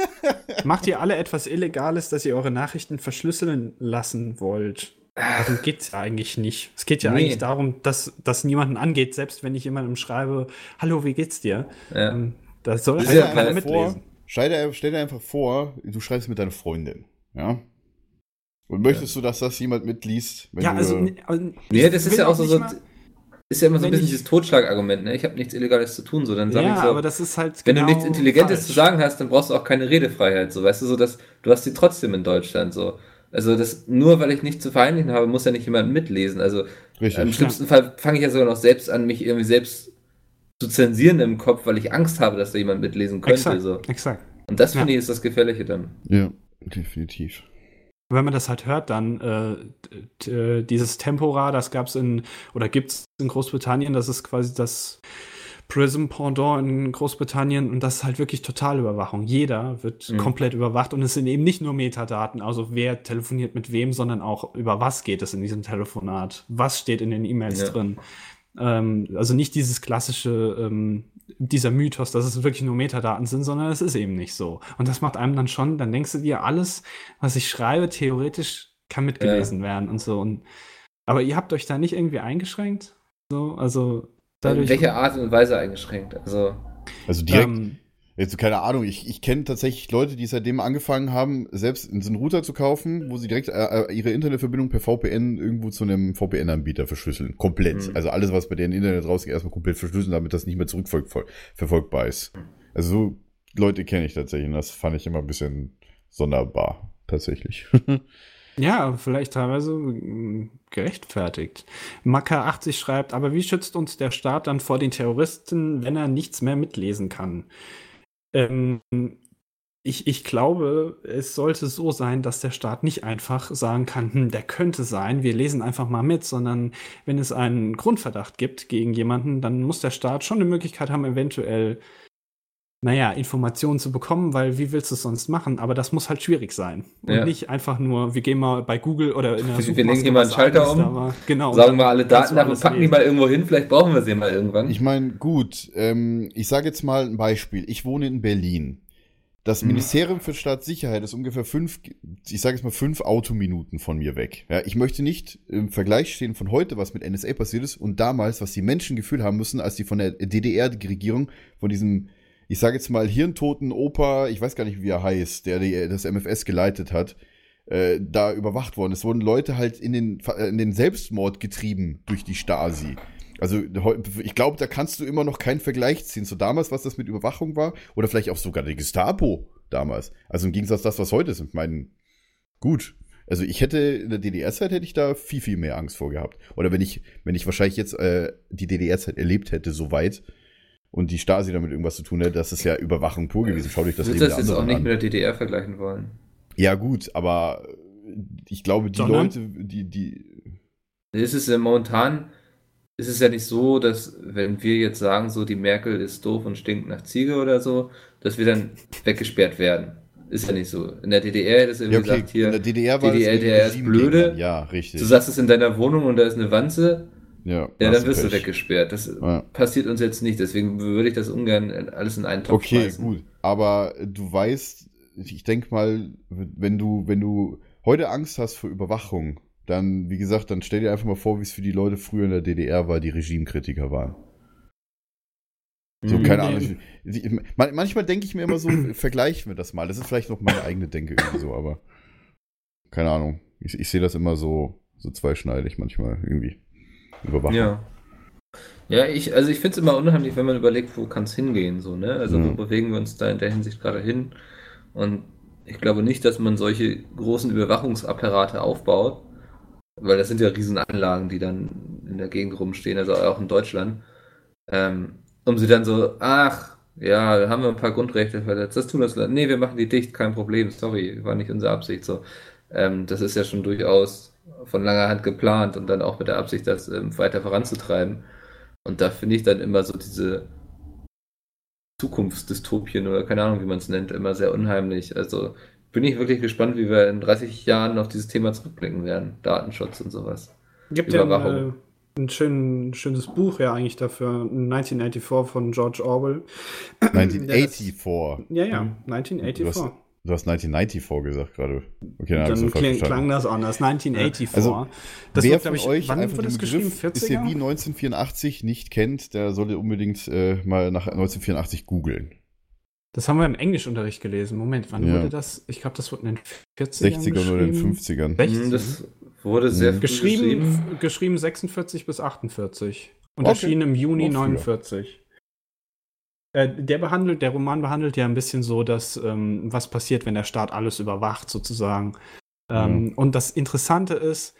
macht ihr alle etwas Illegales, dass ihr eure Nachrichten verschlüsseln lassen wollt? Darum geht es eigentlich nicht. Es geht ja Nee. eigentlich darum, dass das niemanden angeht, selbst wenn ich jemandem schreibe, hallo, wie geht's dir? Ja. Ähm, Das soll ja keiner klar, mitlesen. Stell dir, stell dir einfach vor, du schreibst mit deiner Freundin, ja? Und möchtest du, dass das jemand mitliest? wenn Ja, du, also, also Nee, das ist ja auch so, so mal- ist ja immer so ein bisschen ich- dieses Totschlagargument, ne? Ich habe nichts Illegales zu tun, so dann sag ja, ich so, aber das ist halt wenn genau du nichts Intelligentes falsch. zu sagen hast, dann brauchst du auch keine Redefreiheit, so weißt du, so dass du hast die trotzdem in Deutschland so. Also das nur weil ich nichts zu verheimlichen habe, muss ja nicht jemand mitlesen. Also Richtig. im schlimmsten Fall fange ich ja sogar noch selbst an, mich irgendwie selbst zu zensieren im Kopf, weil ich Angst habe, dass da jemand mitlesen könnte. Exakt, So. exakt. Und das Ja. finde ich ist das Gefährliche dann. Ja, definitiv. Wenn man das halt hört, dann äh, äh, dieses Tempora, das gab es in oder gibt es in Großbritannien, das ist quasi das Prism Pendant in Großbritannien und das ist halt wirklich Totalüberwachung. Jeder wird Mhm. komplett überwacht und es sind eben nicht nur Metadaten, also wer telefoniert mit wem, sondern auch über was geht es in diesem Telefonat, was steht in den E-Mails Ja. drin. Ähm, also nicht dieses klassische, ähm, dieser Mythos, dass es wirklich nur Metadaten sind, sondern es ist eben nicht so. Und das macht einem dann schon, dann denkst du dir, alles, was ich schreibe, theoretisch kann mitgelesen werden und so. Und, aber ihr habt euch da nicht irgendwie eingeschränkt? So, also dadurch. in welcher Art und Weise eingeschränkt? Also Also direkt, ähm, jetzt keine Ahnung, ich, ich kenne tatsächlich Leute, die seitdem angefangen haben, selbst einen Router zu kaufen, wo sie direkt äh, äh, ihre Internetverbindung per VPN irgendwo zu einem VPN-Anbieter verschlüsseln. Komplett. Mhm. Also alles, was bei deren Internet rausgeht, erstmal komplett verschlüsseln, damit das nicht mehr zurückverfolgbar ist. Also so Leute kenne ich tatsächlich und das fand ich immer ein bisschen sonderbar, tatsächlich. Ja, vielleicht teilweise mm, gerechtfertigt. Maka 80 schreibt, aber wie schützt uns der Staat dann vor den Terroristen, wenn er nichts mehr mitlesen kann? Ähm, ich, ich glaube, es sollte so sein, dass der Staat nicht einfach sagen kann, hm, der könnte sein, wir lesen einfach mal mit, sondern wenn es einen Grundverdacht gibt gegen jemanden, dann muss der Staat schon eine Möglichkeit haben, eventuell naja, Informationen zu bekommen, weil wie willst du es sonst machen? Aber das muss halt schwierig sein. Und Ja. nicht einfach nur, wir gehen mal bei Google oder in der Wir- wir legen hier mal einen Schalter um, war. Genau. sagen dann alle Daten ab und packen die lesen. mal irgendwo hin, vielleicht brauchen wir sie mal irgendwann. Ich meine, gut, ähm, ich sage jetzt mal ein Beispiel. Ich wohne in Berlin. Das Mhm. Ministerium für Staatssicherheit ist ungefähr fünf, ich sage jetzt mal fünf Autominuten von mir weg. Ja, ich möchte nicht im Vergleich stehen von heute, was mit NSA passiert ist, und damals, was die Menschen gefühlt haben müssen, als die von der DDR-Regierung, von diesem, ich sage jetzt mal, hirntoten Opa, ich weiß gar nicht, wie er heißt, der die, das MFS geleitet hat, äh, da überwacht worden. Es wurden Leute halt in den, in den Selbstmord getrieben durch die Stasi. Also ich glaube, da kannst du immer noch keinen Vergleich ziehen zu damals, was das mit Überwachung war, oder vielleicht auch sogar die Gestapo damals. Also im Gegensatz zu das, was heute ist. Ich meine, gut. Also ich hätte in der DDR-Zeit hätte ich da viel, viel mehr Angst vor gehabt. Oder wenn ich, wenn ich wahrscheinlich jetzt äh, die DDR-Zeit erlebt hätte, soweit und die Stasi damit irgendwas zu tun hätte, das ist ja Überwachung pur gewesen. Schau dich das ich Leben würde das der jetzt auch anderen nicht an. mit der DDR vergleichen wollen. Ja, gut, aber ich glaube, die Sondern? Leute, die, die. Es ist ja momentan, ist es ja nicht so, dass wenn wir jetzt sagen, so die Merkel ist doof und stinkt nach Ziege oder so, dass wir dann weggesperrt werden. Ist ja nicht so. In der DDR hätte es irgendwie Ja, okay, gesagt, hier, in der DDR war die das DDR ist blöde. Ja, richtig. du sagst es in deiner Wohnung und da ist eine Wanze, ja, ja, dann wirst du weggesperrt. Das Ja. passiert uns jetzt nicht, deswegen würde ich das ungern alles in einen Topf Okay, schmeißen. gut. Aber du weißt, ich denke mal, wenn du, wenn du heute Angst hast vor Überwachung, dann, wie gesagt, dann stell dir einfach mal vor, wie es für die Leute früher in der DDR war, die Regimekritiker waren. So, Mhm. keine Ahnung. Ich, ich, man, manchmal denke ich mir immer so, vergleichen wir das mal. Das ist vielleicht noch meine eigene Denke irgendwie so, aber keine Ahnung. Ich, ich sehe das immer so, so zweischneidig manchmal irgendwie. Überwachung. Ja. Ja, ich, also ich finde es immer unheimlich, wenn man überlegt, wo kann es hingehen, so, ne? Also Ja. wo bewegen wir uns da in der Hinsicht gerade hin? Und ich glaube nicht, dass man solche großen Überwachungsapparate aufbaut, weil das sind ja Riesenanlagen, die dann in der Gegend rumstehen, also auch in Deutschland, ähm, um sie dann so, ach, ja, da haben wir ein paar Grundrechte verletzt, das tun das, nee, wir machen die dicht, kein Problem, sorry, war nicht unsere Absicht, so. Ähm, das ist ja schon durchaus von langer Hand geplant und dann auch mit der Absicht, das ähm, weiter voranzutreiben. Und da finde ich dann immer so diese Zukunftsdystopien oder keine Ahnung, wie man es nennt, immer sehr unheimlich. Also bin ich wirklich gespannt, wie wir in 30 Jahren auf dieses Thema zurückblicken werden. Datenschutz und sowas. Gibt ja, Überwachung. äh, ein schön, schönes Buch ja eigentlich dafür, 1984 von George Orwell. 1984. Ja, ja, Du 1984. du hast 1994 gesagt gerade. Okay, dann, Dann kling, klang das anders. 1984. Also, das Wer wird, von ich, euch wann einfach wurde das den geschrieben? Begriff 40er? ist ja wie 1984 nicht kennt, der sollte unbedingt äh, mal nach 1984 googeln. Das haben wir im Englischunterricht gelesen. Moment, wann Ja. wurde das? Ich glaube, das wurde in den 40ern 60er oder in den geschrieben. 50ern. 60. Hm, Das wurde sehr Mhm. früh geschrieben, geschrieben. f- geschrieben 46 bis 48. Und Okay. erschienen im Juni Oh, früher. 49. Äh, der behandelt, der Roman behandelt ja ein bisschen so, dass ähm, was passiert, wenn der Staat alles überwacht, sozusagen. Ähm, Und das Interessante ist,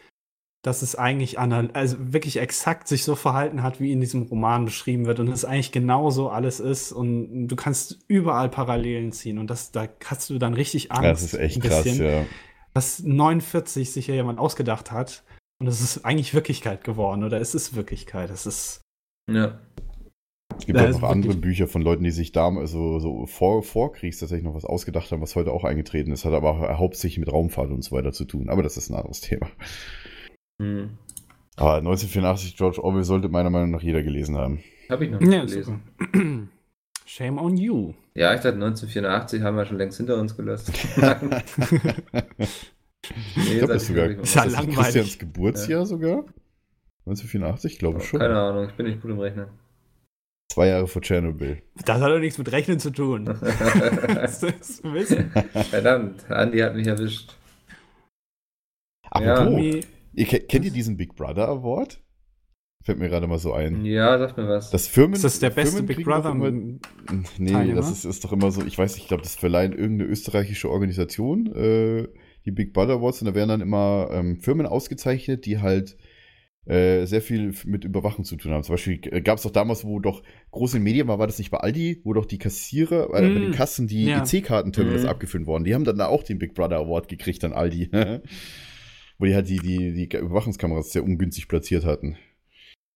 dass es eigentlich also wirklich exakt sich so verhalten hat, wie in diesem Roman beschrieben wird und es eigentlich genauso alles ist und du kannst überall Parallelen ziehen und das da hast du dann richtig Angst. Das ist echt ein krass, bisschen ja. dass 49 sich ja jemand ausgedacht hat und es ist eigentlich Wirklichkeit geworden oder es ist Wirklichkeit. Es ist Ja. Es gibt Ja, auch noch andere Bücher von Leuten, die sich damals so, so vor, vor Kriegs tatsächlich noch was ausgedacht haben, was heute auch eingetreten ist, hat aber hauptsächlich mit Raumfahrt und so weiter zu tun. Aber das ist ein anderes Thema. Hm. Aber 1984 George Orwell sollte meiner Meinung nach jeder gelesen haben. Habe ich noch nicht ja, gelesen. super. Shame on you. Ja, ich dachte 1984 haben wir schon längst hinter uns gelassen. ich glaube, das ist sogar wirklich Ist ja langweilig. Christians Geburtsjahr sogar. 1984, glaube ich schon. Keine Ahnung, ich bin nicht gut im Rechnen. Zwei Jahre vor Tschernobyl. Das hat doch nichts mit Rechnen zu tun. Das ist Wissen. Verdammt, Andi hat mich erwischt. Apropos, Wie- ihr, ke- kennt ihr diesen Big Brother Award? Fällt mir gerade mal so ein. Ja, sag mir was. Das Firmen, Ist das der beste Firmen Big Brother? Immer, nee, Teilnehmer? das ist, ist doch immer so, ich weiß nicht, ich glaube, das verleihen irgendeine österreichische Organisation, äh, die Big Brother Awards, und da werden dann immer ähm, Firmen ausgezeichnet, die halt äh, sehr viel mit Überwachung zu tun haben. Zum Beispiel gab es doch damals, wo doch groß in den Medien war, war das nicht bei Aldi, wo doch die Kassierer, äh, bei Mm, den Kassen die ja. EC-Kartenterminals Mhm. abgeführt worden. Die haben dann auch den Big Brother Award gekriegt an Aldi. wo die halt die, die, die Überwachungskameras sehr ungünstig platziert hatten.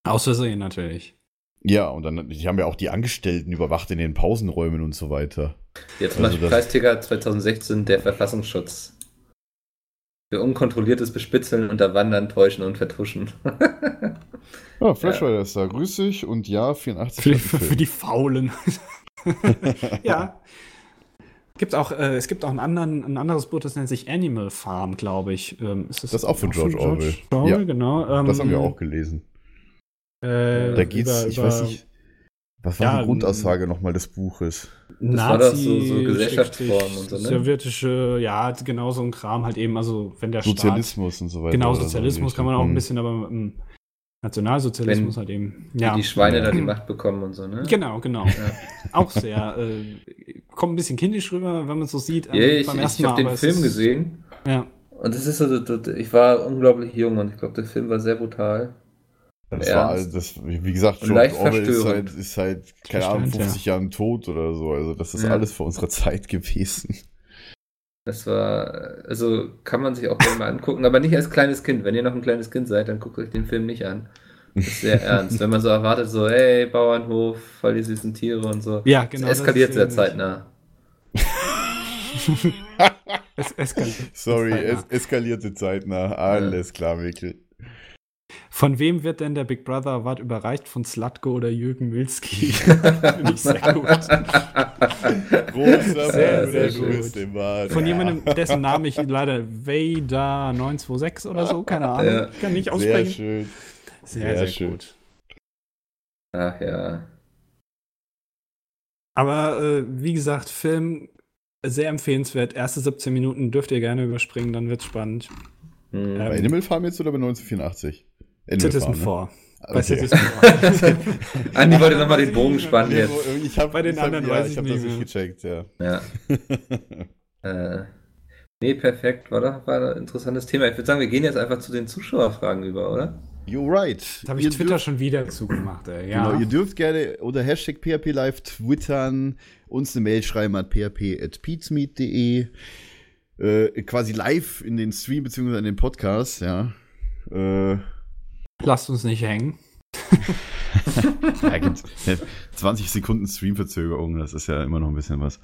Aus Versehen natürlich. Ja, und dann, die haben ja auch die Angestellten überwacht in den Pausenräumen und so weiter. Jetzt zum Also Beispiel Preisträger 2016, der Verfassungsschutz. Für unkontrolliertes Bespitzeln, Unterwandern, Täuschen und Vertuschen. Ja, Flashrider ist da. Grüß dich und ja, 84. Für, für, für die Faulen. ja. Gibt auch, äh, es gibt auch einen anderen, ein anderes Buch, das nennt sich Animal Farm, glaube ich. Ähm, ist Das ist auch von George Orwell. Orwell, Ja. genau. Ähm, Das haben wir auch gelesen. Äh, Da geht's, über- ich über weiß nicht, was war Ja, die Grundaussage nochmal des Buches? Das war doch so- Nazi, so Gesellschaftsform und so, ne? Sowjetische, ja, genau so ein Kram halt eben, also wenn der Staat. Sozialismus und so weiter. Genau, Sozialismus kann man auch ein bisschen, aber ähm, Nationalsozialismus Wenn halt eben. Wie Ja. die Schweine da die Macht bekommen und so, ne? Genau, genau. Auch sehr. Äh, kommt ein bisschen kindisch rüber, wenn man so sieht. ähm, Ja, ich, beim ich Mal, habe den es Film ist- gesehen Ja. und es ist so- ich war unglaublich jung und ich glaube, der Film war sehr brutal. Das war, das, wie gesagt, Und George Orwell ist halt, ist halt, keine Ahnung, Verstörend, 50 Jahren tot oder so. Also, das ist Ja. alles vor unserer Zeit gewesen. Das war, also kann man sich auch gerne mal angucken, aber nicht als kleines Kind. Wenn ihr noch ein kleines Kind seid, dann guckt euch den Film nicht an. Das ist sehr ernst. Wenn man so erwartet, so, hey, Bauernhof, voll die süßen Tiere und so. Ja, genau. es eskaliert das sehr zeitnah. Es eskaliert. Sorry, Zeitnah. es eskalierte zeitnah. Alles klar, Mikkel. Von wem wird denn der Big Brother Award überreicht? Von Slatko oder Jürgen Milski? Finde ich sehr gut. Großer Sehr, sehr du gut. bist im Bad. Von jemandem, dessen Namen ich leider Vader926 oder so, keine Ahnung, Ja. kann nicht Sehr aussprechen. schön. Sehr, sehr sehr, schön. gut. Ach ja. Aber äh, wie gesagt, Film sehr empfehlenswert. Erste 17 Minuten dürft ihr gerne überspringen, dann wird's spannend. Hm. Bei Animal Farm jetzt oder bei 1984? Animal Citizen Farm, ne? 4. Bei Okay. Citizen 4. Andi wollte nochmal den Bogen spannen Nee, jetzt. ich hab, Bei den ich hab, anderen ja, weiß ich ich hab nicht das nicht gecheckt, ja. Ja. Äh, nee, perfekt. War doch war ein interessantes Thema. Ich würde sagen, wir gehen jetzt einfach zu den Zuschauerfragen über, oder? You're right. Da habe ich Ihr Twitter dürft- schon wieder zugemacht, ey. Ja. Genau, ihr dürft gerne unter Hashtag PHP Live twittern, uns eine Mail schreiben an php.peatsmeet.de, äh, quasi live in den Stream beziehungsweise in den Podcast, ja. Äh, Lasst uns nicht hängen. ja, gibt 20 Sekunden Streamverzögerung, das ist ja immer noch ein bisschen was.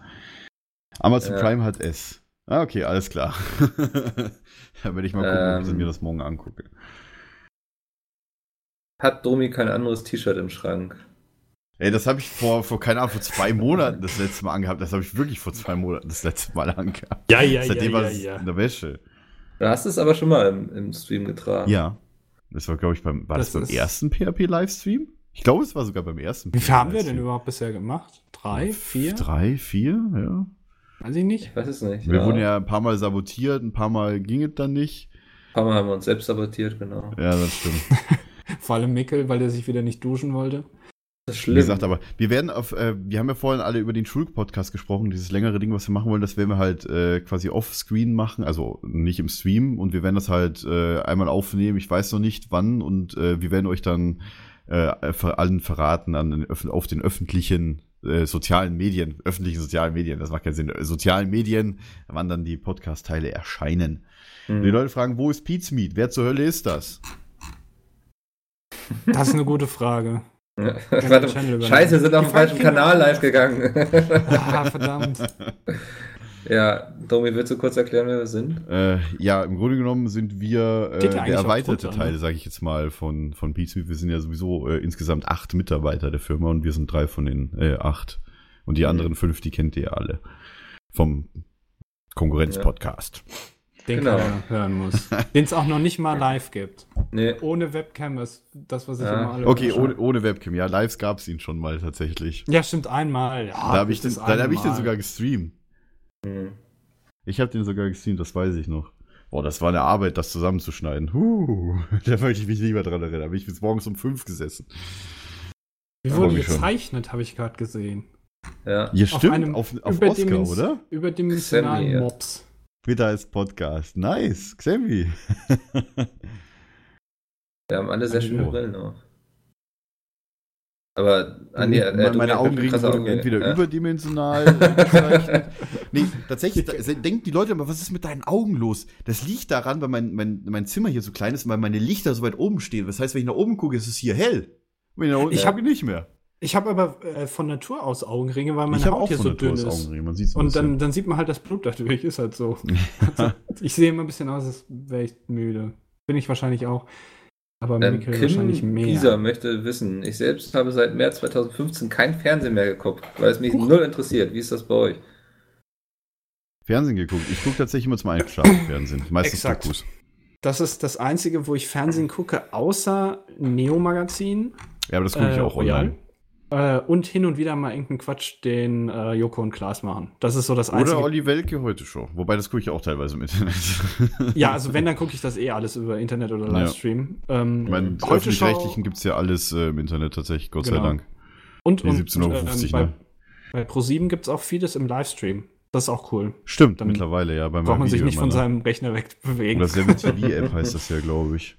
Amazon Ja. Prime hat S. Ah, okay, alles klar. da werde ich mal gucken, ob ich Ähm. mir das morgen angucke. hat Domi kein anderes T-Shirt im Schrank? Ey, das habe ich vor, vor, keine Ahnung, vor zwei Monaten das letzte Mal angehabt. Das habe ich wirklich vor zwei Monaten das letzte Mal angehabt. Ja, ja, Seitdem ja, war ja, es ja. in der Wäsche. Du hast es aber schon mal im, im Stream getragen. Ja. Das war, glaube ich, beim, war das, Das beim ersten PHP-Livestream? Ich glaube, es war sogar beim ersten Wie viel haben wir denn überhaupt bisher gemacht? Drei, vier? Drei, vier, ja. Weiß ich nicht. Ich weiß es nicht. Wir wurden ja ein paar Mal sabotiert, ein paar Mal ging es dann nicht. Ein paar Mal haben wir uns selbst sabotiert, genau. Ja, das stimmt. Vor allem Mickel, weil der sich wieder nicht duschen wollte. Das ist Wie schlimm. gesagt, aber wir werden auf, äh, wir haben ja vorhin alle über den Schulpodcast gesprochen, dieses längere Ding, was wir machen wollen, das werden wir halt äh, quasi off-screen machen, also nicht im Stream und wir werden das halt äh, einmal aufnehmen, ich weiß noch nicht wann und äh, wir werden euch dann äh, allen verraten an den, auf den öffentlichen äh, sozialen Medien, öffentlichen sozialen Medien, das macht keinen Sinn, äh, sozialen Medien, wann dann die Podcast-Teile erscheinen. Hm. Die Leute fragen, wo ist Pete's Meat? Wer zur Hölle ist das? Das ist eine gute Frage. Ja. Warte, scheiße, wir sind auf dem falschen Kanal live gegangen. Ah, verdammt. ja, Domi, willst du kurz erklären, wer wir sind? Äh, ja, im Grunde genommen sind wir äh, ja der erweiterte drunter, Teil, ne? sage ich jetzt mal, von, von Pizmeet. Wir sind ja sowieso äh, insgesamt acht Mitarbeiter der Firma und wir sind drei von den äh, acht. Und die Mhm. anderen fünf, die kennt ihr ja alle. Vom Konkurrenz-Podcast. Den Genau. keiner hören muss. Den es auch noch nicht mal live gibt. Nee, Ohne Webcam ist das, was ich Ja. immer alle Okay, ohne, ohne Webcam. Ja, Lives gab es ihn schon mal tatsächlich. Ja, stimmt, einmal. Ja, da habe ich, den, hab ich den sogar gestreamt. Hm. Ich habe den sogar gestreamt, das weiß ich noch. Boah, das war eine Arbeit, das zusammenzuschneiden. Huh, da möchte ich mich lieber dran erinnern. Da bin ich bis morgens um fünf gesessen. Wie Ja, wurde wie schon. gezeichnet, habe ich gerade gesehen. Ja. Ja, Auf stimmt, einem auf, auf, Oscar, oder? Überdimensionalen Sammy, ja. Mobs. Twitter als Podcast. Nice, Xavi. Wir haben alle sehr Andi, schöne. Brillen auf. Aber Andi, äh, meine meine Augenringe wurden entweder ja. überdimensional nee, tatsächlich, da, denken die Leute immer, was ist mit deinen Augen los? Das liegt daran, weil mein, mein, mein Zimmer hier so klein ist und weil meine Lichter so weit oben stehen. Das heißt, wenn ich nach oben gucke, ist es hier hell. Wenn ich nach unten Ich gucke, nicht mehr. Ich habe aber äh, von Natur aus Augenringe, weil meine Haut auch hier von so Natur dünn ist. Augenringe. Man sieht's ein Und dann, dann sieht man halt das Blut dadurch, ist halt so. also, ich sehe immer ein bisschen aus, als wäre ich müde. Bin ich wahrscheinlich auch. Aber Ähm, Mikkel wahrscheinlich Kim mehr. Gieser möchte wissen, ich selbst habe seit März 2015 kein Fernsehen mehr geguckt, weil es mich null interessiert. Wie ist das bei euch? Fernsehen geguckt. Ich gucke tatsächlich immer zum Einschlafen Fernsehen. Meistens Exakt. Dokus. Das ist das Einzige, wo ich Fernsehen gucke, außer Neo-Magazin. Ja, aber das gucke ich äh, auch online. Äh, und hin und wieder mal irgendeinen Quatsch, den äh, Joko und Klaas machen. Das ist so das Einzige. Oder Olli Welke heute schon. Wobei, das gucke ich auch teilweise im Internet. ja, also wenn, dann gucke ich das eh alles über Internet oder Ja. Livestream. Ähm, Ich meine, heute öffentlich-rechtlichen gibt es ja alles äh, im Internet tatsächlich, Gott sei Genau. Dank. und, Die und 17,50 ähm, bei, ne? bei Pro7 gibt es auch vieles im Livestream. Das ist auch cool. Stimmt, Dann mittlerweile, ja. Bei Braucht man sich Video nicht von ne? seinem Rechner wegbewegen. Oder Seven TV-App heißt das ja, glaube ich.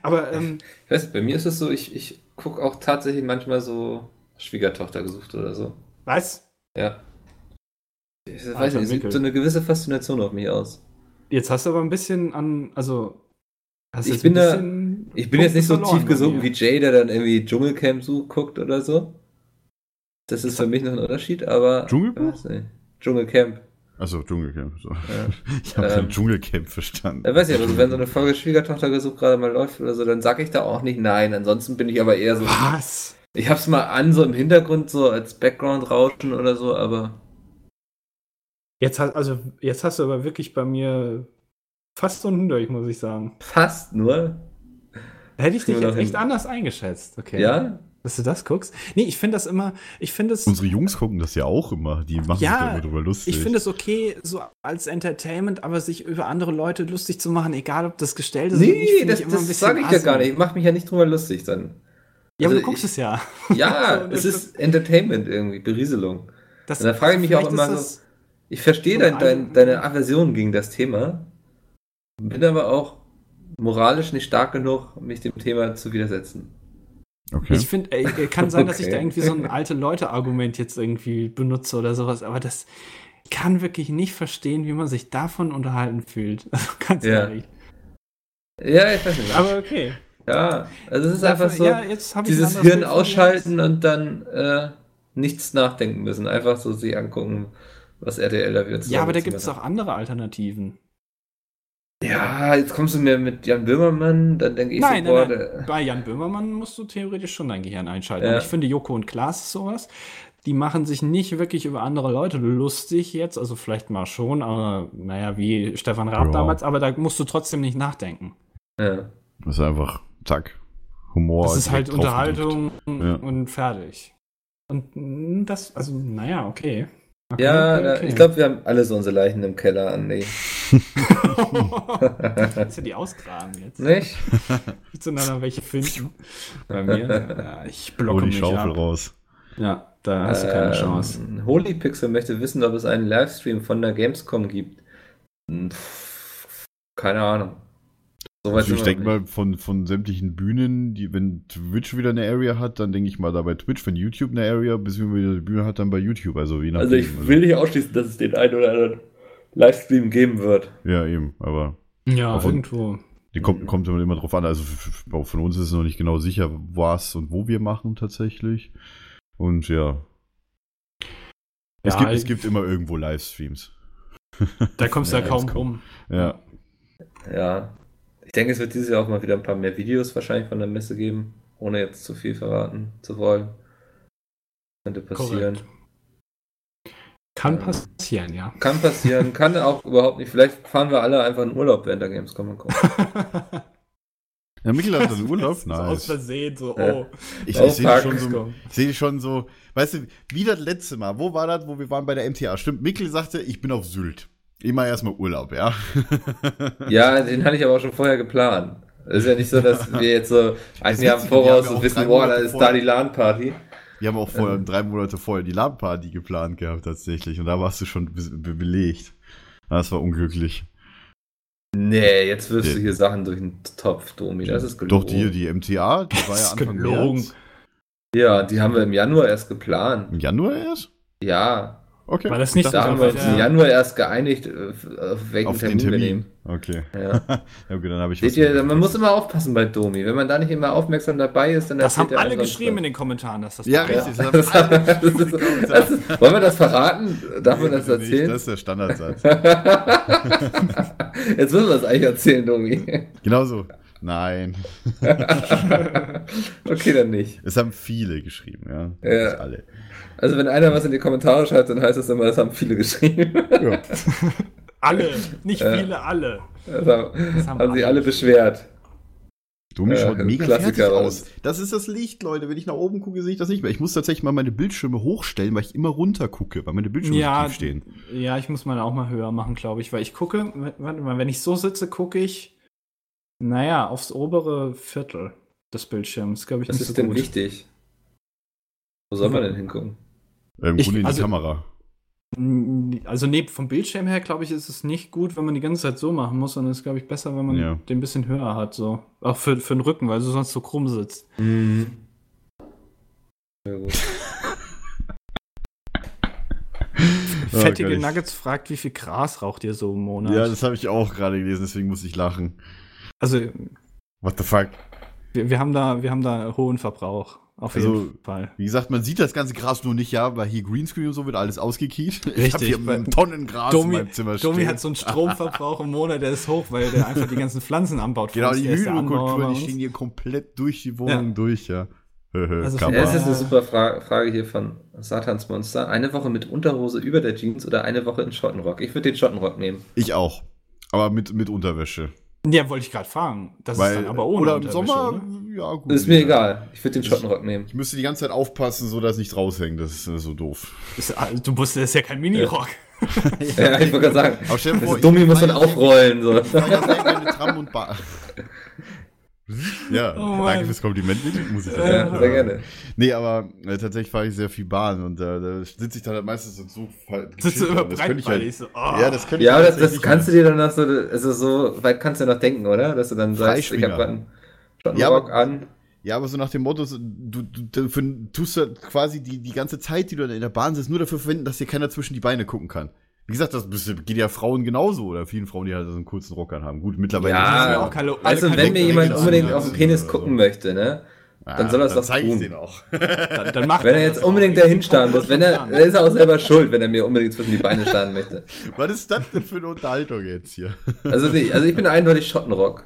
Aber ähm, Ich weiß, nicht, bei mir ist es so, ich, ich gucke auch tatsächlich manchmal so Schwiegertochter gesucht oder so. was? Ja. Ich weiß Alter nicht, es übt so eine gewisse Faszination auf mich aus. Jetzt hast du aber ein bisschen an, also hast Ich jetzt bin ein da- bisschen Ich bin jetzt nicht so tief gesunken wie Jay, der dann irgendwie Dschungelcamp so guckt oder so. Das ist für mich noch ein Unterschied, aber. Dschungelbuch? Dschungelcamp. Achso, Dschungelcamp. So. Ja. Ich habe Ähm, kein Dschungelcamp verstanden. Ja, weiß ich, also wenn so eine Folge Schwiegertochter gesucht gerade mal läuft oder so, dann sage ich da auch nicht nein. Ansonsten bin ich aber eher so. Was? Ich hab's mal an, so im Hintergrund, so als Background-Rauschen oder so, aber. Jetzt hast, also, jetzt hast du aber wirklich bei mir fast so einen durch, muss ich sagen. Fast nur. Hätte ich dich jetzt noch echt hin. anders eingeschätzt. Okay. Ja? Dass du das guckst? Nee, ich finde das immer, ich finde es, Unsere Jungs gucken das ja auch immer. Die machen Ja, sich da immer drüber lustig. ich finde es okay, so als Entertainment, aber sich über andere Leute lustig zu machen, egal ob das gestellt ist oder nicht, Nee, das, das sage ich ja gar nicht. Ich mache mich ja nicht drüber lustig dann. Ja, aber Also du guckst ich- es ja. Ja, es ist Entertainment irgendwie, Berieselung. Das, Und da frage ich mich auch immer ist so- das- Ich verstehe dein, dein, ein- deine Aversion gegen das Thema, bin aber auch moralisch nicht stark genug, mich dem Thema zu widersetzen. Okay. Ich finde, äh, kann sein, dass ich Okay. da irgendwie so ein alte Leute-Argument jetzt irgendwie benutze oder sowas, aber das kann wirklich nicht verstehen, wie man sich davon unterhalten fühlt. Also ganz Ja. ehrlich. Ja, ich weiß nicht. Aber okay. ja, also es ist einfach so, ja, ich dieses Hirn ausschalten und dann äh, nichts nachdenken müssen. Einfach so sich angucken, was RTL da wird. Ja, aber da gibt es auch andere Alternativen. Ja, jetzt kommst du mir mit Jan Böhmermann, dann denke ich Nein, so, boah, nein, nein. Bei Jan Böhmermann musst du theoretisch schon dein Gehirn einschalten. Ja. Ich finde, Joko und Klaas ist sowas. Die machen sich nicht wirklich über andere Leute lustig jetzt. Also vielleicht mal schon, aber naja, wie Stefan Raab Ja. damals. Aber da musst du trotzdem nicht nachdenken. ja. Das ist einfach, zack, Humor. Das ist halt. Unterhaltung Ja. und fertig. Und mm, das, also, naja, okay. Okay Ja, okay, ich glaube, wir haben alle so unsere Leichen im Keller, Andi. Kannst du die ausgraben jetzt? Nicht? Willst du dann noch welche finden? Bei mir? Ja, ich Hol blocke die mich Schaufel ab. raus. Ja, da hast du keine Ähm, Chance. Holypixel möchte wissen, ob es einen Livestream von der Gamescom gibt. Hm, pff, Keine Ahnung. Soweit Also ich denke mal von, von sämtlichen Bühnen, die, wenn Twitch wieder eine Area hat, dann denke ich mal da bei Twitch, wenn YouTube eine Area, bis wir wieder eine Bühne hat, dann bei YouTube. Also je nachdem. Also ich will nicht ausschließen, dass es den einen oder anderen Livestream geben wird. Ja, eben, aber Ja, auf- irgendwo. die kommt, kommt immer drauf an. Also von uns ist es noch nicht genau sicher, was und wo wir machen tatsächlich. Und ja. Es, Ja, gibt, es gibt immer irgendwo Livestreams. Da kommst du ja Ja, kaum rum. Ja. Ja. Ich denke, es wird dieses Jahr auch mal wieder ein paar mehr Videos wahrscheinlich von der Messe geben, ohne jetzt zu viel verraten zu wollen. Könnte passieren. Korrekt. Kann Ja. passieren, ja. Kann passieren, kann auch überhaupt nicht. Vielleicht fahren wir alle einfach in Urlaub während der Gamescom und gucken. Ja, Michael hat dann Urlaub. So aus Nice. Versehen, so, oh. Ich, ich sehe schon so, ich sehe schon so, weißt du, wie das letzte Mal, wo war das, wo wir waren bei der MTA? Stimmt, Mikkel sagte, ich bin auf Sylt. Immer erstmal Urlaub, ja. Ja, den hatte ich aber auch schon vorher geplant. Es ist ja nicht so, dass wir jetzt so ein Jahr im Voraus ja und wissen, boah, da ist da die LAN-Party. Wir haben auch vorher, drei Monate vorher die LAN-Party geplant gehabt, tatsächlich. Und da warst du schon be be belegt. Das war unglücklich. Nee, jetzt wirfst Ja. du hier Sachen durch den Topf, Domi. Das ist gelogen. Doch, die, die MTA, die war Das ja ist Anfang gelogen. März. Ja, die haben wir im Januar erst geplant. Im Januar erst? Ja, Okay. War das nicht Ich da so haben wir uns im Ja. Januar erst geeinigt, äh, auf welchen auf Termin, den wir Termin. nehmen. Okay. Ja. Ja, okay, dann habe ich Seht ihr, man muss immer aufpassen bei Domi. Wenn man da nicht immer aufmerksam dabei ist, dann Das haben erzählt er alle geschrieben in was. den Kommentaren, dass das Ja, richtig. Das Das, haben alle das ist, das ist, wollen wir das verraten? Darf man das bitte nicht, erzählen? Das ist der Standardsatz. Jetzt müssen wir das eigentlich erzählen, Domi. Genauso. Nein. okay, dann nicht. Es haben viele geschrieben, ja. Ja. Nicht alle. Also wenn einer was in die Kommentare schreibt, dann heißt es immer, das haben viele geschrieben. Ja. Alle, nicht viele, alle. Das haben, Das haben haben sich alle beschwert. Domi Ja, schaut mega Klassiker fertig war aus. Das ist das Licht, Leute. Wenn ich nach oben gucke, sehe ich das nicht mehr. Ich muss tatsächlich mal meine Bildschirme hochstellen, weil ich immer runter gucke, weil meine Bildschirme Ja, tief stehen. ja, ich muss meine auch mal höher machen, glaube ich, weil ich gucke, warte mal, wenn ich so sitze, gucke ich, naja, aufs obere Viertel des Bildschirms, glaube ich, Was nicht ist so denn gut. wichtig? Wo soll man denn hingucken? Ähm, Ich- Grunde in die also- Kamera. Also neben vom Bildschirm her, glaube ich, ist es nicht gut, wenn man die ganze Zeit so machen muss, sondern es ist, glaube ich, besser, wenn man Ja. den ein bisschen höher hat, so. Auch für, für den Rücken, weil du sonst so krumm sitzt. Mhm. Ja, gut. Fettige ich- Nuggets fragt, wie viel Gras raucht ihr so im Monat? Ja, das habe ich auch gerade gelesen, deswegen muss ich lachen. also, What the fuck? wir, wir, haben da, wir haben da hohen Verbrauch. Auf Also, jeden Fall. Wie gesagt, man sieht das ganze Gras nur nicht, ja, weil hier Greenscreen und so wird alles ausgekiet. ich habe hier weil- Tonnen Gras in Domi, meinem Zimmer stehen. Domi hat so einen Stromverbrauch im Monat, der ist hoch, weil der einfach die ganzen Pflanzen anbaut. Genau, die Hydrokultur, die stehen hier komplett durch die Wohnung Ja. durch, ja. Also es ist eine super Fra Frage hier von Satans Monster. Eine Woche mit Unterhose über der Jeans oder eine Woche in Schottenrock? Ich würde den Schottenrock nehmen. Ich auch. Aber mit, mit Unterwäsche. Ja, wollte ich gerade fragen. Das ist dann aber ohne oder im Sommer, oder? ja gut. Ist mir egal. Ich würde den Schottenrock nehmen. Ich müsste die ganze Zeit aufpassen, so dass nichts raushängt. Das ist äh, so doof. Ist, also, du musst, das ist ja kein Minirock. Ja, ich wollte gerade sagen. Aber stell dir Das vor, ist dumm, ich muss dann ja aufrollen. So. Ich ja gerne Tram und Bahn. Ja, Oh danke fürs Kompliment, muss ich sagen. Ja, sehr gerne. Nee, aber äh, tatsächlich fahre ich sehr viel Bahn und äh, da sitze ich dann halt meistens so so halt Sitzt du immer und das könnte ich halt, so. oh. Ja, das könnte Ja, ich das, das kannst du halt. dir dann noch so, also so weit kannst du ja noch denken, oder? Dass du dann sagst, ich habe gerade einen Ja, aber- an. Ja, aber so nach dem Motto, du, du, du für, tust du quasi die, die ganze Zeit, die du in der Bahn sitzt, nur dafür verwenden, dass dir keiner zwischen die Beine gucken kann. Wie gesagt, das geht ja Frauen genauso oder vielen Frauen, die halt so einen kurzen Rock anhaben. Haben. Gut, mittlerweile Ja, ist es auch keine- Also keine wenn mir jemand unbedingt auf den Penis gucken möchte, ne? dann soll er es dann doch tun. den auch. Dann, dann macht Wenn er das jetzt unbedingt dahin starren muss, wenn er, dann ist er auch selber schuld, wenn er mir unbedingt zwischen die Beine starren möchte. Was ist das denn für eine Unterhaltung jetzt hier? Also, nee, also ich bin eindeutig Schottenrock.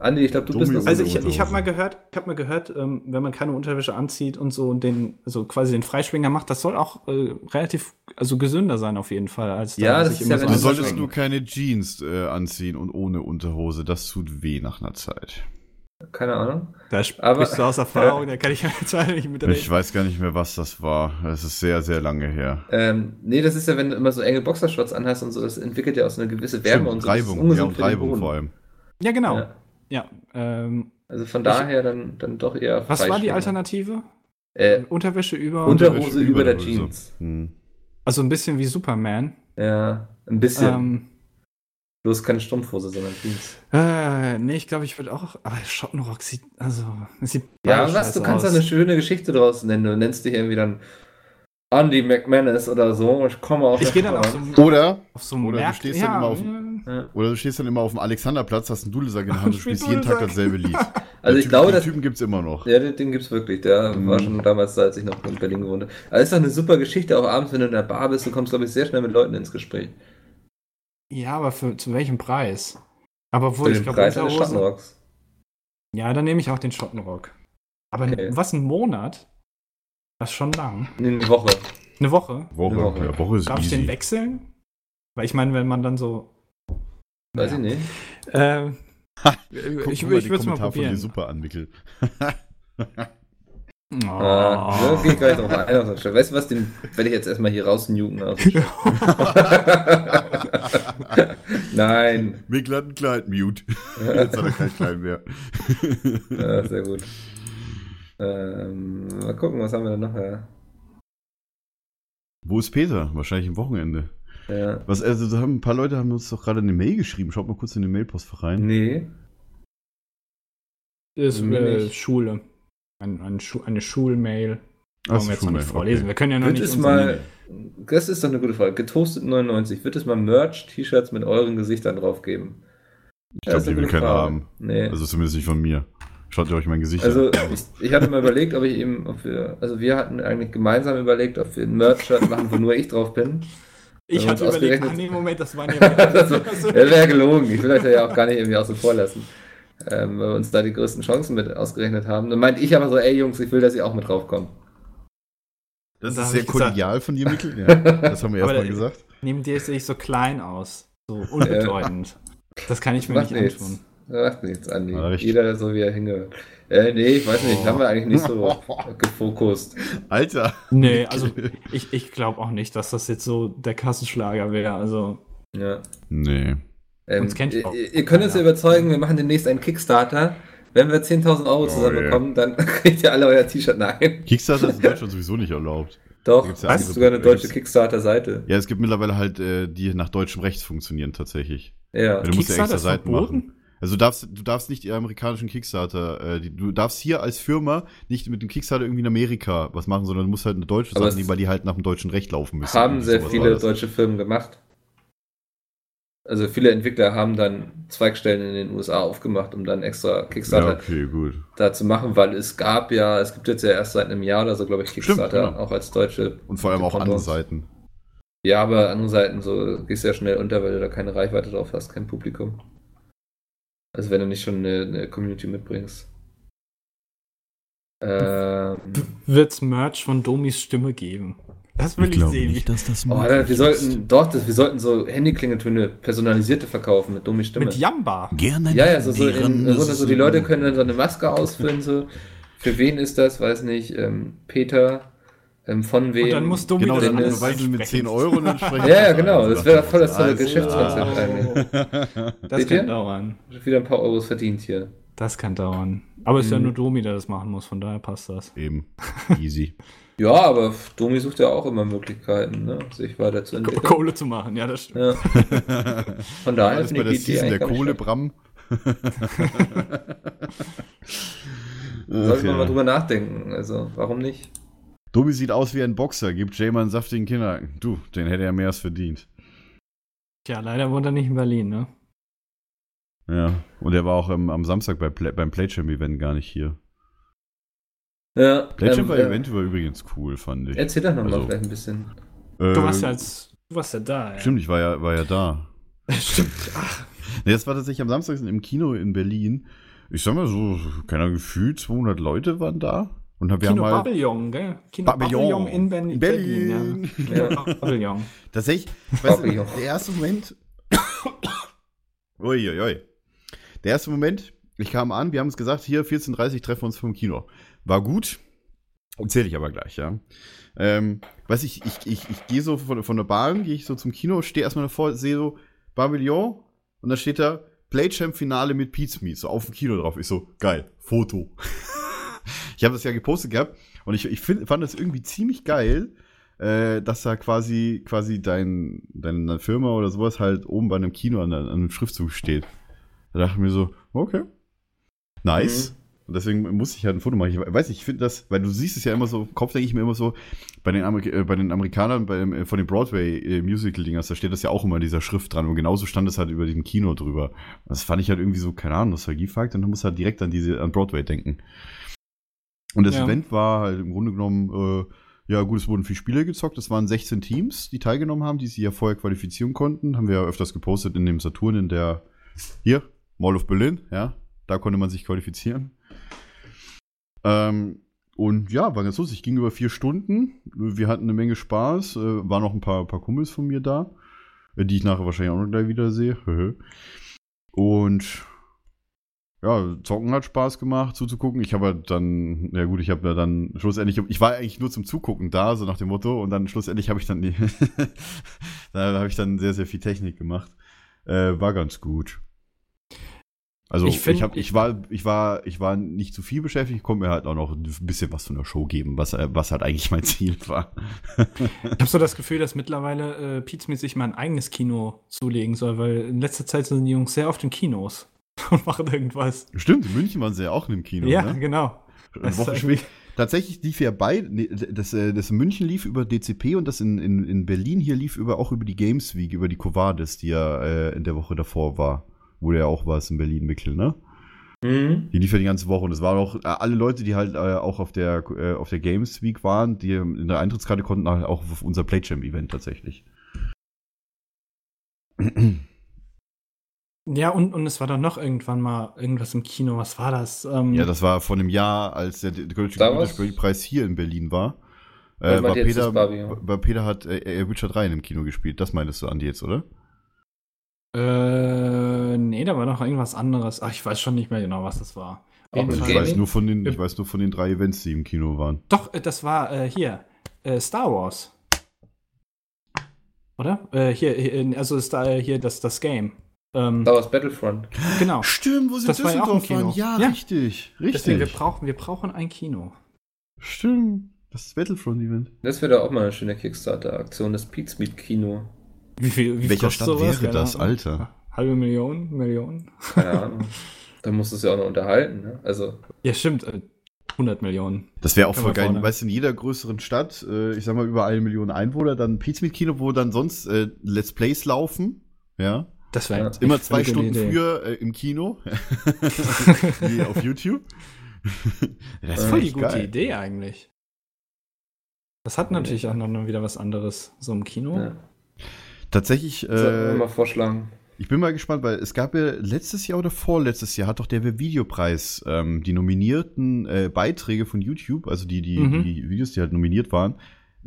Andi, ich glaube, du bist Dummi noch Also ich, ich habe mal gehört, ich habe mal gehört, ähm, wenn man keine Unterwäsche anzieht und so und den, also quasi den Freischwinger macht, das soll auch äh, relativ, also gesünder sein auf jeden Fall, als Ja, das sich ist ja, wenn Du das solltest nur keine Jeans äh, anziehen und ohne Unterhose. Das tut weh nach einer Zeit. Keine Ahnung. Da sprichst Aber- du aus Erfahrung, da kann ich leider nicht mit Ich weiß gar nicht mehr, was das war. Es ist sehr, sehr lange her. Ähm, nee, das ist ja, wenn du immer so enge Boxershorts anhast und so, das entwickelt ja auch so eine gewisse Wärme Stimmt, und so. das Reibung, ja, und Reibung vor allem. Ja, genau. Ja. Ja. ähm, Also von daher dann, dann doch eher was war die. Alternative? Äh, Unterwäsche über. Unterhose über der Hose. Jeans. Hm. also ein bisschen wie Superman. Ja, ein bisschen. Ähm, Bloß keine Strumpfhose, sondern Jeans. äh, nee, ich glaube, ich würde auch. Aber Schottenrock sieht, also, es sieht. Ja, was, du kannst da eine schöne Geschichte draus nennen. Du nennst dich irgendwie dann Andy McManus oder so. Ich komme auch Ich gehe dann auf so, einen- Oder, auf so einen oder du stehst dann immer auf- ja, oder du stehst dann immer auf dem Alexanderplatz, hast einen Dudelsack in der Hand und Spiel spielst jeden Tag dasselbe Lied. Also ich Typ- glaube, den das, Typen gibt's immer noch. ja, den, den gibt's wirklich. Der Mhm. war schon damals, da, als ich noch in Berlin gewohnt habe. Aber ist doch eine super Geschichte, auch abends, wenn du in der Bar bist, du kommst, glaube ich, sehr schnell mit Leuten ins Gespräch. Ja, aber für, zu welchem Preis? Aber wo Für ich den glaube, Preis eines Unterhosen. Schattenrocks. Ja, dann nehme ich auch den Schottenrock. Aber Okay. was, ein Monat? Das ist schon lang. Nee, eine Woche. Eine Woche? Woche, Eine Woche. Ja, Woche ist Darf ich easy. den wechseln? Weil ich meine, wenn man dann so. Weiß Ja. ich nicht. Äh, Ha, ich ich würde es mal Kommentar von probieren. super an, Mikkel. Oh. Ah, da geh ich gleich drauf ein. Weißt du was, den werde ich jetzt erstmal hier rausnuken. aus Chat. Nein. Mikkel hat ein Kleid, Mute. Jetzt hat er kein Kleid mehr. Ja, sehr gut. Ähm, mal gucken, was haben wir denn noch? Ja. Wo ist Peter? Wahrscheinlich am Wochenende. Ja. Was, also, da haben ein paar Leute haben uns doch gerade eine Mail geschrieben. Schaut mal kurz in den Mailpostfach rein. Nee. ist Mir äh, nicht. Schule. Ein, ein Schu eine Schulmail. Wollen wir jetzt noch nicht vorlesen. okay. Wir können ja noch Wird nicht. es mal, das ist doch eine gute Frage. Getoastet 99, wird es mal Merch-T-Shirts mit euren Gesichtern drauf geben? Ich glaube, die will keiner haben. Nee. Also zumindest nicht von mir. Schaut ihr euch mein Gesicht Also an. ich, ich hatte mal überlegt, ob ich eben, ob wir, also wir hatten eigentlich gemeinsam überlegt, ob wir ein Merch-Shirt machen, wo nur ich drauf bin. Ich hatte überlegt, ah nee, Moment, das waren ja das wäre gelogen. Ich will euch ja auch gar nicht irgendwie außen vor lassen. Ähm, weil wir uns da die größten Chancen mit ausgerechnet haben. Dann meinte ich aber so, ey Jungs, ich will, dass ihr auch mit draufkommt. Das da ist sehr ich gesagt- kollegial von dir, Mikkel. Ja, das haben wir erstmal gesagt. Neben dir sehe ich so klein aus. So unbedeutend. Das kann ich mir nicht nichts. antun. Macht nichts, Andi. Ja. Jeder so, wie er hingehört. Äh, nee, ich weiß nicht, haben wir eigentlich nicht so gefokust. Alter. Nee, also ich, ich glaube auch nicht, dass das jetzt so der Kassenschlager wäre. Also, Ja. Nee. Ähm, Uns kennt ihr, auch ihr könnt uns ja überzeugen, wir machen demnächst einen Kickstarter. Wenn wir 10.000 Euro Oh, zusammenbekommen, dann kriegt ihr alle euer T-Shirt. Nein. Kickstarter ist in Deutschland sowieso nicht erlaubt. Doch, ja es gibt sogar eine deutsche Kickstarter-Seite. Ja, es gibt mittlerweile halt, äh, die nach deutschem Recht funktionieren tatsächlich. Ja. Ja, du musst ja extra Seiten machen. Also du darfst, du darfst nicht die amerikanischen Kickstarter, äh, die, du darfst hier als Firma nicht mit dem Kickstarter irgendwie in Amerika was machen, sondern du musst halt eine deutsche Sache nehmen, weil die halt nach dem deutschen Recht laufen müssen. haben sehr viele deutsche Firmen gemacht. Also viele Entwickler haben dann Zweigstellen in den USA aufgemacht, um dann extra Ja, Kickstarter okay, gut. da zu machen, weil es gab ja, es gibt jetzt ja erst seit einem Jahr oder so, glaube ich, Kickstarter, genau. auch als deutsche. Und vor allem auch andere. Seiten. Ja, aber andere Seiten so gehst ja schnell unter, weil du da keine Reichweite drauf hast, kein Publikum. Also wenn du nicht schon eine, eine Community mitbringst. Ähm, wird's Merch von Domis Stimme geben? Das will ich, sehen. wie- dass das oh, Alter, wir sollten doch, das, wir sollten so Handyklingeltöne personalisierte verkaufen mit dummi Stimme. Mit Jamba. Gerne. Ja, ja, so, so, in, so, so die Leute können dann so eine Maske ausfüllen, so. Für wen ist das? Weiß nicht, ähm, Peter, ähm, von wem? Und dann muss Domi Genau, dann Dennis. wir mit 10 einsprechen. Euro und dann sprechen Ja, ja, genau, das wäre voll das tolle Geschäftskonzept eigentlich. Das Seht ihr? kann dauern. Wieder ein paar Euros verdient hier. Das kann dauern. Aber es ist ja Mhm. nur Domi, der das machen muss, von daher passt das. Eben. Easy. Ja, aber Domi sucht ja auch immer Möglichkeiten, ne? sich weiterzuentwickeln. Kohle zu machen, ja, das stimmt. Ja. Von daher Alles bei finde der ich die Idee Season der eigentlich Kohle, Bram. Sollte man mal drüber nachdenken, also warum nicht? Dobi sieht aus wie ein Boxer, gibt Jay mal einen saftigen Kinderhaken. Du, den hätte er mehr als verdient. Tja, leider wohnt er nicht in Berlin, ne? Ja, und er war auch ähm, am Samstag bei Play, beim Playchamp-Event gar nicht hier. Ja, Playtime ähm, war äh, war übrigens cool, fand ich. Erzähl doch nochmal Also, vielleicht ein bisschen. Äh, Du warst ja als, du warst ja da. Ja. Stimmt, ich war ja, war ja da. Stimmt. Ach, Nee, das war tatsächlich am Samstag im Kino in Berlin. Ich sag mal so, keine Ahnung, gefühlt 200 Leute waren da. Und wir Kino haben halt Babylon, gell? Kino Babylon. Babylon, in Ben- In Berlin. Berlin. ja. Babylon. tatsächlich, weißt du, der erste Moment. Uiuiui. Der erste Moment, ich kam an, wir haben es gesagt, hier 14.30 Uhr treffen wir uns vom Kino. War gut, erzähle ich aber gleich, ja. Ähm, weiß ich, ich, ich, ich gehe so von, von der Bahn, gehe ich so zum Kino, stehe erstmal davor, sehe so Babylon und da steht da Playchamp-Finale mit Pizmeet, so auf dem Kino drauf. Ich so, geil, Foto. Ich habe das ja gepostet gehabt und ich, ich find, fand das irgendwie ziemlich geil, äh, dass da quasi, quasi dein, deine Firma oder sowas halt oben bei einem Kino an, an einem Schriftzug steht. Da dachte ich mir so, okay, nice. Und deswegen muss ich halt ein Foto machen. Ich weiß nicht, ich finde das, weil du siehst es ja immer so, im Kopf denke ich mir immer so, bei den, Amerik äh, bei den Amerikanern, bei, dem, äh, von den Broadway-Musical-Dingers, da steht das ja auch immer dieser Schrift dran. Und genauso stand es halt über dem Kino drüber. Das fand ich halt irgendwie so, keine Ahnung, Nostalgiefakt. Und dann muss halt direkt an diese, an Broadway denken. Und das Ja. Event war halt im Grunde genommen, äh, ja gut, es wurden viele Spiele gezockt. Es waren 16 Teams, die teilgenommen haben, die sich ja vorher qualifizieren konnten. Haben wir ja öfters gepostet in dem Saturn, in der, hier, Mall of Berlin, ja. Da konnte man sich qualifizieren. Ähm, und ja, war ganz lustig. Ging über vier Stunden. Wir hatten eine Menge Spaß. Äh, waren noch ein paar, paar Kumpels von mir da, äh, die ich nachher wahrscheinlich auch noch gleich wieder sehe. und ja, Zocken hat Spaß gemacht, zuzugucken. Ich habe halt dann, ja gut, ich habe ja dann schlussendlich, ich war eigentlich nur zum Zugucken da, so nach dem Motto, und dann schlussendlich habe ich dann da habe ich dann sehr, sehr viel Technik gemacht. Äh, war ganz gut. Also Ich ich, find- hab, ich war, ich war, ich war nicht zu viel beschäftigt, ich konnte mir halt auch noch ein bisschen was von der Show geben, was, äh, was halt eigentlich mein Ziel war. Ich habe so das Gefühl, dass mittlerweile äh, Pizmeet sich mal ein eigenes Kino zulegen soll, weil in letzter Zeit sind die Jungs sehr oft in Kinos und machen irgendwas. Stimmt, in München waren sie ja auch in dem Kino. ja, ne? genau. Eine Das Woche ist später. Tatsächlich lief ja beide, nee, das, äh, das in München lief über DCP und das in, in, in Berlin hier lief über, auch über die Games Week, über die Covades, die ja äh, in der Woche davor war. Wo der ja auch war, in Berlin Mickel, ne? Mhm. Die lief ja die ganze Woche und es waren auch äh, alle Leute, die halt äh, auch auf der, äh, auf der Games Week waren, die in der Eintrittskarte konnten, halt auch auf unser Playjam Event tatsächlich. Ja, und, und es war dann noch irgendwann mal irgendwas im Kino. Was war das? Ähm, Ja, das war vor einem Jahr, als der Deutsche? Computerspielpreis hier in Berlin war. Äh, war Peter, das Barbie, ja? war Peter hat äh, äh, Witcher 3 in dem Kino gespielt. Das meinst du, Andi, jetzt, oder? Äh, nee, da war noch irgendwas anderes. Ach, ich weiß schon nicht mehr genau, was das war. Mit Ich weiß, nur von den, ich weiß nur von den drei Events, die im Kino waren. Doch, äh, das war äh, hier. Äh, Star Wars. Oder? Äh, hier, äh, also ist da äh, hier das, das Game. Ähm, Star Wars Battlefront. genau. Stimmt, wo sie Das war ja Kino. Ja, Ja. richtig. Richtig. Deswegen, wir brauchen, wir brauchen ein Kino. Stimmt. Das Battlefront-Event. Das wäre doch auch mal eine schöne Kickstarter-Aktion, das Pizmeet Kino. Wie viel, wie Welcher Stand sowas? wäre das. Alter? Halbe Million? Million? Keine Ahnung. da musst du es ja auch noch unterhalten, ne? Also, Ja, stimmt. Äh, 100 Millionen. Das wäre auch voll geil. vorne. Weißt du, in jeder größeren Stadt, äh, ich sag mal über eine Million Einwohner, dann Pizmeet-Kino, wo dann sonst äh, Let's Plays laufen. Ja. Das wäre Ja. Immer zwei Stunden Idee. früher äh, im Kino. Wie auf YouTube. das ist voll die gute geil. Idee eigentlich. Das hat natürlich auch noch wieder was anderes. So im Kino. ja. Tatsächlich, Sollten wir äh, mal vorschlagen. ich bin mal gespannt, weil es gab ja letztes Jahr oder vorletztes Jahr hat doch der Videopreis ähm, die nominierten äh, Beiträge von YouTube, also die, die, Mhm. die Videos, die halt nominiert waren,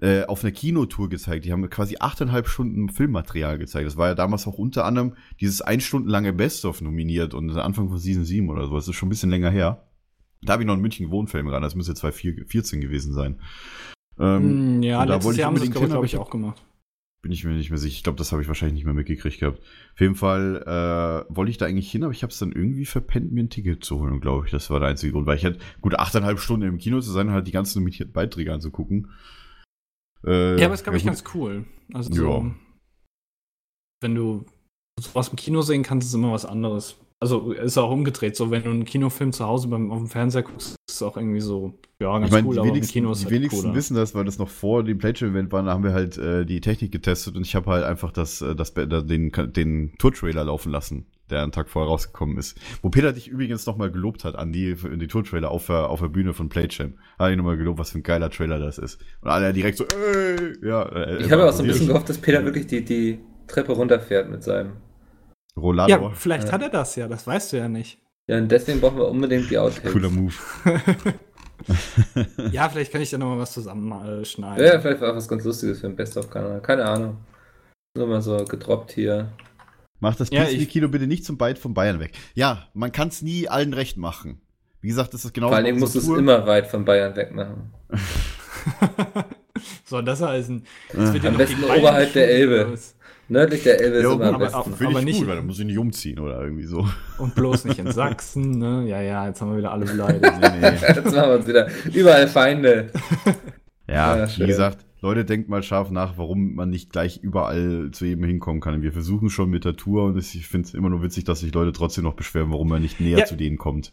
äh, auf einer Kinotour gezeigt. Die haben quasi achteinhalb Stunden Filmmaterial gezeigt. Das war ja damals auch unter anderem dieses ein Stunden lange Best-of nominiert und Anfang von Season 7 oder so. Das ist schon ein bisschen länger her. Da habe ich noch in München gewohnt, fällt mir. Das müsste 2014 gewesen sein. Ähm, Mm, ja, letztes Jahr haben sie unbedingt glaube ich auch gemacht. bin ich mir nicht mehr sicher. Ich glaube, das habe ich wahrscheinlich nicht mehr mitgekriegt gehabt. Auf jeden Fall äh, wollte ich da eigentlich hin, aber ich habe es dann irgendwie verpennt, mir ein Ticket zu holen, glaube ich. Das war der einzige Grund, weil ich halt gut achteinhalb Stunden im Kino zu sein und halt die ganzen nominierten Beiträge anzugucken. Äh, Ja, aber ist, glaube ich, ganz cool. Also, Ja. so, wenn du was im Kino sehen kannst, ist immer was anderes. Also, ist auch umgedreht. So, wenn du einen Kinofilm zu Hause beim, auf dem Fernseher guckst, ist es auch irgendwie so, ja, ganz Ich meine, cool, aber im Kino ist die halt wenigsten cooler. wissen das, weil das noch vor dem Playtime-Event war, da haben wir halt äh, die Technik getestet und ich habe halt einfach das, äh, das, den, den Tour-Trailer laufen lassen. Der einen Tag vorher rausgekommen ist. Wo Peter dich übrigens nochmal gelobt hat an die, in die Tour-Trailer auf der, auf der Bühne von Playchamp. Hat ihn nochmal gelobt, was für ein geiler Trailer das ist. Und alle direkt so, ey, ja. Äh, Ich habe auch so ein bisschen gehofft, dass Peter wirklich die, die Treppe runterfährt mit seinem. Rolado. Ja, vielleicht Ja. hat er das ja, das weißt du ja nicht. Ja, und deswegen brauchen wir unbedingt die Outtakes. Cooler Move. Ja, vielleicht kann ich da nochmal was zusammenschneiden. Ja, vielleicht war auch was ganz Lustiges für den Best-of-Kanal. Keine Ahnung. Nur mal so gedroppt hier. Mach das Ja, Kino bitte nicht zum Byte von Bayern weg. Ja, man kann es nie allen recht machen. Wie gesagt, das ist genau Vor musst du es immer weit von Bayern wegmachen. so, das heißen. Jetzt wird ja Am noch besten oberhalb der Elbe. bloß. Nördlich der Elbe ist Ja, immer am gut, aber- besten. aber- Finde ich nicht- gut, weil dann muss ich nicht umziehen oder irgendwie so. Und bloß nicht in Sachsen, ne? Ja, ja, jetzt haben wir wieder alle beleidigt. Nee, nee. Jetzt machen wir uns wieder. Überall Feinde. Ja, Ja, wie gesagt, Leute, denkt mal scharf nach, warum man nicht gleich überall zu jedem hinkommen kann. Wir versuchen schon mit der Tour und ich finde es immer nur witzig, dass sich Leute trotzdem noch beschweren, warum man nicht näher Ja. zu denen kommt.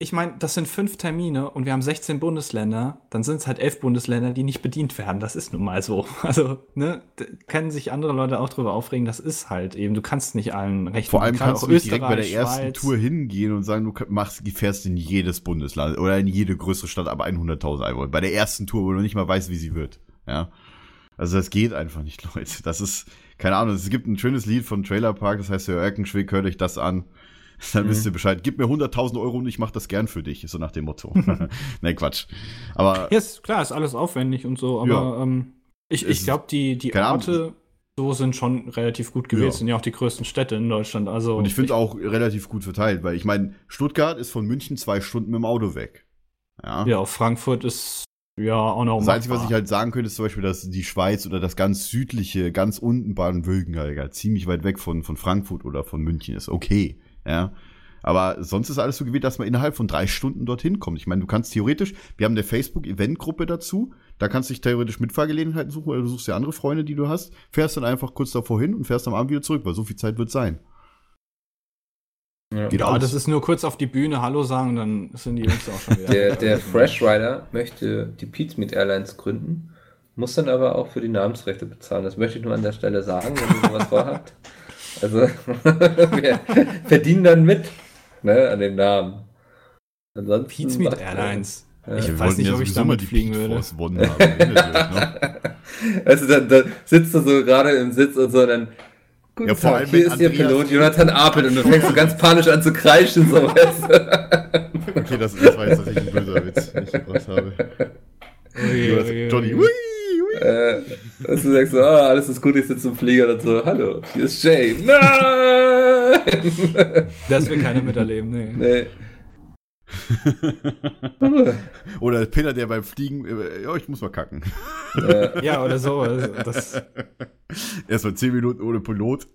Ich meine, das sind fünf Termine und wir haben 16 Bundesländer, dann sind es halt elf Bundesländer, die nicht bedient werden. Das ist nun mal so. Also, ne, können sich andere Leute auch drüber aufregen, das ist halt eben, du kannst nicht allen recht Vor allem Gerade kannst auch du nicht direkt bei der Österreich, ersten Schweiz. Tour hingehen und sagen, du machst, fährst in jedes Bundesland oder in jede größere Stadt, aber 100.000 Einwohner. Bei der ersten Tour, wo du nicht mal weißt, wie sie wird. Ja. Also das geht einfach nicht, Leute. Das ist, keine Ahnung, es gibt ein schönes Lied von Trailer Park, das heißt, Herr Erkenschwick, hört euch das an. Dann wisst ihr Bescheid. Gib mir 100.000 Euro und ich mach das gern für dich. So nach dem Motto. nee, Quatsch. Aber Ja, ist, klar, ist alles aufwendig und so, aber Ja. ähm, ich, ich glaube, die, die. Orte so sind schon relativ gut gewählt, Ja. sind ja auch die größten Städte in Deutschland. Also Und ich finde auch relativ gut verteilt, weil ich meine, Stuttgart ist von München zwei Stunden mit dem Auto weg. Ja. ja, Frankfurt ist ja auch noch Das Einzige, was ich halt sagen könnte, ist zum Beispiel, dass die Schweiz oder das ganz südliche, ganz unten Baden-Württemberg ziemlich weit weg von, von Frankfurt oder von München ist. Okay, ja. Aber sonst ist alles so gewählt, dass man innerhalb von drei Stunden dorthin kommt. Ich meine, du kannst theoretisch, wir haben eine Facebook-Event-Gruppe dazu, da kannst du dich theoretisch Mitfahrgelegenheiten suchen oder du suchst ja andere Freunde, die du hast, fährst dann einfach kurz davor hin und fährst am Abend wieder zurück, weil so viel Zeit wird sein. Ja. Geht alles. das ist nur kurz auf die Bühne Hallo sagen, dann sind die Jungs auch schon wieder. Der, der Fresh Rider möchte die Pizmeet Airlines gründen, muss dann aber auch für die Namensrechte bezahlen. Das möchte ich nur an der Stelle sagen, wenn ihr sowas vorhabt. Also, wir verdienen dann mit ne, an dem Namen. Ansonsten Pizza macht- Airlines. Ja. Ich weiß nicht, ja ob ich damit die fliegen würde. Haben. Noch? Also dann, dann sitzt du so gerade im Sitz und so, dann. Guten Ja, vor Tag, allem, hier ist Ihr Pilot Jonathan Apel und du fängst so ganz panisch an zu kreischen. So, weißt? Okay, das, das war jetzt tatsächlich ein böser Witz, den ich gebracht habe. Ui, Jonas- ui, ui. Johnny, ui, ui. äh, dass du sagst so, ah, alles ist gut, ich sitze im Flieger und so, hallo, hier ist Jay. Nein! Das will keiner miterleben, nee. nee. Oder Peter, der beim Fliegen, äh, ja, ich muss mal kacken. Äh, Ja, oder so. Das, Erstmal 10 Minuten ohne Pilot.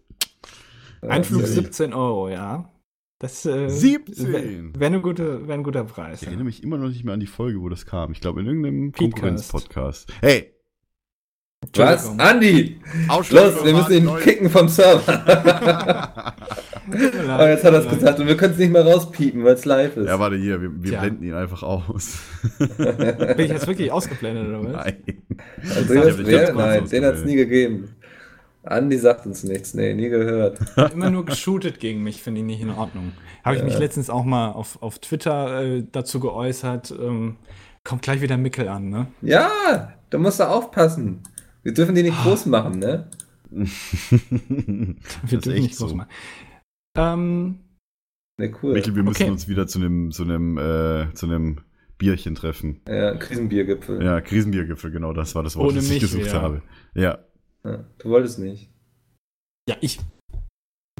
Einflug ja, 17 Euro, ja. Das äh, 17? Wäre wär ein guter Preis. Ich erinnere mich immer noch nicht mehr an die Folge, wo das kam. Ich glaube, in irgendeinem Podcast. Konkurrenz-Podcast. Hey! Was? Andi! Los, wir müssen ihn Leute. kicken vom Server. Aber jetzt hat er es gesagt und wir können es nicht mehr rauspiepen, weil es live ist. Ja, warte hier, wir, wir Tja. blenden ihn einfach aus. Bin ich jetzt wirklich ausgeblendet, oder was? Nein. also, Ja, das können es Nein, den hat es nie gegeben. Andi sagt uns nichts, nee, nie gehört. Immer nur geshootet gegen mich, finde ich nicht in Ordnung. Habe ich mich letztens auch mal auf, auf Twitter äh, dazu geäußert. Ähm, kommt gleich wieder Mickel an, ne? Ja, da musst du aufpassen. Wir dürfen die nicht groß machen, ne? Wir dürfen echt nicht groß so. machen. Ähm, Ne, cool. Michael, wir müssen Okay. uns wieder zu einem, zu einem, äh, zu einem Bierchen treffen. Ja, Krisenbiergipfel. Ja, Krisenbiergipfel, genau, das war das Wort, Ohne das ich gesucht wieder. habe. Ja. Ja, du wolltest nicht. ja, ich.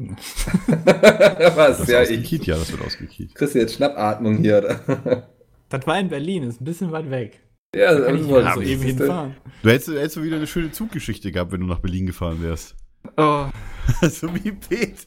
Was? Das ja, ich. ja, das wird ausgekiet. Kriegst du jetzt Schnappatmung hier, oder? Das war in Berlin, ist ein bisschen weit weg. Ja, Da kann ich wolltest so du. eben hinfahren. Du hättest, hättest du wieder eine schöne Zuggeschichte gehabt, wenn du nach Berlin gefahren wärst. Oh, so wie Peter.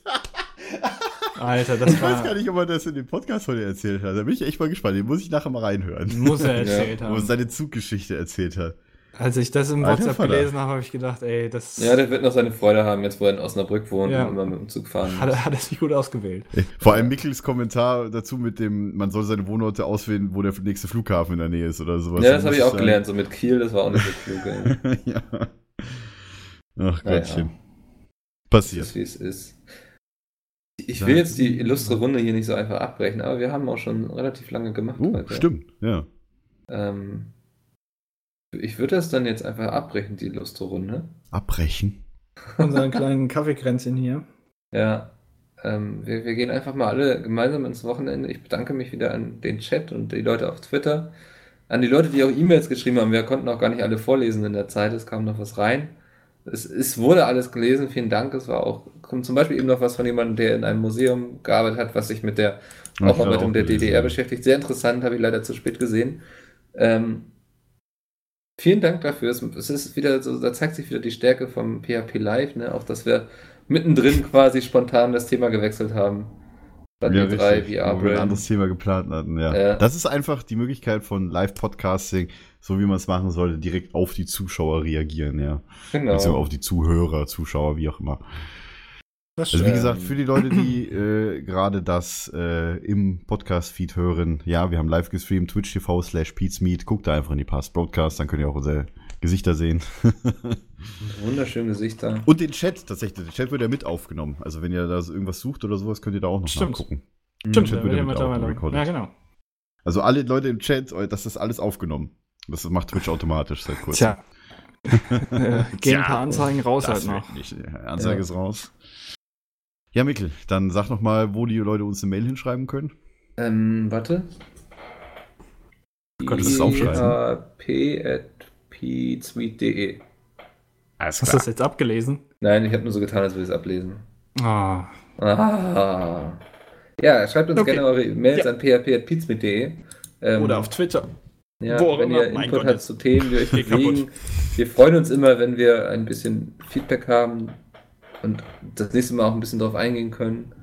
Alter, das Ich weiß gar war. nicht, ob er das in dem Podcast heute erzählt hat. Da bin ich echt mal gespannt. Den muss ich nachher mal reinhören. Muss er erzählt Wo er haben. seine Zuggeschichte erzählt hat. Als ich das im Alter WhatsApp Vater. gelesen habe, habe ich gedacht, ey, das Ja, der wird noch seine Freude haben, jetzt wo er in Osnabrück wohnt Ja. und immer mit dem Zug fahren hat, muss. er- hat er sich gut ausgewählt. Vor allem Mickels Kommentar dazu mit dem, man soll seine Wohnorte auswählen, wo der nächste Flughafen in der Nähe ist oder sowas. Ja, Da das habe ich auch sagen- gelernt, so mit Kiel, das war auch nicht so klug. Ey. ja. Ach. Gottchen. Das Passiert. ist, wie es ist. Ich will jetzt die illustre Runde hier nicht so einfach abbrechen, aber wir haben auch schon relativ lange gemacht Oh, heute. stimmt, ja. Ähm, ich würde das dann jetzt einfach abbrechen, die illustre Runde. Abbrechen. Unseren kleinen Kaffeekränzchen hier. Ja, ähm, wir, wir gehen einfach mal alle gemeinsam ins Wochenende. Ich bedanke mich wieder an den Chat und die Leute auf Twitter. An die Leute, die auch E-Mails geschrieben haben. Wir konnten auch gar nicht alle vorlesen in der Zeit. Es kam noch was rein. Es, es wurde alles gelesen. Vielen Dank. Es war auch, kommt zum Beispiel eben noch was von jemandem, der in einem Museum gearbeitet hat, was sich mit der Aufarbeitung der DDR beschäftigt. Sehr interessant, habe ich leider zu spät gesehen. Ähm, vielen Dank dafür. Es, ist wieder so, da zeigt sich wieder die Stärke vom PHP Live, ne? Auch dass wir mittendrin quasi spontan das Thema gewechselt haben. Statt Ja, die drei VR wo wir ein anderes Thema geplant hatten, ja. Ja. Das ist einfach die Möglichkeit von Live-Podcasting, so wie man es machen sollte, direkt auf die Zuschauer reagieren, ja. Genau. Beziehungsweise auf die Zuhörer, Zuschauer, wie auch immer. Das Also wie Ähm. gesagt, für die Leute, die äh, gerade das äh, im Podcast-Feed hören, ja, wir haben live gestreamt, Twitch TV slash Meet. Guckt da einfach in die Past Broadcasts, dann könnt ihr auch unsere Gesichter sehen. Wunderschöne Gesichter. Und den Chat tatsächlich. Der Chat wird ja mit aufgenommen. Also wenn ihr da so irgendwas sucht oder sowas, könnt ihr da auch noch Stimmt. nachgucken. Stimmt, Chat wird ja mit mittlerweile. recorded. Ja, genau. Also alle Leute im Chat, das ist alles aufgenommen. Das macht Twitch automatisch seit kurzem. Tja. äh, gehen ein paar Anzeigen raus Das halt noch. nicht. Ansage Ja. ist raus. Ja, Mikkel, dann sag noch mal, wo die Leute uns eine Mail hinschreiben können. Ähm, warte. Könntest du es aufschreiben? php.psuite.de Alles Hast du das jetzt abgelesen? Nein, ich habe nur so getan, als würde ich es ablesen. Ah. Ah. Ja, schreibt uns Okay. gerne eure Mails Ja. an php.pizmeet.de. Ähm, Oder auf Twitter. ja, wo auch wenn immer. ihr Input Gott, habt zu Themen, die euch bewegen. Wir freuen uns immer, wenn wir ein bisschen Feedback haben und das nächste Mal auch ein bisschen darauf eingehen können.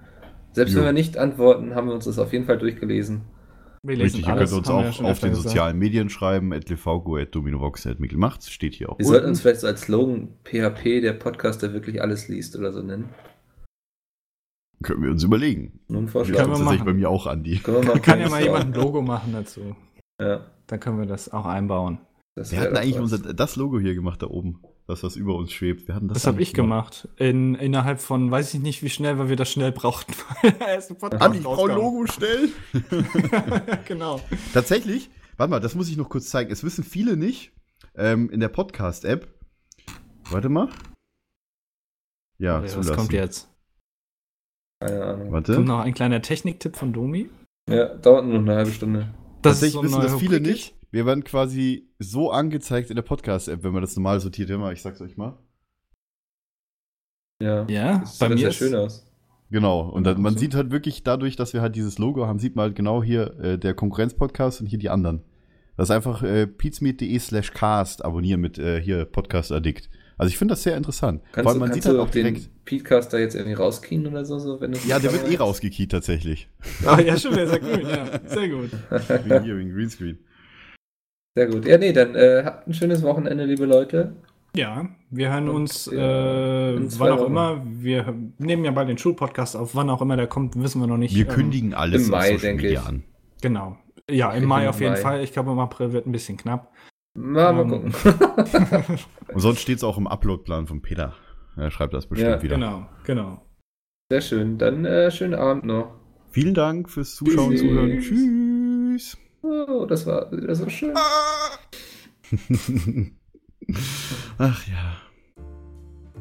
Selbst Jo. wenn wir nicht antworten, haben wir uns das auf jeden Fall durchgelesen. Wir lesen Richtig, ihr alles, könnt uns ja auch schon auf den gesagt. sozialen Medien schreiben, at levaugo, at dominovox, macht's, steht hier auch. Wir sollten uns vielleicht so als Slogan PHP, der Podcast, der wirklich alles liest oder so nennen. Können wir uns überlegen. Ja, Vorschlag. Können wir tatsächlich machen. bei mir auch, Andi. Wir Da kann ja mal jemand ein Logo machen dazu. Ja, Dann können wir das auch einbauen. das Wir hatten eigentlich unser, das Logo hier gemacht da oben. Das, was über uns schwebt. Wir hatten das Das habe ich gemacht. In, innerhalb von, weiß ich nicht wie schnell, weil wir das schnell brauchten. brauche ein rauskam. Logo schnell. genau. Tatsächlich, warte mal, das muss ich noch kurz zeigen. Es wissen viele nicht ähm, in der Podcast-App. Warte mal. Ja, was zulassen. kommt jetzt? Keine Ahnung. Warte. Kommt noch ein kleiner Techniktipp von Domi. Ja, dauert nur noch eine halbe Stunde. Das Tatsächlich wissen eine das neue viele Rubrik nicht. Wir werden quasi so angezeigt in der Podcast-App, wenn man das normal sortiert. Immer, ich sag's euch mal. Ja, Ja, das bei sieht mir schön aus. Genau. Und dann, man so. sieht halt wirklich dadurch, dass wir halt dieses Logo haben, sieht man halt genau hier äh, der Konkurrenz-Podcast und hier die anderen. Das ist einfach äh, pizmeet.de slash cast abonnieren mit äh, hier Podcast Addict. Also ich finde das sehr interessant. Kannst Vor allem du, man kannst sieht halt du auch den direkt. Peatcaster jetzt irgendwie rauskien oder so? so wenn Ja, der wird eh rausgekiet tatsächlich. Ah, ja, stimmt, der ist ja grün, ja. Sehr gut. Wegen hier, wegen Greenscreen. Sehr gut. Ja, nee, dann äh, habt ein schönes Wochenende, liebe Leute. Ja, wir hören Und, uns, äh, zwei wann auch Wochen. immer. Wir nehmen ja bald den Schulpodcast auf. Wann auch immer der kommt, wissen wir noch nicht. Wir Ähm, kündigen alles im Mai, denke ich. an. Genau. Ja, im Ich Mai auf jeden Mai. Fall. Ich glaube, im April wird ein bisschen knapp. Mal, mal Ähm, gucken. Und sonst steht es auch im Uploadplan von Peter. Er schreibt das bestimmt Ja, wieder. Genau, genau. Sehr schön. Dann äh, schönen Abend noch. Vielen Dank fürs Zuschauen und Tschüss. Zuhören. Tschüss. Oh, das war wieder so schön. Ach ja.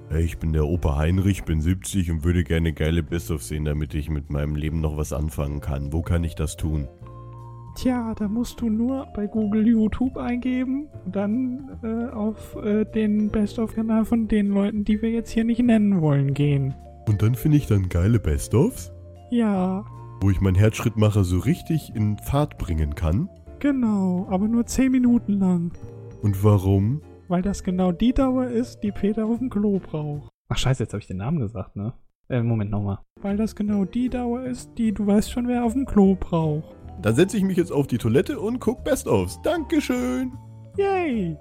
Hey, ich bin der Opa Heinrich, bin 70 und würde gerne geile Best-of sehen, damit ich mit meinem Leben noch was anfangen kann. Wo kann ich das tun? Tja, da musst du nur bei Google YouTube eingeben und dann äh, auf äh, den Best-of-Kanal von den Leuten, die wir jetzt hier nicht nennen wollen, gehen. Und dann finde ich dann geile Best-ofs, Ja, wo ich meinen Herzschrittmacher so richtig in Fahrt bringen kann. genau, aber nur 10 Minuten lang. Und warum? Weil das genau die Dauer ist, die Peter auf dem Klo braucht. Ach scheiße, jetzt habe ich den Namen gesagt, ne? Äh, Moment nochmal. Weil das genau die Dauer ist, die du weißt schon, wer auf dem Klo braucht. Dann setze ich mich jetzt auf die Toilette und guck Best-ofs. Dankeschön! Yay!